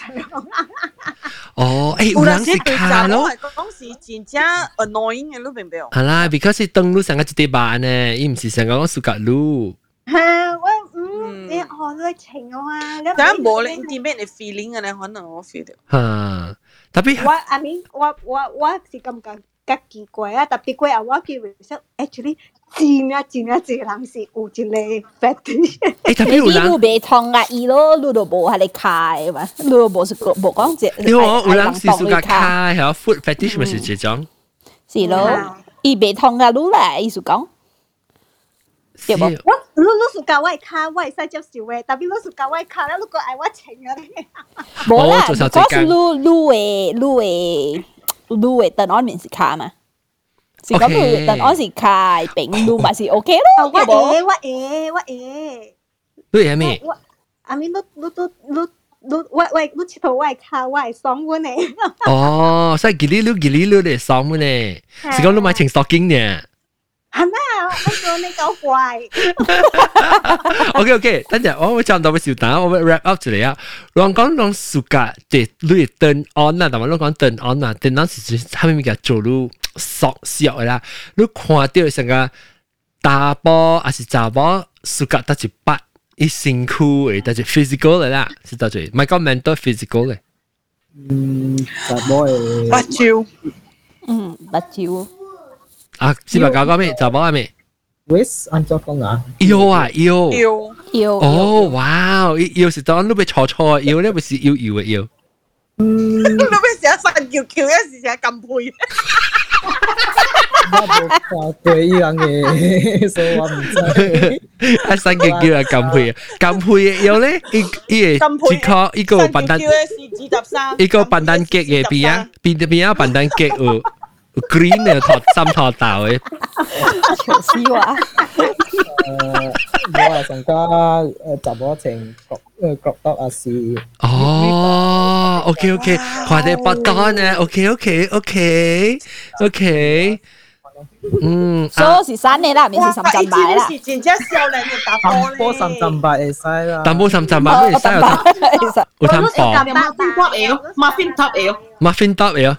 A: 哦，诶，有人是卡咯。
F: 讲是真正 annoying 嘅，你明唔明？
A: 系啦，because 登录成个一啲版呢，伊唔是成个讲苏格录。
L: 系我嗯，你学咗情啊！
F: 但系冇你 intimate 嘅 feeling 嘅咧，可能我 feel 到。
A: 吓，特别
L: 我 I mean 我我我是咁讲。 较奇怪啊！特别贵啊！我见 research actually 真啊真啊，济人是有一个 fetish。
A: 诶，特别有人
I: 你未通啊，伊咯，你都无喺你开嘛，你都无是无讲只。
A: 因为有人是自家开，系啊，food fetish 咪是这种。
I: 是咯，伊未通啊，你嚟，意思讲。
L: 对不？我你你是教我卡，我系使接受嘅，特别你是教我卡咧，你个爱我情啊你。
I: 冇啦，嗰是你你诶你诶。 due tan'on min si kama. Si ka bu tan'on si
L: kai peng du ba si okay
A: ro. Wa e
L: wa e wa e. Dui ya mi. I mean lu lu lu lu wa wa lu chi to wa ka wa
A: song wo ne. Oh, sai gili lu gili lu de song wo ne. Si ka lu ma ching stocking ne.
L: 系咩？我讲你搞怪。
A: OK OK，等阵我会讲到嘅小蛋，我会 wrap up 住嚟啊。讲讲讲暑假即系你 turn on 啊，但系我讲 turn on 啊，turn on 是下面嘅做路索小嘅啦。你看到成个大波还是查波暑假得一八，一辛苦嘅，但系 physical 嘅啦，是得最，唔系讲 mental physical 嘅。
G: 嗯，查波诶。
F: 八招。
I: 嗯，八招。
A: 啊，是咪搞讲咩？查波系咩？
G: Wes 按照讲啊，
A: 腰啊腰
F: 腰
I: 腰
A: 哦，哇！腰是当你被错错腰咧，不是腰腰嘅腰。
F: 你咩成日神叫叫，一时成日揿配。
G: 我冇看过呢样嘢，所以我唔知。
A: 啊，神叫叫啊，揿配啊，揿配有咧，伊伊个只靠一个笨蛋，一个笨蛋激嘅边啊，边边啊笨蛋激有 green 嘅托心托豆嘅。
I: 笑死我！
G: 诶，我系上家诶集咗情觉诶觉得啊是。
A: 哦，OK OK，快啲不单咧，OK OK OK OK。嗯，
I: 所以是三年啦，面是三十八啦。
F: 是真正少年嘅打波咧。
G: 波三十八会使啦。
A: 但波三十八咩使有睇？有睇薄。
H: muffin top 嚟咯，muffin top 嚟咯。
A: muffin top 嚟啊！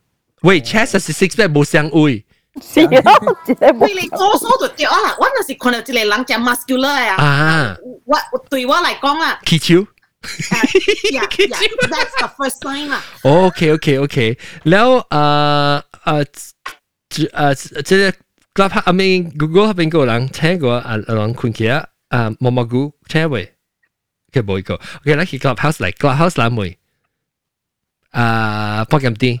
A: 喂 chest 系 six pack 冇相会
I: 是咯，真系
H: 喂，你多数就掉啊！我那是看到一个人叫 muscular 啊。
A: 啊
H: 我我对我嚟讲啦，
A: 气球
H: yeah yeah that's the first sign 啦。
A: OK OK OK แล้วอ่าอ่าอ่า即系 club 啊咪 Google 嗰边个人听过啊人困起啊啊毛毛菇听未？佢冇一个 OK 嚟去 clubhouse 嚟 clubhouse 嚟未？啊，八点啲。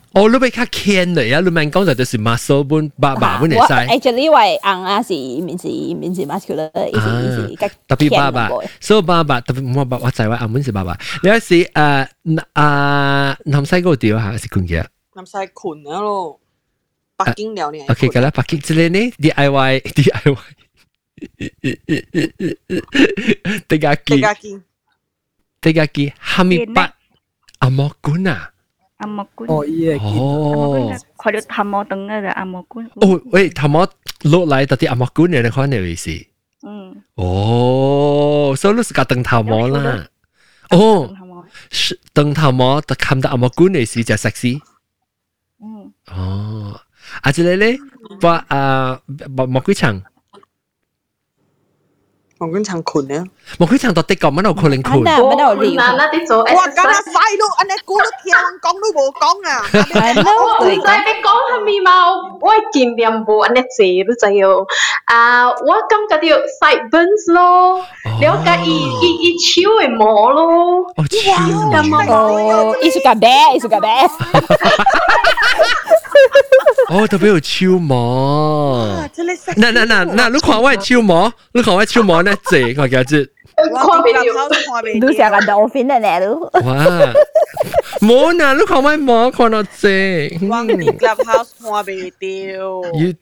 A: 哦，你俾较轻嚟啊！你咪讲就就是 muscle 本爸爸本嚟
I: 我
A: 晒。
I: actually 为硬啊是面是面是 muscular，意思意思
A: 特别爸爸，所以爸爸特别我爸我仔话阿门是爸爸。你有时诶啊南西嗰个调下是坤嘅。
F: 南西困啊咯，北京聊呢。
A: OK，咁啦，北京之类呢 DIY DIY。地家机，
F: 地家机，
A: 地家机，哈密巴阿莫 管啊！
M: 阿莫官。
G: 哦，伊个
A: 哦，
M: 看到头毛灯嘅就阿莫官。
A: 哦，喂，头毛落嚟到啲阿莫管嘅，你看你意思？
M: 嗯。
A: 哦，所以你是个灯头毛啦。哦，是灯头毛，就看到阿莫管嘅时就 sexy。
M: 嗯。
A: 哦，啊，这里咧，不啊，莫莫几长。
F: 我跟长困啊！
A: 莫几长到的确乜都可能困。
I: 乜都聊。
H: 嗱，啲做
F: 哇，咁啊快咯！安尼估都听讲都冇讲啊！
J: 我唔知你讲系咪嘛？我尽量冇安尼做，都知哦。啊，我感觉到 sideburns 咯，了解伊伊伊手嘅毛咯。
A: 哦，手
I: 哦，艺术家bé，艺术家bé。
A: 哦，特别有手毛。嗱嗱嗱嗱，你看我手毛，你看我手毛呢？这我叫做。
J: 看唔到，
I: 你成个 dolphin 嚟咧都。
A: 哇！冇嗱，你看我毛看到这。
F: 往你 clubhouse 看袂到。
A: You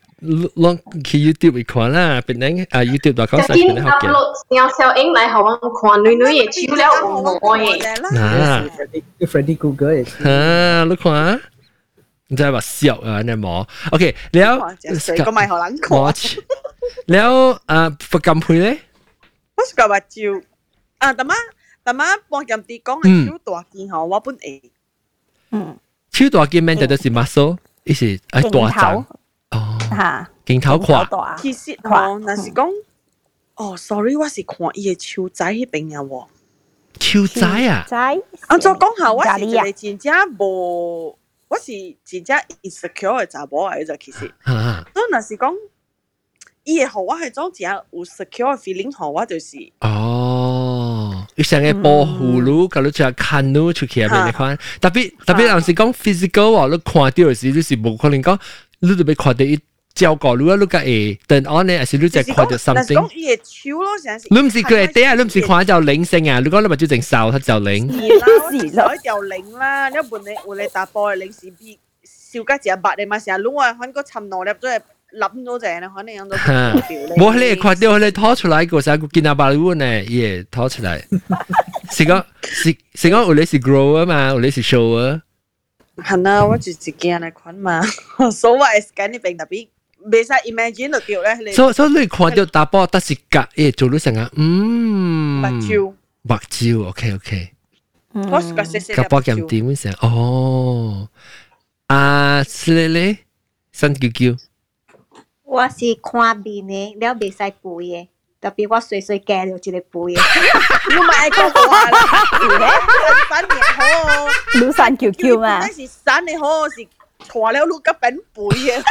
A: 拢去 YouTube 看啦，变成啊 YouTube.com 上边学嘅。
J: 小小影嚟学我看女女嘅手了有毛嘅。
A: 嗱
G: Freddy Google 嘅。
A: 啊，你看啊。 唔知係咪燒肉啊？你冇？OK，你有
F: 個咪荷蘭
A: 果，你有啊佛金配咧？
F: 我食個白蕉啊，但媽但媽幫人哋講係超大件嗬，我本嚟
I: 嗯
A: 超大件咩？就係 muscle，一時啊大陣哦
I: 嚇，
A: 鏡頭跨，
F: 其實哦，那是講哦，sorry，我是看伊嘅超仔嗰邊嘅喎，
A: 超仔啊，
I: 仔，
F: 我再講下，我是就係真正無。我是真正 insecure 嘅查某嚟嘅，其實。所以若是讲，伊嘅互我係種只有 secure 嘅 feeling，互我就是。
A: 哦，你成日保護你，咁你就看路出去入面你看，特别特别，那是讲 physical 喎，你看到嘅時你是冇可能讲，你就俾看到一照顾你，你个会 turn on 呢，还是你就看到 something？
F: 讲伊嘅手咯，成时。
A: 你唔是佢系嗲啊，你唔是看就灵性啊，你讲你咪就净瘦，佢就灵。
F: 是啦，我就灵啦，你换你换你打波嘅灵是必笑家只白你嘛，成日拢我揾个寻罗入咗嚟 谂咗只咧，可能有到
A: 冇你看到你拖出来个时候，见阿爸乌呢，也拖出来。是讲是是讲有你是 grow 啊嘛，有你是 show 啊。
F: 系啊，我就自己嚟看嘛，所谓 scan 呢边特别。 未使 imagine 就掉咧。
A: 所所以你看到打波，但是隔夜做到成啊，嗯，
F: 白椒，
A: 白椒，OK OK。
F: 我是個細細
A: 嘅波咁點成？哦，啊，是咧咧，新叫叫。
L: 我是看面嘅，了未使背嘅。特別我碎碎夾咗一個背嘅，
F: 我咪講過啦，三年好，
I: 廬山 QQ 嘛，
F: 那是三年好是。错了，录个本背嘅，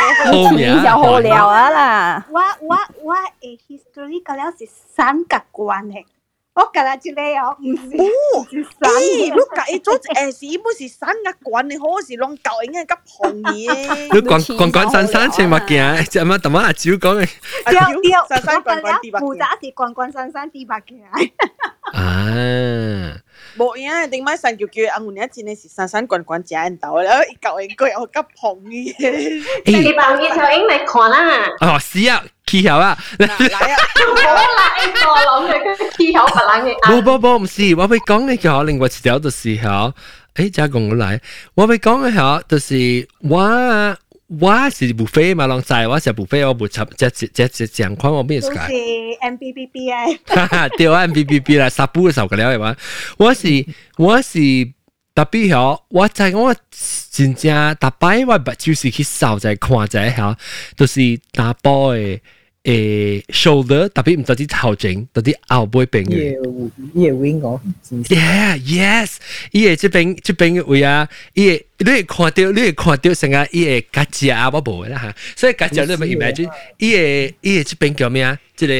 A: 好名
I: 就好料啊啦！
L: 我我我诶 history 个了是三角关嘅。我隔日一个哦，唔是，
F: 咦，你隔一组诶是不是三角关嘅，好是拢教应该急红嘢。
A: 你关关关山山前物件，即系乜同乜阿蕉讲嘅。
L: 对对，山山关关地白。负责是关关山山地白嘅。
A: 啊！
F: 冇呀，定買三叫叫阿門一真係是山山關關正到啦，一嚿一個又急紅嘢。
J: 你白嘢就應嚟看啦。
A: 哦，是啊。氣候啊！
F: 嚟啊！
J: 好啦，我諗嘅氣候不冷嘅。
A: 冇冇冇，唔是，我會講嘅時另外一條就是嚇，誒，再講過來，我會講嘅嚇就是我我是部飞嘛，浪仔我是部飞，我部插只只只只奖款我边
L: 是 M B B B 啊！
A: 哈哈，对，M B B B 啦，十步嘅时候嘅了系嘛？我是我是。特别嗬，我在我真正大摆我目就是去扫在看在吓，就是打波嘅。 诶 shoulder 特别唔单止头整，特啲后背边嘅。
G: 伊会 wing 我。
A: Yeah yes，伊个即边即边位啊，伊个你会看到你会看到成个伊个夹只啊，我冇啦吓，所以夹只你咪 imagine，伊个伊个即边叫咩啊？即个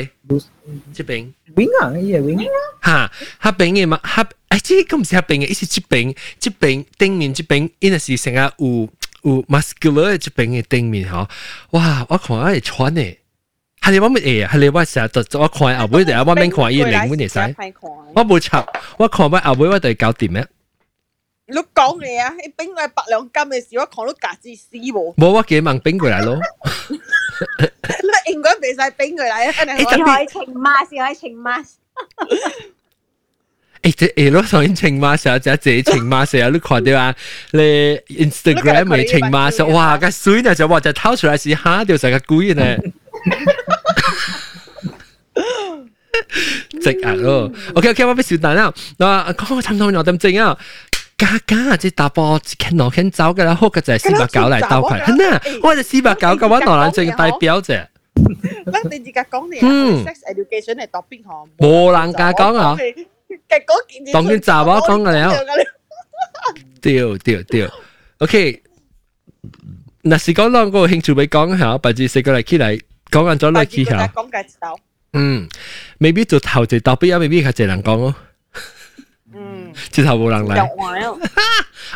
A: 即边。
G: wing 啊，伊个 wing。
A: 吓，下边嘅嘛，下诶即个唔是下边嘅，伊是即边即边顶面即边，因为是成个有有 muscular 嘅即边嘅顶面嗬，哇！我看我系穿嘅。 係你我乜嘢啊？係你我成日就我看後尾就我免看伊零蚊嚟使，我冇插，我看乜阿妹我哋搞掂咩？
F: 你講嘢啊！你冰我百兩金嘅時，我看到價值死喎。
A: 冇我幾萬冰過嚟咯。
F: 你應該俾晒冰過嚟啊！
L: 你可以情馬，是可以情馬。
A: 誒，即係咯，上情馬時候就自己情馬時候都看到啊，你 Instagram 咪情馬時候，哇，個水呢就話就掏出來是嚇掉成個鬼呢。直啊咯，OK OK，我俾小蛋啦，嗱，讲我差唔多我点整啊？家家即打波，见攞见走嘅啦，好嘅就系四百九嚟斗佢，系啊，我系四百九嘅话，罗兰正代表啫。
F: 咱哋自家讲嘅系 sex education 系 topic 嗬，
A: 冇人家讲啊，
F: 嘅嗰件
A: 当然杂话讲嘅了，对对对，OK，嗱，是讲两个兴趣俾讲下，或者四个嚟起嚟。讲紧咗类技巧。
F: 讲介绍。
A: 嗯，未必做头就特别啊，未必系净人讲咯。
F: 嗯，
A: 直头冇人嚟。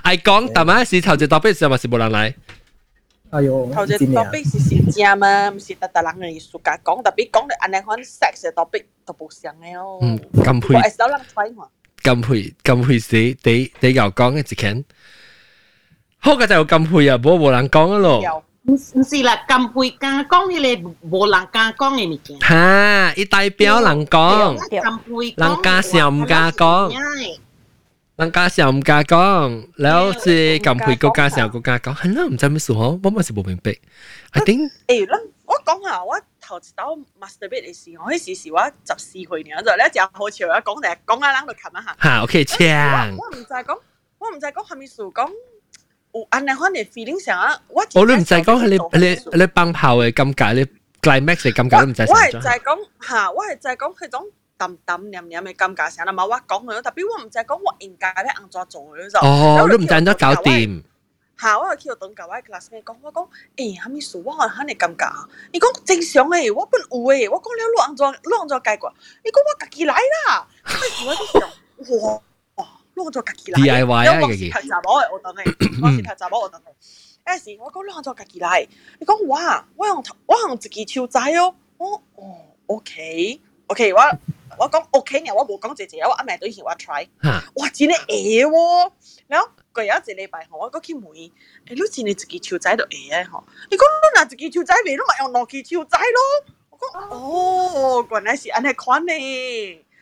A: 系讲，但系是头就特别时候，是冇人嚟。
G: 哎呦，
F: 头就特别是先正嘛，唔是特特人嘅艺术家讲，特别讲你安尼看 sex 嘅特别都冇上嘅咯。
A: 嗯，咁配。
F: 我系手人吹嘛。
A: 咁配咁配死，你你又讲嘅一件，好嘅就咁配啊，冇冇人讲咯。
H: 唔是啦，咁會加講你咧無人加講嘅物件。
A: 嚇！伊代表人講，人家是唔加講，人家是唔加講，然後是咁會國家是國家講，係啦，唔知咩事嗬，我咪是冇明白。I think
F: 誒，我講下我頭一刀 masturbate 嘅事，我嗰時時我十四歲嘅，就咧就好似我講定講啊，人就冚一下。
A: 嚇！OK，槍。
F: 我唔就係講，我唔就係講係咪事講。有安尼款嘅 feeling 上啊，我
A: 我你唔使讲系你你你崩炮嘅感觉，你 climax 嘅感觉都唔使。
F: 我系就系讲吓，我系就系讲佢种淡淡黏黏嘅感觉上啦，冇我讲佢，特别我唔就系讲我应该咧硬做做嘅就。
A: 哦，你唔就得搞掂。
F: 吓！我去到等教我 class 嘅讲，我讲诶，系咪数我系肯定感觉啊？你讲正常诶，我本有诶，我讲你攞硬做攞硬做解决，你讲我自己来啦，我啲想哇！ 攞咗家己嚟
A: ，DIY 啊，
F: 嘅嘢。查某嘅我等你，我是查某我等你。誒時我講攞咗家己嚟，你講哇，我用我用自己手仔哦，我哦，OK OK，我我講 OK 嘅，我冇講姐姐，我阿妹對住我 try，哇真係會喎，然後佢有一個禮拜我嗰去問，誒你真係自己超仔都會嘅嗬，你讲你拿自己超仔未，你咪用攞去超仔咯，我講哦，原來是安尼款呢。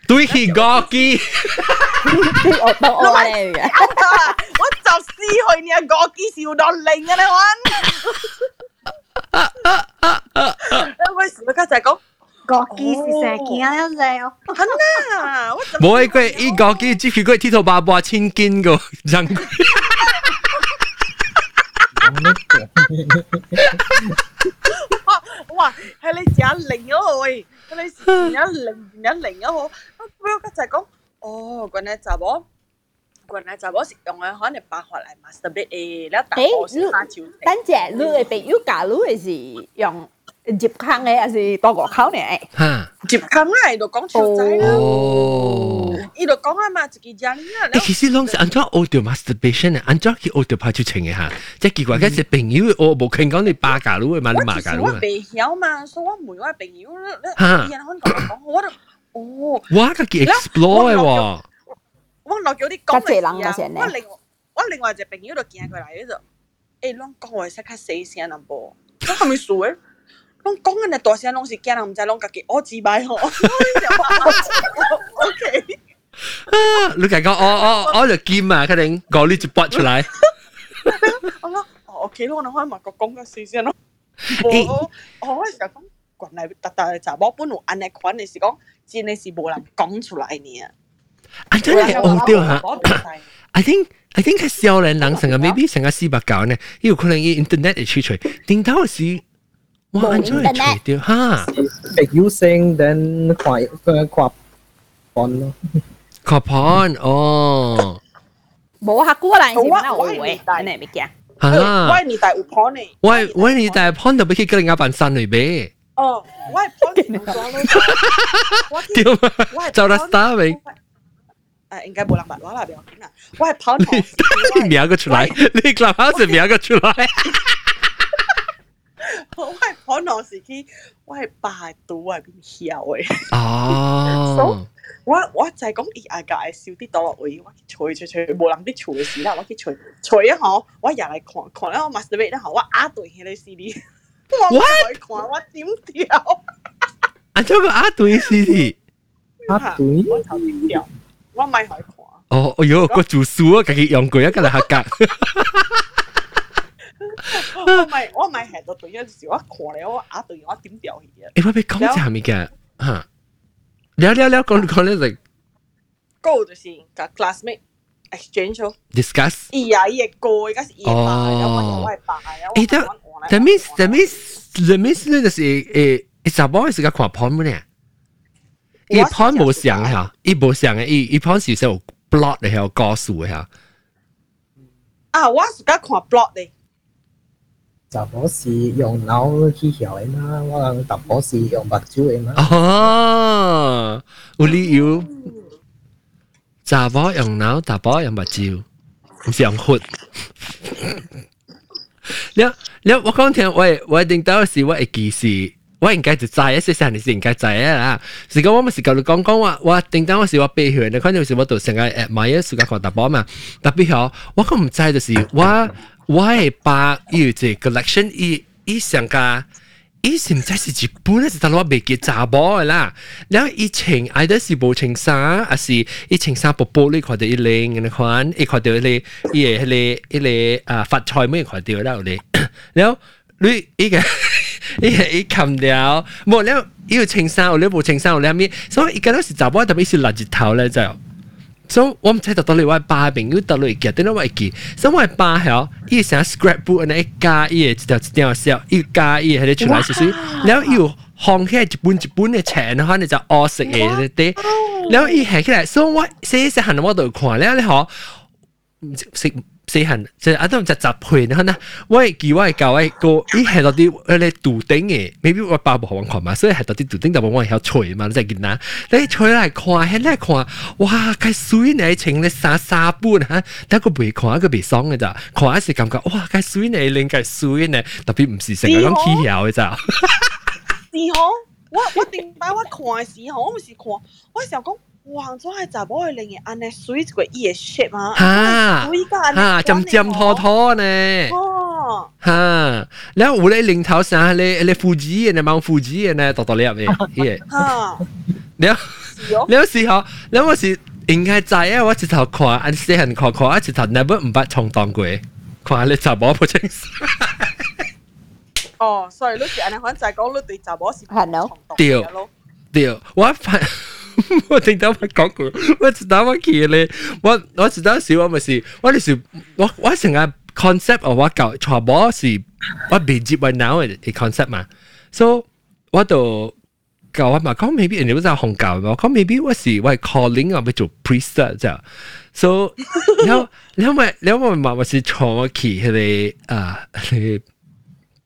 A: 对起个机，
I: 我当我嚟嘅，
F: 我就试去你个机笑到零啊你揾，我时咪家就系讲。
L: 个机是成件啊一只哦，
F: 系啊，
A: 冇佢依个机只系佢铁头爸爸千斤个真。
F: 哇哇，系你食零咗喂， 你事前一零完一零一號，不過就係講，哦，嗰日就我。quần này cháu bó xịt đồng ấy hóa này bà hoặc lại masturbate ấy là tao bó xịt hai chiều tán trẻ
I: lưu ấy bị yếu cả lưu ấy gì dòng dịp khăn ấy à gì to gõ à. kháo này
A: ha.
F: Dịp khăn này đồ con chiều trái đâu 仔啦，呢度讲啊嘛，自己人啊。
A: 诶，其实拢是按照学到 masturbation 啊，按照去学到拍出情嘅吓，即系奇怪嘅是朋友，我冇倾讲你巴假佬嘅嘛，你马假佬
F: 啊。我未晓嘛，所以我唔我朋友咧，吓，人可能讲我都哦，
A: 哇，个几 explore 嘅喎。
F: 我落叫啲讲
I: 嘅事啊，
F: 我另我另外只朋友就见佢嚟呢度，诶，拢讲话识较细声淡薄，我系咪数嘅？拢讲紧嘅大声拢是惊人唔知拢家己我自摆吼。O K。
A: 啊！你讲我我我就剑啊，肯定讲呢就拔出来。
F: 我讲，O K 咯，我谂开埋个讲嘅事先咯。我我嗰时候讲，原来特特查某本有安尼款嘅是讲，真系是无人讲出来呢。
A: 啊，真系学到吓。I think I think 系少年人成个 maybe 成个四百九呢，有可能以 internet 嚟出出，点到是。哇，安怎会除掉哈？
G: 食 using then 跨个跨 pon 咯，
A: 跨 pon 哦。
I: 冇客估啦，是乜嘢会？安尼物件。
A: 啊！
F: 我年代有 pon 呢。
A: 我我年代 pon 就俾佢个人家扮山嚟俾。
F: 哦，我 pon 唔咗咯。
A: 屌啊！就得 star 未？
F: 诶，应该冇人问我啦，唔要紧啦。我系 pon
A: 你名个出来，你 clubhouse 名个出来。
F: 我係可能時期，我係拜到係邊曉嘅。
A: 哦，<laughs>
F: 我我就係講伊阿家少啲倒落位，我除除除，冇人啲吹嘅事啦，我去吹吹一下，我入嚟看看咧，我 masturbate 咧，我壓對起你 CD，我唔可以看，我點掉？
A: 啊，做個壓對 CD，
G: 壓對，
F: 我頭點掉？我咪可以看。
A: 哦，哎呦，個主書啊，自己用過一個嚟合格。<laughs>
F: 我咪我咪系到对有时我看咧，我压对我点掉去嘅。
A: 诶，我俾讲下面嘅吓，聊聊聊讲讲咧就，
F: go 就是个 classmate exchange 咯。
A: discuss。
F: 伊啊，伊系个，而家是伊系爸，有我有我系爸，有
A: 诶，但 that means that means that means 咧就是诶，诶，查某系个看 porn 咩咧？伊 porn 冇上吓，伊冇上嘅，伊伊 porn 是有 blot 嘅，有告诉嘅吓。
F: 啊，我是个看 blot 嘅。
G: 查甫是用脑去晓的嘛，我人查甫是用目睭的嘛。
A: 哦，有理由。查甫用脑，查甫用目睭，唔是用血。了了，我讲听，我我一定到时我会记事。我应该就知一些事，你是应该知啊啦。是讲我咪是教你讲讲话，我定当我是我背血，你看到是我到成个诶买嘢时间看大波嘛。特别好，我讲唔知就是我。 Why 把要这 collection 一一上噶？以前真是日本，是大陆未结杂波啦。然后以前 either 是无情杀，还是以情杀波波呢块到一零，<coughs> 你 <laughs> 看一块掉你，一嚟一嚟一嚟啊发财咩块掉啦你。然后你一个一个一砍掉，冇然后要情杀，我呢部情杀我呢咩？所以依家都是杂波，特别是垃圾头咧就。所以我唔知道到底我爸朋友到底记得我会记，所以我爸系伊成 scrapbook 那一加伊一条一条小，伊加伊喺度出来是水，然后又放起一本一本嘅钱，可能就恶食嘅啲，然后伊系起来，所以我写写行我都看，然后你可食。 細漢即係啊，都唔就集配你看啦。我係記我係教我個，咦係到啲誒你杜頂嘅，maybe 我爸冇學玩看嘛，所以係到啲杜頂就冇我係吹嘛，你就見啦。你吹嚟看，喺嚟看，哇！佢水你情你沙沙般嚇，但係個未看一個未爽嘅咋，看一時感覺哇！佢水你令佢水呢，特別唔是成日咁起曉嘅咋。
F: 是嗬，我我頂擺我看嘅時候，我唔是看，我想講。哇！咗系查某嘅令嘅安尼水个伊嘅 shape 啊，
A: 哈哈，尖尖拖拖呢，
F: 哦，
A: 哈，然后有咧零头上咧咧腹肌嘅，咧望腹肌嘅咧，多多粒嘅，嘢，哈，然后然后时候，然后我是应该知啊，我一头看，安细汉看看，啊一头 never 唔捌冲动过，看你查某不清楚。
F: 哦，所以你是安尼，反正就系讲你对查某是系咯，
A: 对对，我发。 我听到我讲过，我知道我去咧，我我知道是我咪是，我哋是我我成个 concept 我教传播是我未接为 now 嘅 concept 嘛，所以我就教我嘛讲 maybe 人哋都在红教嘛，讲 maybe 我是我系 calling 我要做 priest 啫，so 然后然后咪然后咪我是传我去佢哋啊佢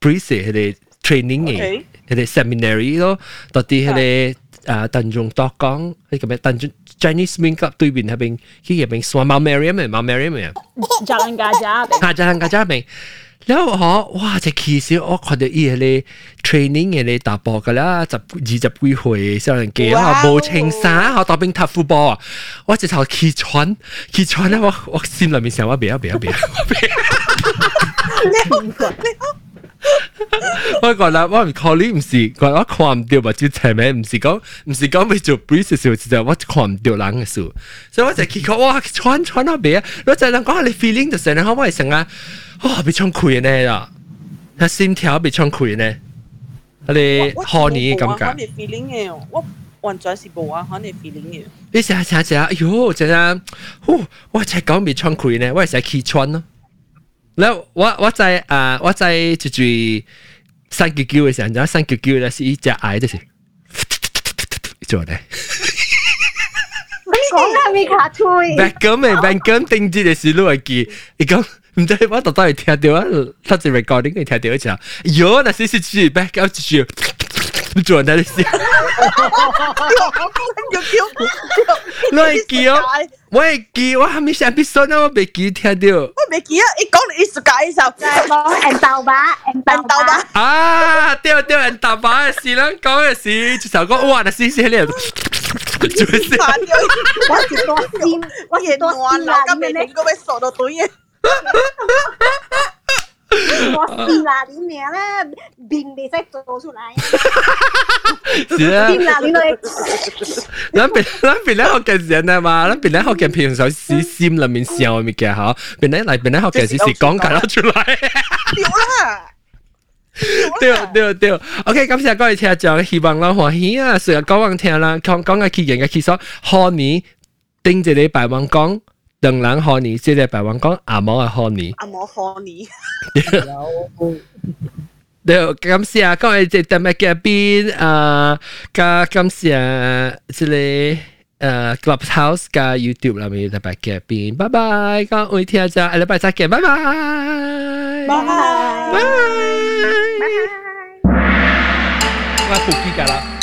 A: priest 佢哋 training 嘅，佢哋 seminary 咯，到啲佢哋。 啊，邓仲多讲呢个咩？邓仲 Chinese Swing Club 对面嗰边，佢入边算毛 Mariam 嘅，毛 Mariam 嘅。
I: Jalan Gajah
A: 啊，Jalan Gajah 边。然后我哇，只其实我看到伊个 training 嘅咧打波噶啦，十二十几岁少年家啊，冇青衫，我打边踢 football 啊，我直头气喘，气喘咧，我我心里面想我别啊别啊别啊别。你你。 我講啦，我唔 call 你唔是，我我看唔到嘛，就前面唔是講唔是講要做 brief 嘅时候，就我看唔到人嘅事，所以我就去講哇，穿穿下邊，我就諗講你 feeling 就成日可唔可以成啊？哇，被衝潰呢啦，佢心跳被衝潰呢，我哋 honey 感覺。
F: 我 feeling 嘅，我完全是冇啊，honey feeling 嘅。
A: 你成日成日成日，哎呦，真係，我才講被衝潰呢，我係成日氣穿咯。 แล้วว่าว่าใจอ่าว่าใจจุจุ三九九嘅时候，然后三九九咧是一只矮的是，做咧。
L: 你讲系咪卡推？
A: back 咩？back 定住嘅是录嚟记，你讲唔知我特登系听到啊，他只 recording 佢听到一只，哟，那是是是 back up 住 住。做那啲事。你系记哦，我系记，我系咪上边信啊？我未记听到。
F: 我未记啊！一讲你意思解就
L: 就系讲人豆把，人豆把。
A: 啊，对对，人豆把嘅事啦，讲嘅事就讲哇，那事事你。做咩事？
L: 我是多心，我是多心啦，
F: 咁你个位傻到对嘅。
L: 我掂啦点名咧，面未使做出嚟。
A: 是啊。
L: 掂啦点到。
A: 咱本咱本来学嘅人啊嘛，咱本来学嘅平常时心里面笑咪嘅吓，本来嚟本来学嘅时是讲紧咗出嚟。
F: 有啦。
A: 对对对，OK，感谢各位听众，希望我欢喜啊！成日讲讲听啦，讲讲嘅期间嘅其实，贺年顶住你白网讲。 两人贺年，即系白话讲阿毛嘅贺年。
F: 阿毛贺年。
A: 对，感谢各位即系特别嘉宾啊，加感谢即系诶 Clubhouse 加 YouTube 里面特别嘉宾，拜拜，各位听众，下礼拜再见，拜拜，
F: 拜拜，拜拜，
A: 我仆机㗎啦。